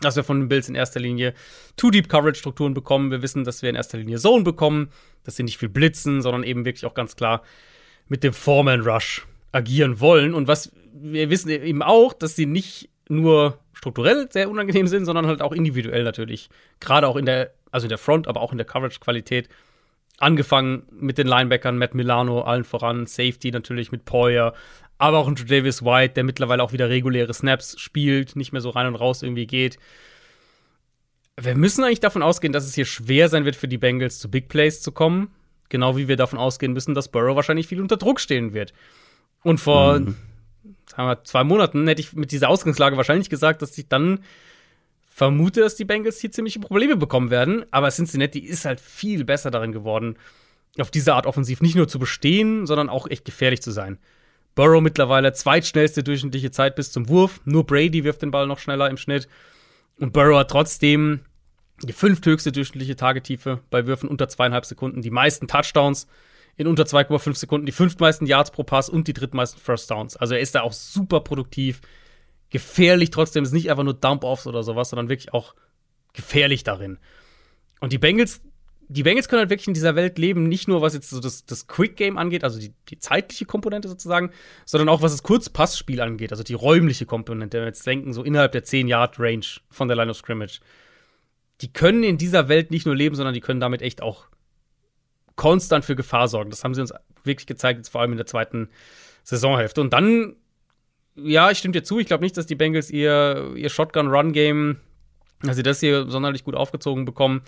dass wir von den Bills in erster Linie Too-Deep-Coverage-Strukturen bekommen. Wir wissen, dass wir in erster Linie Zone bekommen, dass sie nicht viel blitzen, sondern eben wirklich auch ganz klar mit dem Foreman Rush agieren wollen. Und was wir wissen eben auch, dass sie nicht nur strukturell sehr unangenehm sind, sondern halt auch individuell natürlich. Gerade auch in der, also in der Front, aber auch in der Coverage-Qualität. Angefangen mit den Linebackern, Matt Milano, allen voran, Safety natürlich mit Poyer, aber auch ein Davis White, der mittlerweile auch wieder reguläre Snaps spielt, nicht mehr so rein und raus irgendwie geht. Wir müssen eigentlich davon ausgehen, dass es hier schwer sein wird für die Bengals zu Big Plays zu kommen. Genau wie wir davon ausgehen müssen, dass Burrow wahrscheinlich viel unter Druck stehen wird. Und vor mhm. sagen wir, zwei Monaten hätte ich mit dieser Ausgangslage wahrscheinlich gesagt, dass ich dann vermute, dass die Bengals hier ziemliche Probleme bekommen werden. Aber Cincinnati ist halt viel besser darin geworden, auf diese Art offensiv nicht nur zu bestehen, sondern auch echt gefährlich zu sein. Burrow mittlerweile zweitschnellste durchschnittliche Zeit bis zum Wurf. Nur Brady wirft den Ball noch schneller im Schnitt. Und Burrow hat trotzdem die fünfthöchste durchschnittliche Tagetiefe bei Würfen unter zweieinhalb Sekunden, die meisten Touchdowns in unter 2,5 Sekunden, die fünftmeisten Yards pro Pass und die drittmeisten First Downs. Also er ist da auch super produktiv, gefährlich trotzdem, ist nicht einfach nur Dump-Offs oder sowas, sondern wirklich auch gefährlich darin. Und die Bengals, die Bengals können halt wirklich in dieser Welt leben, nicht nur was jetzt so das, das Quick-Game angeht, also die, die zeitliche Komponente sozusagen, sondern auch was das Kurzpassspiel angeht, also die räumliche Komponente, wenn wir jetzt denken, so innerhalb der 10-Yard-Range von der Line of Scrimmage die können in dieser Welt nicht nur leben, sondern die können damit echt auch konstant für Gefahr sorgen. Das haben sie uns wirklich gezeigt, jetzt vor allem in der zweiten Saisonhälfte. Und dann, ja, ich stimme dir zu, ich glaube nicht, dass die Bengals ihr, ihr Shotgun-Run-Game, dass sie das hier sonderlich gut aufgezogen bekommen.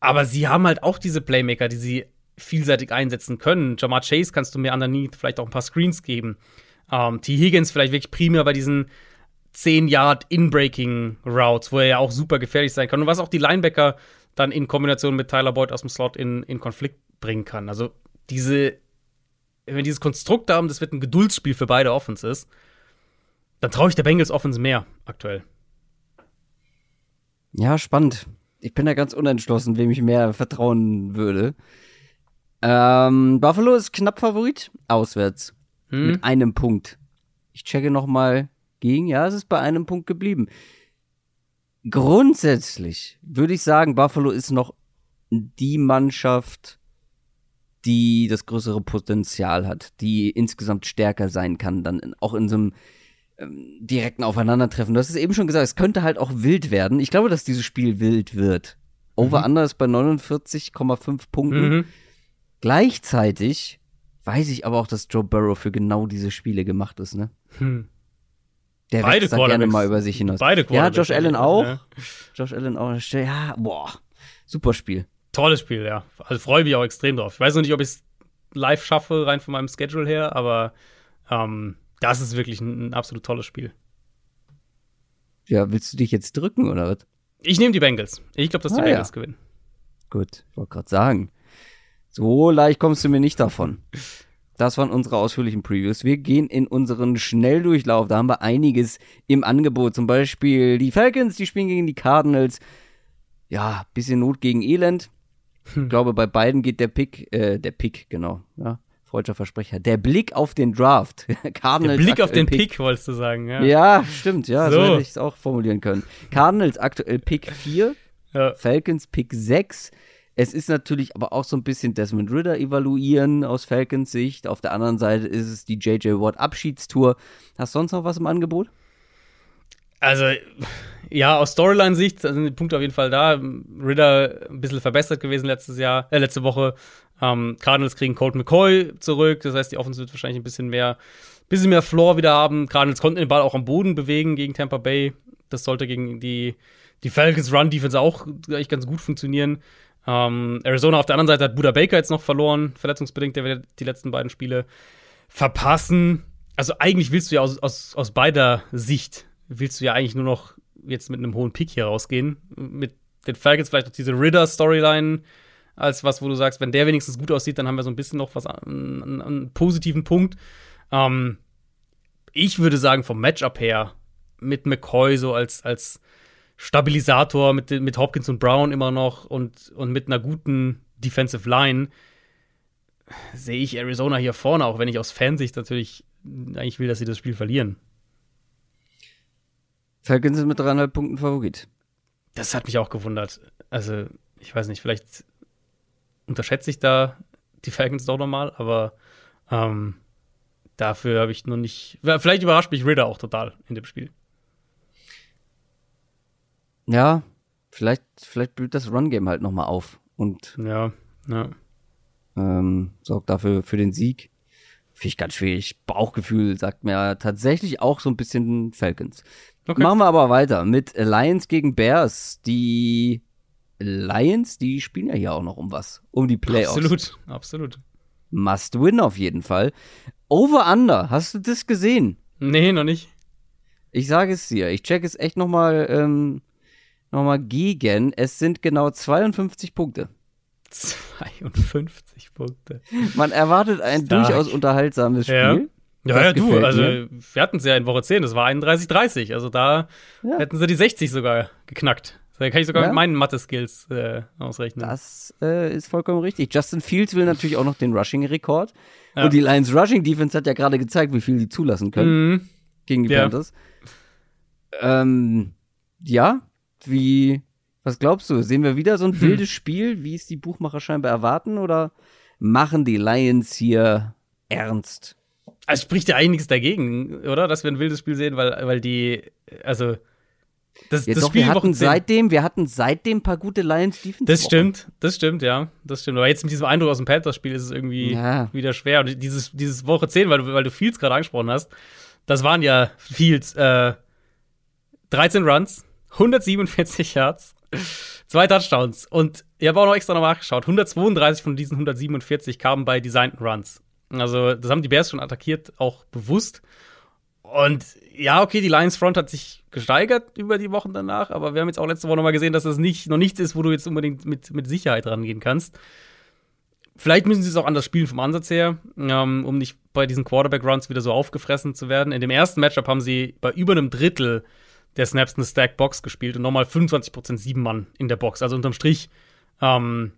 Aber sie haben halt auch diese Playmaker, die sie vielseitig einsetzen können. Jamar Chase kannst du mehr underneath, vielleicht auch ein paar Screens geben. Ähm, T. Higgins vielleicht wirklich primär bei diesen 10 Yard In-Breaking Routes, wo er ja auch super gefährlich sein kann. Und was auch die Linebacker dann in Kombination mit Tyler Boyd aus dem Slot in, in Konflikt bringen kann. Also diese, wenn wir dieses Konstrukt haben, das wird ein Geduldsspiel für beide Offenses, dann traue ich der Bengals Offense mehr aktuell. Ja, spannend. Ich bin da ganz unentschlossen, wem ich mehr vertrauen würde. Ähm, Buffalo ist knapp Favorit, auswärts. Hm. Mit einem Punkt. Ich checke noch mal gegen. Ja, es ist bei einem Punkt geblieben. Grundsätzlich würde ich sagen, Buffalo ist noch die Mannschaft, die das größere Potenzial hat, die insgesamt stärker sein kann, dann auch in so einem ähm, direkten Aufeinandertreffen. Du hast es eben schon gesagt, es könnte halt auch wild werden. Ich glaube, dass dieses Spiel wild wird. Over-Under mhm. ist bei 49,5 Punkten. Mhm. Gleichzeitig weiß ich aber auch, dass Joe Burrow für genau diese Spiele gemacht ist, ne? Hm. Der Beide wächst gerne mal über sich hinaus. Beide Ja, Josh Allen auch. Ja. Josh Allen auch. Ja, boah, super Spiel. Tolles Spiel, ja. Also freue mich auch extrem drauf. Ich weiß noch nicht, ob ich es live schaffe, rein von meinem Schedule her, aber ähm, das ist wirklich ein, ein absolut tolles Spiel. Ja, willst du dich jetzt drücken oder was? Ich nehme die Bengals. Ich glaube, dass die ah, Bengals ja. gewinnen. Gut, ich wollte gerade sagen. So leicht kommst du mir nicht davon. Das waren unsere ausführlichen Previews. Wir gehen in unseren Schnelldurchlauf. Da haben wir einiges im Angebot. Zum Beispiel die Falcons, die spielen gegen die Cardinals. Ja, bisschen Not gegen Elend. Hm. Ich glaube, bei beiden geht der Pick, äh, der Pick, genau, ja, freudscher Versprecher. Der Blick auf den Draft. Cardinals der Blick auf den Pick. Pick, wolltest du sagen, ja. Ja, stimmt, ja, so, so hätte ich es auch formulieren können. Cardinals aktuell Pick 4, ja. Falcons Pick 6. Es ist natürlich aber auch so ein bisschen Desmond Ritter evaluieren aus Falcons Sicht. Auf der anderen Seite ist es die JJ Watt Abschiedstour. Hast du sonst noch was im Angebot? Also, ja, aus Storyline-Sicht sind die Punkte auf jeden Fall da. Ritter ein bisschen verbessert gewesen letztes Jahr, äh, letzte Woche. Ähm, Cardinals kriegen Colt McCoy zurück. Das heißt, die Offense wird wahrscheinlich ein bisschen mehr, bisschen mehr Floor wieder haben. Cardinals konnten den Ball auch am Boden bewegen gegen Tampa Bay. Das sollte gegen die, die Falcons Run-Defense auch eigentlich ganz gut funktionieren. Ähm, Arizona auf der anderen Seite hat Buda Baker jetzt noch verloren, verletzungsbedingt, der wird die letzten beiden Spiele verpassen. Also eigentlich willst du ja aus, aus, aus beider Sicht, willst du ja eigentlich nur noch jetzt mit einem hohen Pick hier rausgehen. Mit den Falcons vielleicht auch diese Ritter-Storyline als was, wo du sagst, wenn der wenigstens gut aussieht, dann haben wir so ein bisschen noch was, einen, einen, einen positiven Punkt. Ähm, ich würde sagen, vom Matchup her, mit McCoy so als, als Stabilisator mit, mit Hopkins und Brown immer noch und, und mit einer guten Defensive Line sehe ich Arizona hier vorne, auch wenn ich aus Fansicht natürlich eigentlich will, dass sie das Spiel verlieren. Falcons sind mit dreieinhalb Punkten Favorit. Das hat mich auch gewundert. Also, ich weiß nicht, vielleicht unterschätze ich da die Falcons doch nochmal, aber ähm, dafür habe ich noch nicht. Vielleicht überrascht mich Ritter auch total in dem Spiel. Ja, vielleicht, vielleicht blüht das Run-Game halt nochmal auf und ja, ja. Ähm, sorgt dafür für den Sieg. Finde ich ganz schwierig. Bauchgefühl sagt mir tatsächlich auch so ein bisschen Falcons. Okay. Machen wir aber weiter mit Lions gegen Bears. Die Lions, die spielen ja hier auch noch um was. Um die Playoffs. Absolut, absolut. Must win auf jeden Fall. Over-Under, hast du das gesehen? Nee, noch nicht. Ich sage es dir. Ich check es echt nochmal ähm, nochmal gegen. Es sind genau 52 Punkte. 52 Punkte. Man erwartet ein Stark. durchaus unterhaltsames Spiel. Ja. Ja, ja, du, also mir. wir hatten es ja in Woche 10, das war 31-30. Also da ja. hätten sie die 60 sogar geknackt. Da kann ich sogar ja. mit meinen Mathe-Skills äh, ausrechnen. Das äh, ist vollkommen richtig. Justin Fields will natürlich auch noch den Rushing-Rekord. Ja. Und die Lions Rushing-Defense hat ja gerade gezeigt, wie viel die zulassen können mhm. gegen die Panthers. Ähm, ja, wie, was glaubst du? Sehen wir wieder so ein hm. wildes Spiel, wie es die Buchmacher scheinbar erwarten, oder machen die Lions hier ernst? Also spricht ja einiges dagegen, oder? Dass wir ein wildes Spiel sehen, weil, weil die, also das, ja, das doch, Spiel wir hatten seitdem, wir hatten seitdem ein paar gute Lions Defense. Das stimmt, das stimmt, ja, das stimmt. Aber jetzt mit diesem Eindruck aus dem Panthers-Spiel ist es irgendwie ja. wieder schwer. Und dieses, dieses Woche 10, weil du, weil du Fields gerade angesprochen hast, das waren ja Fields, äh, 13 Runs, 147 Yards, Zwei Touchdowns. Und ich habe auch noch extra noch nachgeschaut. 132 von diesen 147 kamen bei designten Runs. Also, das haben die Bears schon attackiert, auch bewusst. Und ja, okay, die Lions Front hat sich gesteigert über die Wochen danach, aber wir haben jetzt auch letzte Woche nochmal gesehen, dass das nicht, noch nichts ist, wo du jetzt unbedingt mit, mit Sicherheit rangehen kannst. Vielleicht müssen sie es auch anders spielen vom Ansatz her, ähm, um nicht bei diesen Quarterback-Runs wieder so aufgefressen zu werden. In dem ersten Matchup haben sie bei über einem Drittel der Snaps eine Stack-Box gespielt und nochmal 25% sieben Mann in der Box. Also unterm Strich ähm,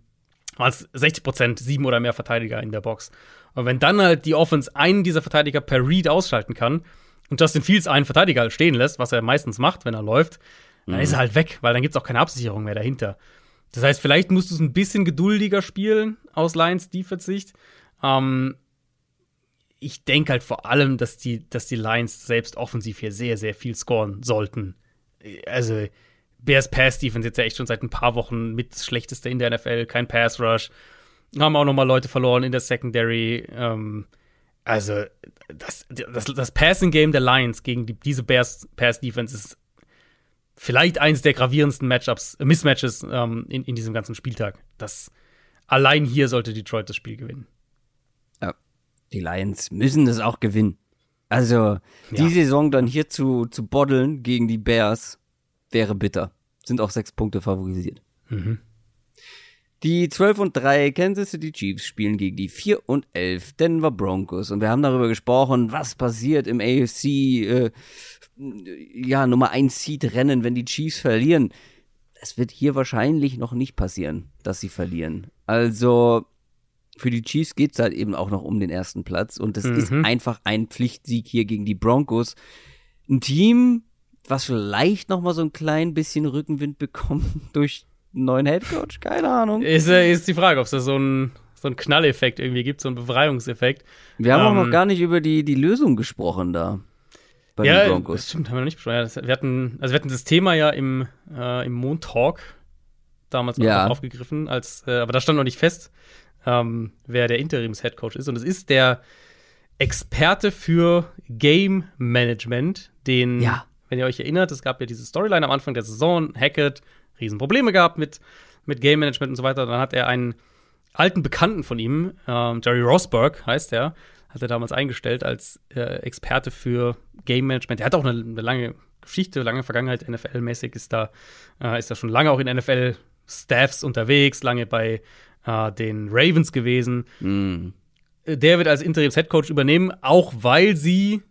waren es 60% sieben oder mehr Verteidiger in der Box. Und wenn dann halt die Offense einen dieser Verteidiger per Read ausschalten kann und Justin Fields einen Verteidiger halt stehen lässt, was er meistens macht, wenn er läuft, dann mhm. ist er halt weg, weil dann gibt es auch keine Absicherung mehr dahinter. Das heißt, vielleicht musst du es ein bisschen geduldiger spielen aus Lions Defense-Sicht. Ähm, ich denke halt vor allem, dass die, dass die Lions selbst offensiv hier sehr, sehr viel scoren sollten. Also, Bears Pass Defense jetzt ja echt schon seit ein paar Wochen mit schlechtester in der NFL, kein Pass Rush. Haben auch noch mal Leute verloren in der Secondary. Ähm, also, das, das, das Passing Game der Lions gegen die, diese Bears Pass Defense ist vielleicht eines der gravierendsten Matchups, äh, Mismatches ähm, in, in diesem ganzen Spieltag. Das allein hier sollte Detroit das Spiel gewinnen. Ja, die Lions müssen das auch gewinnen. Also, ja. die Saison dann hier zu, zu boddeln gegen die Bears wäre bitter. Sind auch sechs Punkte favorisiert. Mhm. Die 12 und 3 Kansas City Chiefs spielen gegen die 4 und 11 Denver Broncos. Und wir haben darüber gesprochen, was passiert im AFC, äh, ja, Nummer 1 Seed Rennen, wenn die Chiefs verlieren. Es wird hier wahrscheinlich noch nicht passieren, dass sie verlieren. Also, für die Chiefs geht es halt eben auch noch um den ersten Platz. Und es mhm. ist einfach ein Pflichtsieg hier gegen die Broncos. Ein Team, was vielleicht noch mal so ein klein bisschen Rückenwind bekommt durch einen neuen Headcoach? Keine Ahnung. Ist, äh, ist die Frage, ob es da so einen so Knalleffekt irgendwie gibt, so einen Befreiungseffekt. Wir haben ähm, auch noch gar nicht über die, die Lösung gesprochen da. Bei ja, den Broncos. Stimmt, haben wir noch nicht besprochen. Wir hatten, also wir hatten das Thema ja im, äh, im Moon-Talk damals ja. aufgegriffen, als, äh, aber da stand noch nicht fest, ähm, wer der Interims-Headcoach ist. Und es ist der Experte für Game Management, den, ja. wenn ihr euch erinnert, es gab ja diese Storyline am Anfang der Saison, Hackett Riesenprobleme gehabt mit, mit Game Management und so weiter. Dann hat er einen alten Bekannten von ihm, ähm, Jerry Rosberg heißt er, hat er damals eingestellt als äh, Experte für Game Management. Er hat auch eine, eine lange Geschichte, lange Vergangenheit, NFL-mäßig ist da, äh, ist da schon lange auch in NFL-Staffs unterwegs, lange bei äh, den Ravens gewesen. Mm. Der wird als Interims-Headcoach übernehmen, auch weil sie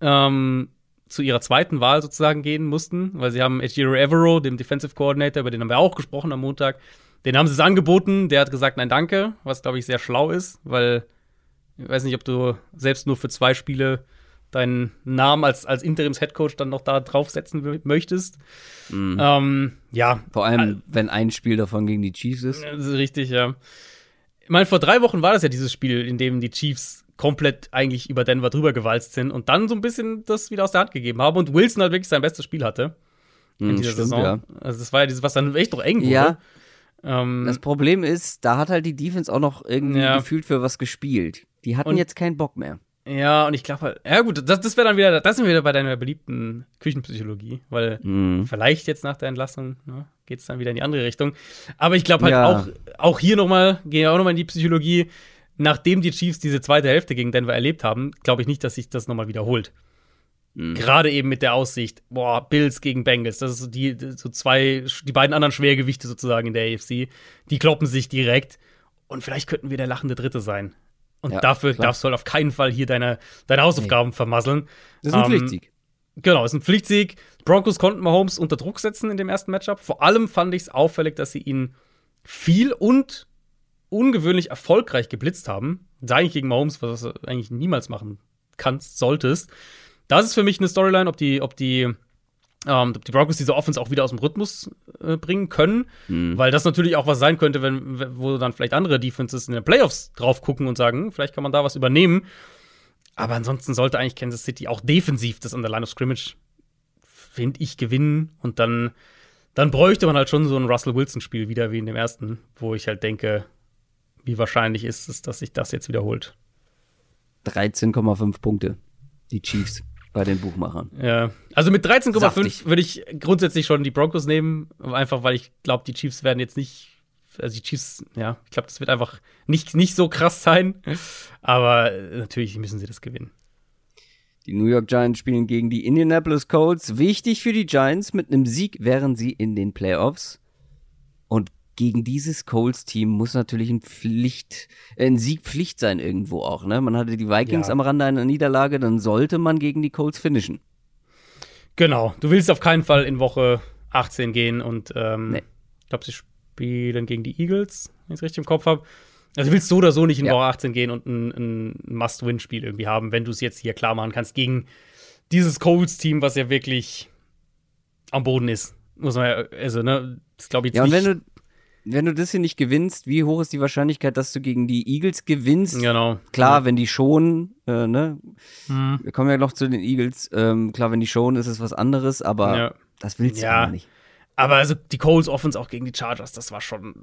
ähm, zu ihrer zweiten Wahl sozusagen gehen mussten, weil sie haben Ejiro Evero, dem Defensive Coordinator, über den haben wir auch gesprochen am Montag, den haben sie es angeboten, der hat gesagt, nein, danke, was glaube ich sehr schlau ist, weil ich weiß nicht, ob du selbst nur für zwei Spiele deinen Namen als, als Interims-Headcoach dann noch da draufsetzen möchtest. Mhm. Ähm, ja. Vor allem, wenn ein Spiel davon gegen die Chiefs ist. Ist richtig, ja. Ich meine, vor drei Wochen war das ja dieses Spiel, in dem die Chiefs komplett eigentlich über Denver drüber gewalzt sind und dann so ein bisschen das wieder aus der Hand gegeben haben und Wilson halt wirklich sein bestes Spiel hatte in hm, dieser stimmt, Saison. Ja. Also das war ja dieses, was dann echt doch eng wurde. Ja. Ähm, das Problem ist, da hat halt die Defense auch noch irgendwie ja. gefühlt für was gespielt. Die hatten und, jetzt keinen Bock mehr. Ja, und ich glaube halt, ja gut, das, das wäre dann wieder, das sind wir wieder bei deiner beliebten Küchenpsychologie, weil mhm. vielleicht jetzt nach der Entlassung ne, geht es dann wieder in die andere Richtung. Aber ich glaube halt ja. auch, auch hier nochmal, gehen wir auch nochmal in die Psychologie, nachdem die Chiefs diese zweite Hälfte gegen Denver erlebt haben, glaube ich nicht, dass sich das nochmal wiederholt. Mhm. Gerade eben mit der Aussicht, boah, Bills gegen Bengals, das ist so die so zwei, die beiden anderen Schwergewichte sozusagen in der AFC, die kloppen sich direkt und vielleicht könnten wir der lachende Dritte sein. Und ja, dafür klar. darfst du halt auf keinen Fall hier deine, deine Hausaufgaben nee. vermasseln. Das ist ein ähm, Pflichtsieg. Genau, das ist ein Pflichtsieg. Broncos konnten Mahomes unter Druck setzen in dem ersten Matchup. Vor allem fand ich es auffällig, dass sie ihn viel und ungewöhnlich erfolgreich geblitzt haben. Das eigentlich gegen Mahomes, was du eigentlich niemals machen kannst, solltest. Das ist für mich eine Storyline, ob die, ob die, ähm, ob die Broncos diese Offense auch wieder aus dem Rhythmus äh, bringen können, mhm. weil das natürlich auch was sein könnte, wenn, wo dann vielleicht andere Defenses in den Playoffs drauf gucken und sagen, vielleicht kann man da was übernehmen. Aber ansonsten sollte eigentlich Kansas City auch defensiv das an der Line of Scrimmage, finde ich, gewinnen und dann, dann bräuchte man halt schon so ein Russell Wilson-Spiel wieder wie in dem ersten, wo ich halt denke, wie wahrscheinlich ist es, dass sich das jetzt wiederholt? 13,5 Punkte. Die Chiefs. bei den Buchmachern. Ja. Also mit Saftig. 13,5 würde ich grundsätzlich schon die Broncos nehmen, einfach weil ich glaube, die Chiefs werden jetzt nicht also die Chiefs, ja, ich glaube, das wird einfach nicht, nicht so krass sein. Aber natürlich müssen sie das gewinnen. Die New York Giants spielen gegen die Indianapolis Colts. Wichtig für die Giants, mit einem Sieg wären sie in den Playoffs. Und gegen dieses Colts-Team muss natürlich ein Pflicht, äh, ein Sieg Pflicht sein irgendwo auch. Ne? Man hatte die Vikings Ja. am Rande einer Niederlage, dann sollte man gegen die Colts finishen. Genau. Du willst auf keinen Fall in Woche 18 gehen und ähm, Nee. ich glaube, sie spielen gegen die Eagles, wenn ich es richtig im Kopf habe. Also du willst so oder so nicht in Ja. Woche 18 gehen und ein, ein Must-Win-Spiel irgendwie haben, wenn du es jetzt hier klar machen kannst gegen dieses Colts-Team, was ja wirklich am Boden ist. Muss man ja, also, ne, das glaube ich jetzt Ja, und nicht. wenn du, wenn du das hier nicht gewinnst, wie hoch ist die Wahrscheinlichkeit, dass du gegen die Eagles gewinnst? genau. Klar, wenn die schon, äh, ne? Mhm. Wir kommen ja noch zu den Eagles. Ähm, klar, wenn die schon, ist es was anderes, aber Ja. das willst du Ja. ja nicht. Aber also die Coles Offense auch gegen die Chargers, das war schon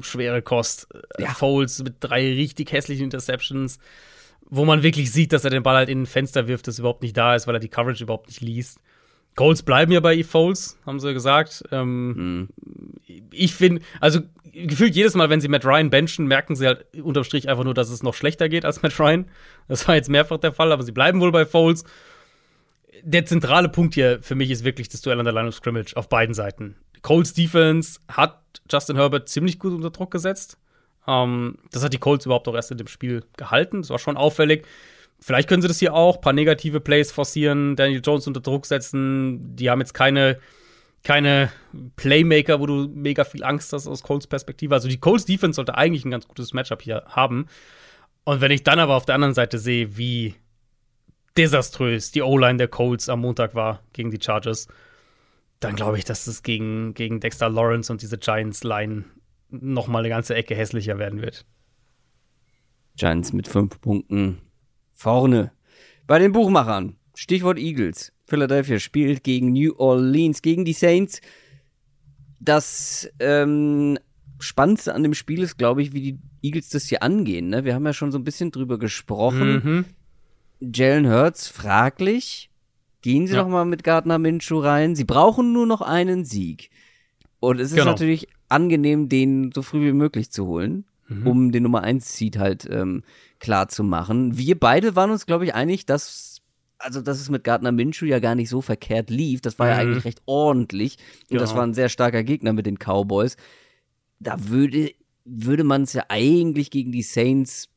schwere Kost. Ja. Ja. Foles mit drei richtig hässlichen Interceptions, wo man wirklich sieht, dass er den Ball halt in ein Fenster wirft, das überhaupt nicht da ist, weil er die Coverage überhaupt nicht liest. Coles bleiben ja bei Foles, haben sie gesagt. Ähm, Ich finde, also gefühlt jedes Mal, wenn sie Matt Ryan benchen, merken sie halt unterm Strich einfach nur, dass es noch schlechter geht als Matt Ryan. Das war jetzt mehrfach der Fall, aber sie bleiben wohl bei Foles. Der zentrale Punkt hier für mich ist wirklich das Duell an der Line of Scrimmage auf beiden Seiten. Colts Defense hat Justin Herbert ziemlich gut unter Druck gesetzt. Ähm, das hat die Colts überhaupt auch erst in dem Spiel gehalten. Das war schon auffällig. Vielleicht können sie das hier auch, paar negative Plays forcieren, Daniel Jones unter Druck setzen. Die haben jetzt keine, keine Playmaker, wo du mega viel Angst hast aus Colts Perspektive. Also die Colts Defense sollte eigentlich ein ganz gutes Matchup hier haben. Und wenn ich dann aber auf der anderen Seite sehe, wie desaströs die O-Line der Colts am Montag war gegen die Chargers, dann glaube ich, dass es gegen, gegen Dexter Lawrence und diese Giants-Line noch mal eine ganze Ecke hässlicher werden wird. Giants mit fünf Punkten vorne. Bei den Buchmachern, Stichwort Eagles. Philadelphia spielt gegen New Orleans, gegen die Saints. Das ähm, Spannendste an dem Spiel ist, glaube ich, wie die Eagles das hier angehen. Ne? Wir haben ja schon so ein bisschen drüber gesprochen. Mhm. Jalen Hurts fraglich. Gehen Sie Ja. doch mal mit Gardner Minshew rein. Sie brauchen nur noch einen Sieg. Und es ist Genau. natürlich angenehm, den so früh wie möglich zu holen, Mhm. um den Nummer 1 Seed halt ähm, klar zu machen. Wir beide waren uns, glaube ich, einig, dass also dass es mit Gardner Minshew ja gar nicht so verkehrt lief. Das war ja Mhm. eigentlich recht ordentlich. Und das Genau. war ein sehr starker Gegner mit den Cowboys. Da würde, würde man es ja eigentlich gegen die Saints,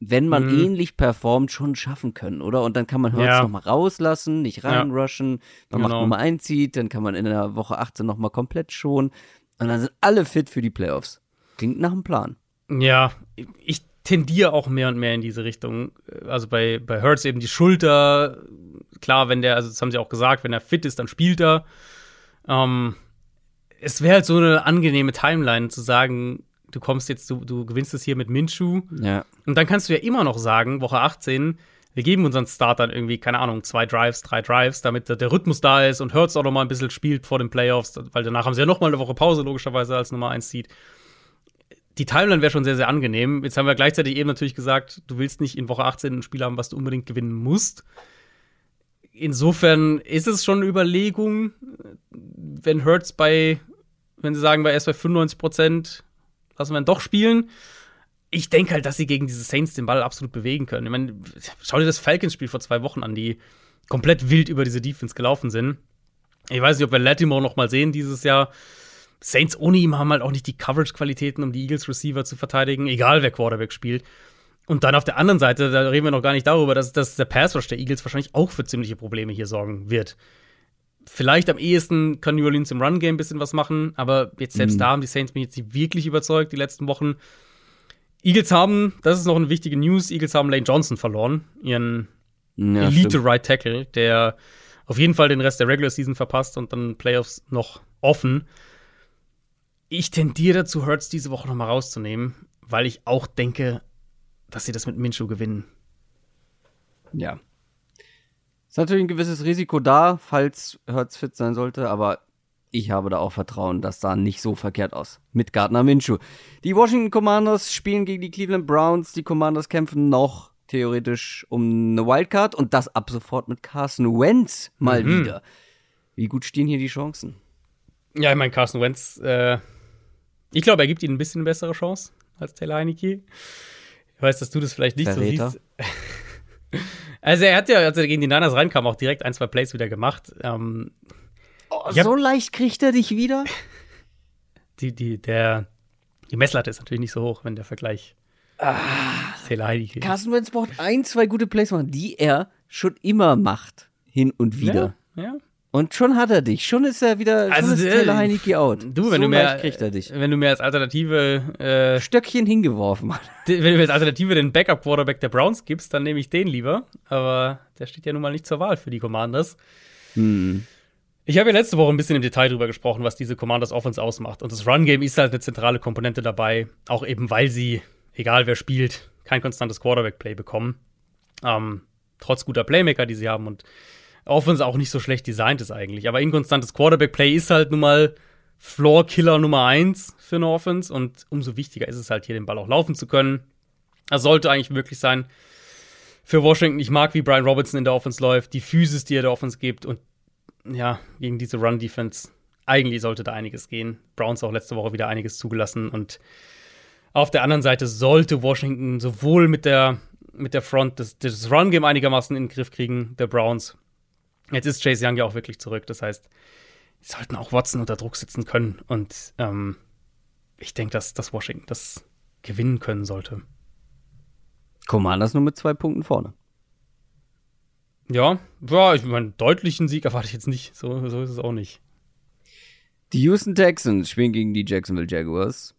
wenn man Mhm. ähnlich performt, schon schaffen können, oder? Und dann kann man Hurts Ja. noch mal rauslassen, nicht Ja. reinrushen. Man macht Genau. Nummer 1 zieht, dann kann man in der Woche 18 noch mal komplett schonen. Und dann sind alle fit für die Playoffs. Klingt nach einem Plan. Ja, ich tendiere auch mehr und mehr in diese Richtung. Also bei, bei Hurts eben die Schulter. Klar, wenn der, also das haben sie auch gesagt, wenn er fit ist, dann spielt er. Ähm, es wäre halt so eine angenehme Timeline zu sagen, du kommst jetzt, du, du gewinnst es hier mit Minshew. Ja. Und dann kannst du ja immer noch sagen, Woche 18, wir geben unseren Startern irgendwie, keine Ahnung, zwei Drives, drei Drives, damit der- der Rhythmus da ist und Hurts auch noch mal ein bisschen spielt vor den Playoffs, weil danach haben sie ja noch mal eine Woche Pause, logischerweise, als Nummer 1 Seed. Die Timeline wäre schon sehr, sehr angenehm. Jetzt haben wir gleichzeitig eben natürlich gesagt, du willst nicht in Woche 18 ein Spiel haben, was du unbedingt gewinnen musst. Insofern ist es schon eine Überlegung, wenn Hurts bei, wenn sie sagen, bei erst bei 95 Prozent, lassen wir ihn doch spielen ich denke halt, dass sie gegen diese Saints den Ball absolut bewegen können. Ich meine, schau dir das Falcons-Spiel vor zwei Wochen an, die komplett wild über diese Defense gelaufen sind. Ich weiß nicht, ob wir Latimore noch mal sehen dieses Jahr. Saints ohne ihm haben halt auch nicht die Coverage-Qualitäten, um die Eagles-Receiver zu verteidigen, egal wer Quarterback spielt. Und dann auf der anderen Seite, da reden wir noch gar nicht darüber, dass, dass der Pass-Rush der Eagles wahrscheinlich auch für ziemliche Probleme hier sorgen wird. Vielleicht am ehesten kann New Orleans im Run-Game ein bisschen was machen, aber jetzt selbst Mhm. da haben die Saints mich jetzt nicht wirklich überzeugt, die letzten Wochen. Eagles haben, das ist noch eine wichtige News, Eagles haben Lane Johnson verloren, ihren ja Elite stimmt. Right Tackle, der auf jeden Fall den Rest der Regular Season verpasst und dann Playoffs noch offen. Ich tendiere dazu, Hurts diese Woche noch mal rauszunehmen, weil ich auch denke, dass sie das mit Minshew gewinnen. Ja. Ist natürlich ein gewisses Risiko da, falls Hurts fit sein sollte, aber ich habe da auch Vertrauen, das sah nicht so verkehrt aus. Mit Gardner Minshew. Die Washington Commanders spielen gegen die Cleveland Browns. Die Commanders kämpfen noch theoretisch um eine Wildcard und das ab sofort mit Carson Wentz mal Mhm. wieder. Wie gut stehen hier die Chancen? Ja, ich meine, Carson Wentz, äh, ich glaube, er gibt ihnen ein bisschen eine bessere Chance als Taylor Heineke. Ich weiß, dass du das vielleicht nicht Verräter. so siehst. Also, er hat ja, als er gegen die Niners reinkam, auch direkt ein, zwei Plays wieder gemacht. Ähm, Oh, so leicht kriegt er dich wieder? die, die, der, die Messlatte ist natürlich nicht so hoch, wenn der Vergleich Taylor Heineke ist. Carson Wentz braucht ein, zwei gute Plays machen, die er schon immer macht. Hin und wieder. Ja, ja. Und schon hat er dich. Schon ist er wieder, schon Also, ist äh, Heineke out. Du, wenn so du mehr, kriegt er dich. wenn du mir als Alternative, äh, Stöckchen hingeworfen hat. wenn du mir als Alternative den Backup-Quarterback der Browns gibst, dann nehme ich den lieber. Aber der steht ja nun mal nicht zur Wahl für die Commanders. Hm. Ich habe ja letzte Woche ein bisschen im Detail drüber gesprochen, was diese Commanders Offense ausmacht. Und das Run-Game ist halt eine zentrale Komponente dabei, auch eben weil sie, egal wer spielt, kein konstantes Quarterback-Play bekommen. Ähm, trotz guter Playmaker, die sie haben und Offense auch nicht so schlecht designt ist eigentlich. Aber inkonstantes Quarterback-Play ist halt nun mal Floor-Killer Nummer eins für eine Offense und umso wichtiger ist es halt hier, den Ball auch laufen zu können. Das sollte eigentlich möglich sein für Washington. Ich mag, wie Brian Robertson in der Offense läuft, die Physis, die er der Offense gibt und ja, gegen diese Run-Defense. Eigentlich sollte da einiges gehen. Browns auch letzte Woche wieder einiges zugelassen. Und auf der anderen Seite sollte Washington sowohl mit der, mit der Front das, das Run-Game einigermaßen in den Griff kriegen, der Browns. Jetzt ist Chase Young ja auch wirklich zurück. Das heißt, sie sollten auch Watson unter Druck setzen können. Und ähm, ich denke, dass, dass Washington das gewinnen können sollte. Commanders nur mit zwei Punkten vorne. Ja, ja, ich meine, deutlichen Sieg erwarte ich jetzt nicht. So, so ist es auch nicht. Die Houston Texans spielen gegen die Jacksonville Jaguars.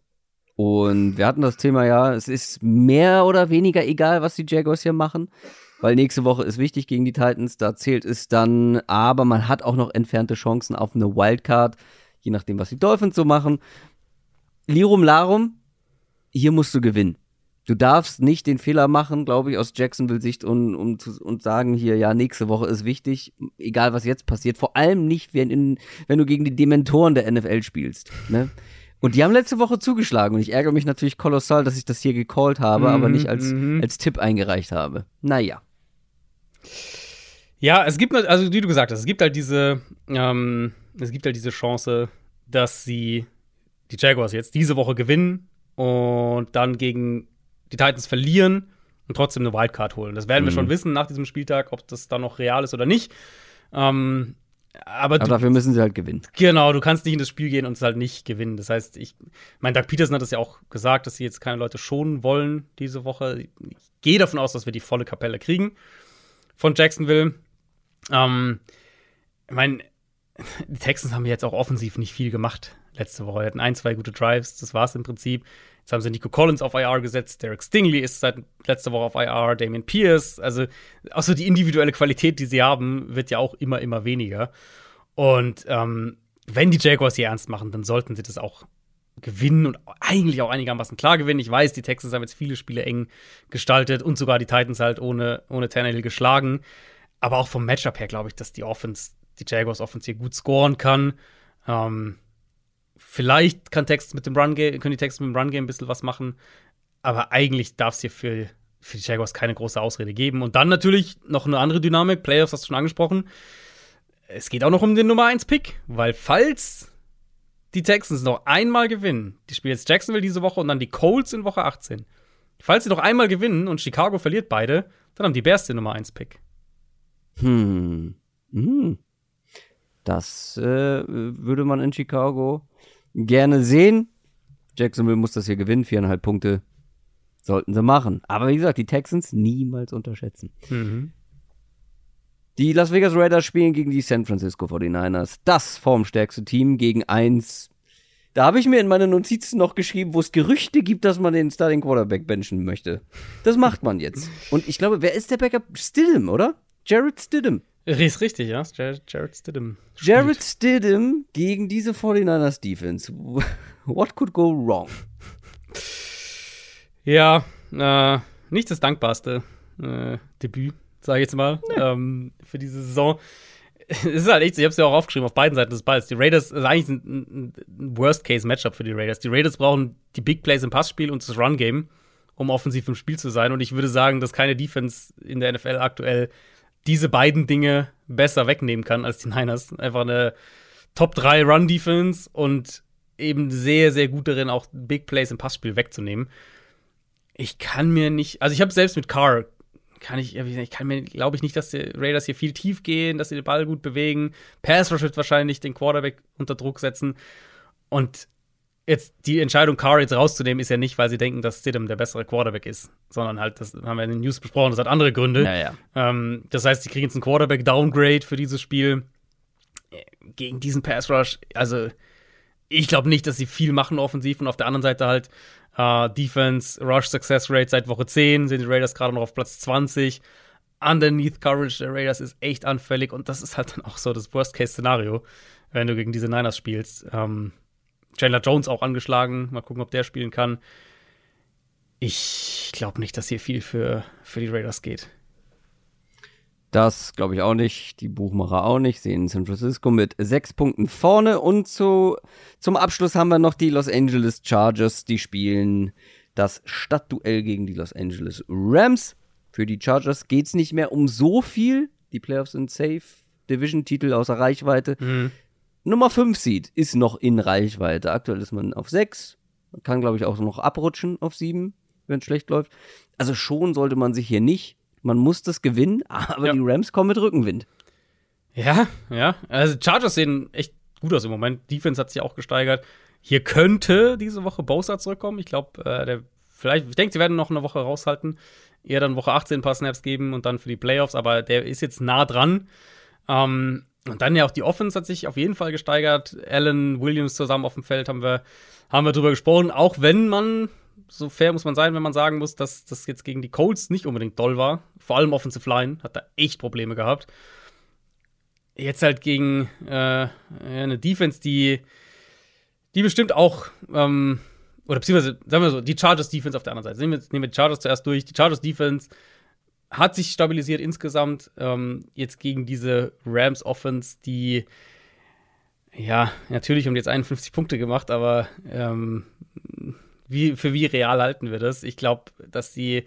Und wir hatten das Thema ja, es ist mehr oder weniger egal, was die Jaguars hier machen, weil nächste Woche ist wichtig gegen die Titans, da zählt es dann, aber man hat auch noch entfernte Chancen auf eine Wildcard, je nachdem, was die Dolphins so machen. Lirum Larum, hier musst du gewinnen. Du darfst nicht den Fehler machen, glaube ich, aus Jacksonville-Sicht und, zu- und sagen hier, ja, nächste Woche ist wichtig, egal was jetzt passiert. Vor allem nicht, wenn, in, wenn du gegen die Dementoren der NFL spielst. Ne? Und die haben letzte Woche zugeschlagen und ich ärgere mich natürlich kolossal, dass ich das hier gecallt habe, aber nicht als, mhm. als Tipp eingereicht habe. Naja. Ja, es gibt, also wie du gesagt hast, es gibt halt diese, ähm, es gibt halt diese Chance, dass sie die Jaguars jetzt diese Woche gewinnen und dann gegen die Titans verlieren und trotzdem eine Wildcard holen. Das werden wir Mhm. schon wissen nach diesem Spieltag, ob das dann noch real ist oder nicht. Ähm, aber Aber du, dafür müssen sie halt gewinnen. Genau, du kannst nicht in das Spiel gehen und es halt nicht gewinnen. Das heißt, ich, mein Doug Peterson hat das ja auch gesagt, dass sie jetzt keine Leute schonen wollen diese Woche. Ich gehe davon aus, dass wir die volle Kapelle kriegen von Jacksonville. Ähm, ich meine, die Texans haben jetzt auch offensiv nicht viel gemacht letzte Woche. Die hatten ein, zwei gute Drives, das war's im Prinzip. Jetzt haben sie Nico Collins auf IR gesetzt, Derek Stingley ist seit letzter Woche auf IR, Damian Pierce. Also, auch so die individuelle Qualität, die sie haben, wird ja auch immer, immer weniger. Und ähm, wenn die Jaguars hier ernst machen, dann sollten sie das auch gewinnen und eigentlich auch einigermaßen klar gewinnen. Ich weiß, die Texans haben jetzt viele Spiele eng gestaltet und sogar die Titans halt ohne, ohne Tannehill geschlagen. Aber auch vom Matchup her glaube ich, dass die Offense, die Jaguars Offense hier gut scoren kann. Ähm, vielleicht kann Texas mit dem Run -Game, können die Texans mit dem Run Game ein bisschen was machen. Aber eigentlich darf es hier für, für die Jaguars keine große Ausrede geben. Und dann natürlich noch eine andere Dynamik. Playoffs hast du schon angesprochen. Es geht auch noch um den Nummer 1 Pick, weil falls die Texans noch einmal gewinnen, die spielen jetzt Jacksonville diese Woche und dann die Colts in Woche 18. Falls sie noch einmal gewinnen und Chicago verliert beide, dann haben die Bears den Nummer 1 Pick. Hm. Hm. Das äh, würde man in Chicago gerne sehen. Jacksonville muss das hier gewinnen, viereinhalb Punkte sollten sie machen. Aber wie gesagt, die Texans niemals unterschätzen. Die Las Vegas Raiders spielen gegen die San Francisco 49ers. Das formstärkste Team gegen eins. Da habe ich mir in meine Notizen noch geschrieben, wo es Gerüchte gibt, dass man den Starting Quarterback benchen möchte. Das macht man jetzt. Und ich glaube, wer ist der Backup? Stidham, oder? Jared Stidham. Ist richtig, ja. Jared, Stidham. Jared Stidham gegen diese 49ers Defense. What could go wrong? Ja, äh, nicht das dankbarste äh, Debüt, sage ich jetzt mal, ähm, für diese Saison. Es ist halt echt ich habe es ja auch aufgeschrieben, auf beiden Seiten des Balls. Die Raiders ist eigentlich ein, ein, ein Worst-Case-Matchup für die Raiders. Die Raiders brauchen die Big Plays im Passspiel und das Run-Game. um offensiv im Spiel zu sein. Und ich würde sagen, dass keine Defense in der NFL aktuell diese beiden Dinge besser wegnehmen kann als die Niners. Einfach eine Top 3 Run Defense und eben sehr, sehr gut darin, auch Big Plays im Passspiel wegzunehmen. Ich kann mir nicht, also ich habe selbst mit Carr, kann ich, ich kann mir, glaube ich nicht, dass die Raiders hier viel tief gehen, dass sie den Ball gut bewegen. Pass Rush wird wahrscheinlich den Quarterback unter Druck setzen. Und jetzt die Entscheidung, Carr jetzt rauszunehmen, ist ja nicht, weil sie denken, dass Stidham der bessere Quarterback ist, sondern halt, das haben wir in den News besprochen, das hat andere Gründe. Ja, ja. Ähm, das heißt, sie kriegen jetzt einen Quarterback-Downgrade für dieses Spiel gegen diesen Pass Rush. Also, ich glaube nicht, dass sie viel machen offensiv und auf der anderen Seite halt äh, Defense, Rush Success Rate seit Woche 10 sind die Raiders gerade noch auf Platz 20. Underneath Coverage der Raiders ist echt anfällig und das ist halt dann auch so das Worst-Case-Szenario, wenn du gegen diese Niners spielst. Ähm, Chandler Jones auch angeschlagen. Mal gucken, ob der spielen kann. Ich glaube nicht, dass hier viel für, für die Raiders geht. Das glaube ich auch nicht. Die Buchmacher auch nicht. Sehen San Francisco mit sechs Punkten vorne. Und zu, zum Abschluss haben wir noch die Los Angeles Chargers. Die spielen das Stadtduell gegen die Los Angeles Rams. Für die Chargers geht es nicht mehr um so viel. Die Playoffs sind safe. Division-Titel außer Reichweite. Mhm. Nummer 5 Seed ist noch in Reichweite. Aktuell ist man auf 6. Man kann, glaube ich, auch noch abrutschen auf 7, wenn es schlecht läuft. Also schon sollte man sich hier nicht. Man muss das gewinnen, aber ja. die Rams kommen mit Rückenwind. Ja, ja. Also Chargers sehen echt gut aus im Moment. Defense hat sich auch gesteigert. Hier könnte diese Woche Bosa zurückkommen. Ich glaube, äh, der vielleicht, ich denke, sie werden noch eine Woche raushalten. Eher dann Woche 18 ein paar Snaps geben und dann für die Playoffs, aber der ist jetzt nah dran. Ähm, und dann ja auch die Offense hat sich auf jeden Fall gesteigert. Allen, Williams zusammen auf dem Feld haben wir, haben wir drüber gesprochen. Auch wenn man, so fair muss man sein, wenn man sagen muss, dass das jetzt gegen die Colts nicht unbedingt doll war. Vor allem Offensive Line hat da echt Probleme gehabt. Jetzt halt gegen äh, eine Defense, die, die bestimmt auch, ähm, oder beziehungsweise, sagen wir so, die Chargers Defense auf der anderen Seite. Nehmen wir, nehmen wir die Chargers zuerst durch. Die Chargers Defense hat sich stabilisiert insgesamt. Ähm, jetzt gegen diese Rams Offense, die ja, natürlich haben die jetzt 51 Punkte gemacht, aber ähm, wie, für wie real halten wir das? Ich glaube, dass die,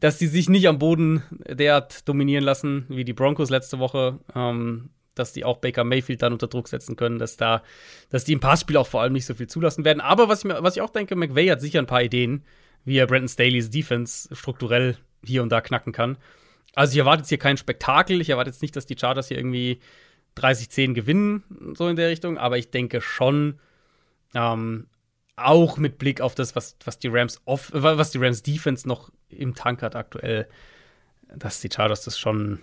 dass die sich nicht am Boden derart dominieren lassen, wie die Broncos letzte Woche. Ähm, dass die auch Baker Mayfield dann unter Druck setzen können, dass da, dass die im Passspiel auch vor allem nicht so viel zulassen werden. Aber was ich, was ich auch denke, McVay hat sicher ein paar Ideen, wie er Brandon Staley's Defense strukturell hier und da knacken kann. Also ich erwarte jetzt hier kein Spektakel. Ich erwarte jetzt nicht, dass die Chargers hier irgendwie 30-10 gewinnen, so in der Richtung. Aber ich denke schon, ähm, auch mit Blick auf das, was, was die Rams off, was die Rams Defense noch im Tank hat aktuell, dass die Chargers das schon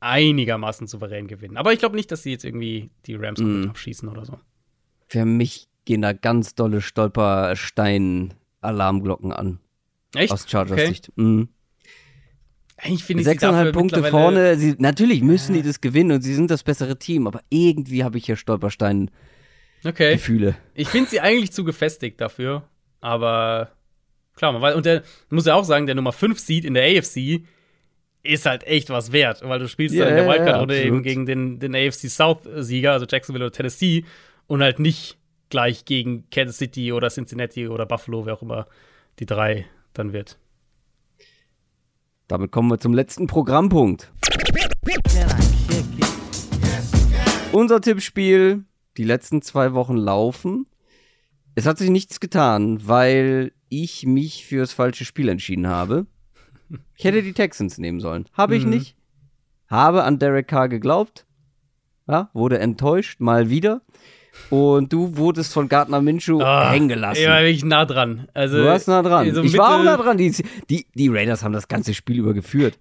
einigermaßen souverän gewinnen. Aber ich glaube nicht, dass sie jetzt irgendwie die Rams mm. abschießen oder so. Für mich gehen da ganz dolle Stolperstein-Alarmglocken an. Echt? Aus Chargers okay. Sicht. Mhm. Eigentlich finde ich Sechseinhalb Punkte vorne. Sie, natürlich müssen ja. die das gewinnen und sie sind das bessere Team, aber irgendwie habe ich hier Stolperstein-Gefühle. Okay. Ich finde sie eigentlich zu gefestigt dafür, aber klar, man weiß, und der muss ja auch sagen, der Nummer 5 Seed in der AFC ist halt echt was wert, weil du spielst yeah, dann in der Wildcard-Runde ja, eben gegen den, den AFC South-Sieger, also Jacksonville oder Tennessee, und halt nicht gleich gegen Kansas City oder Cincinnati oder Buffalo, wer auch immer die drei dann wird. Damit kommen wir zum letzten Programmpunkt. Unser Tippspiel, die letzten zwei Wochen laufen. Es hat sich nichts getan, weil ich mich fürs falsche Spiel entschieden habe. Ich hätte die Texans nehmen sollen. Habe ich mhm. nicht. Habe an Derek Carr geglaubt. Ja, wurde enttäuscht, mal wieder und du wurdest von Gardner Minshew oh, hängen gelassen. Ich war wirklich nah dran. Also, du warst nah dran. So ich war auch nah dran. Die, die, die, Raiders haben das ganze Spiel über geführt.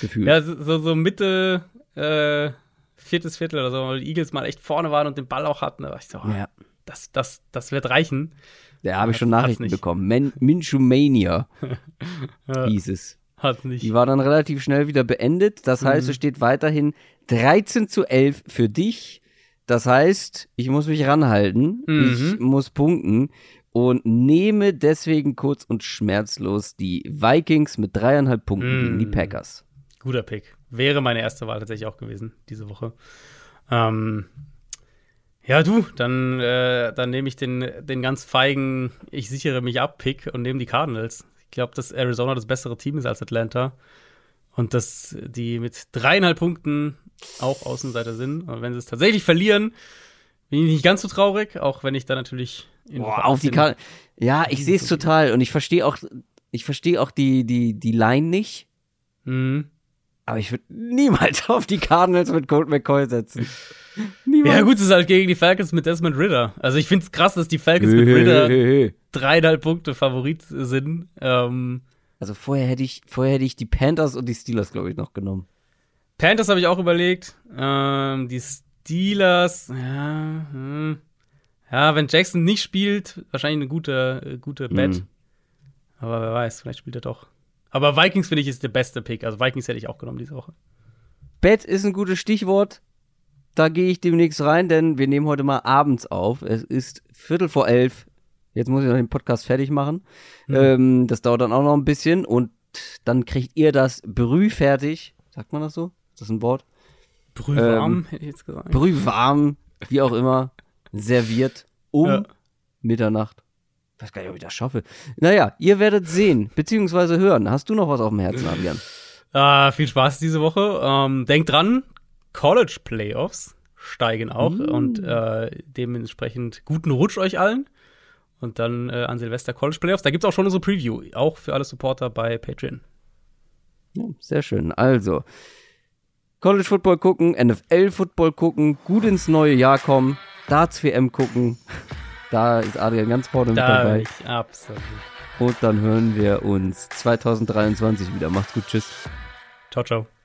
Gefühlt. Ja, so, so Mitte, äh, viertes Viertel oder so, weil die Eagles mal echt vorne waren und den Ball auch hatten. Da war ich so, oh, ja. das, das, das wird reichen. Da habe ich schon Nachrichten bekommen. Minshew Mania ja. hieß es. Hat nicht. Die war dann relativ schnell wieder beendet. Das heißt, mhm. es steht weiterhin 13 zu 11 für dich. Das heißt, ich muss mich ranhalten, mhm. ich muss punkten und nehme deswegen kurz und schmerzlos die Vikings mit dreieinhalb Punkten mhm. gegen die mhm. Packers. Guter Pick. Wäre meine erste Wahl tatsächlich auch gewesen diese Woche. Ähm, Ja, du, dann, äh, dann nehme ich den, den ganz feigen, ich sichere mich ab Pick und nehme die Cardinals. Ich glaube, dass Arizona das bessere Team ist als Atlanta. Und dass die mit dreieinhalb Punkten auch Außenseiter sind. Und wenn sie es tatsächlich verlieren, bin ich nicht ganz so traurig, auch wenn ich da natürlich Boah, auf die Karte. Ja, ich sehe es total und ich verstehe auch, ich verstehe auch die, die, die Line nicht. Mhm. Aber ich würde niemals auf die Cardinals mit Colt McCoy setzen. Niemals. Ja, gut, es ist halt gegen die Falcons mit Desmond Ritter. Also ich finde es krass, dass die Falcons mit Ritter dreieinhalb Punkte Favorit sind. Ähm, also vorher hätte ich, vorher hätte ich die Panthers und die Steelers, glaube ich, noch genommen. Panthers habe ich auch überlegt. Ähm, die Steelers, ja, hm. ja, wenn Jackson nicht spielt, wahrscheinlich eine gute, äh, gute Bet. Mhm. Aber wer weiß, vielleicht spielt er doch. Aber Vikings finde ich ist der beste Pick. Also Vikings hätte ich auch genommen diese Woche. Bet ist ein gutes Stichwort. Da gehe ich demnächst rein, denn wir nehmen heute mal abends auf. Es ist Viertel vor elf. Jetzt muss ich noch den Podcast fertig machen. Mhm. Ähm, das dauert dann auch noch ein bisschen und dann kriegt ihr das Brüh fertig. Sagt man das so? Ist das ein Wort? Brühwarm, ähm, hätte ich jetzt gesagt. Brühwarm, wie auch immer, serviert um ja. Mitternacht. Ich weiß gar nicht, ob ich das schaffe. Naja, ihr werdet sehen, beziehungsweise hören. Hast du noch was auf dem Herzen, Adrian? Uh, viel Spaß diese Woche. Ähm, denkt dran, College Playoffs steigen auch mm. und äh, dementsprechend guten Rutsch euch allen. Und dann äh, an Silvester College Playoffs. Da gibt es auch schon unsere Preview, auch für alle Supporter bei Patreon. Ja, sehr schön. Also, College Football gucken, NFL Football gucken, gut ins neue Jahr kommen, Darts WM gucken. Da ist Adrian ganz vorne da mit dabei. Ich, absolut. Und dann hören wir uns 2023 wieder. Macht's gut, tschüss. Ciao, ciao.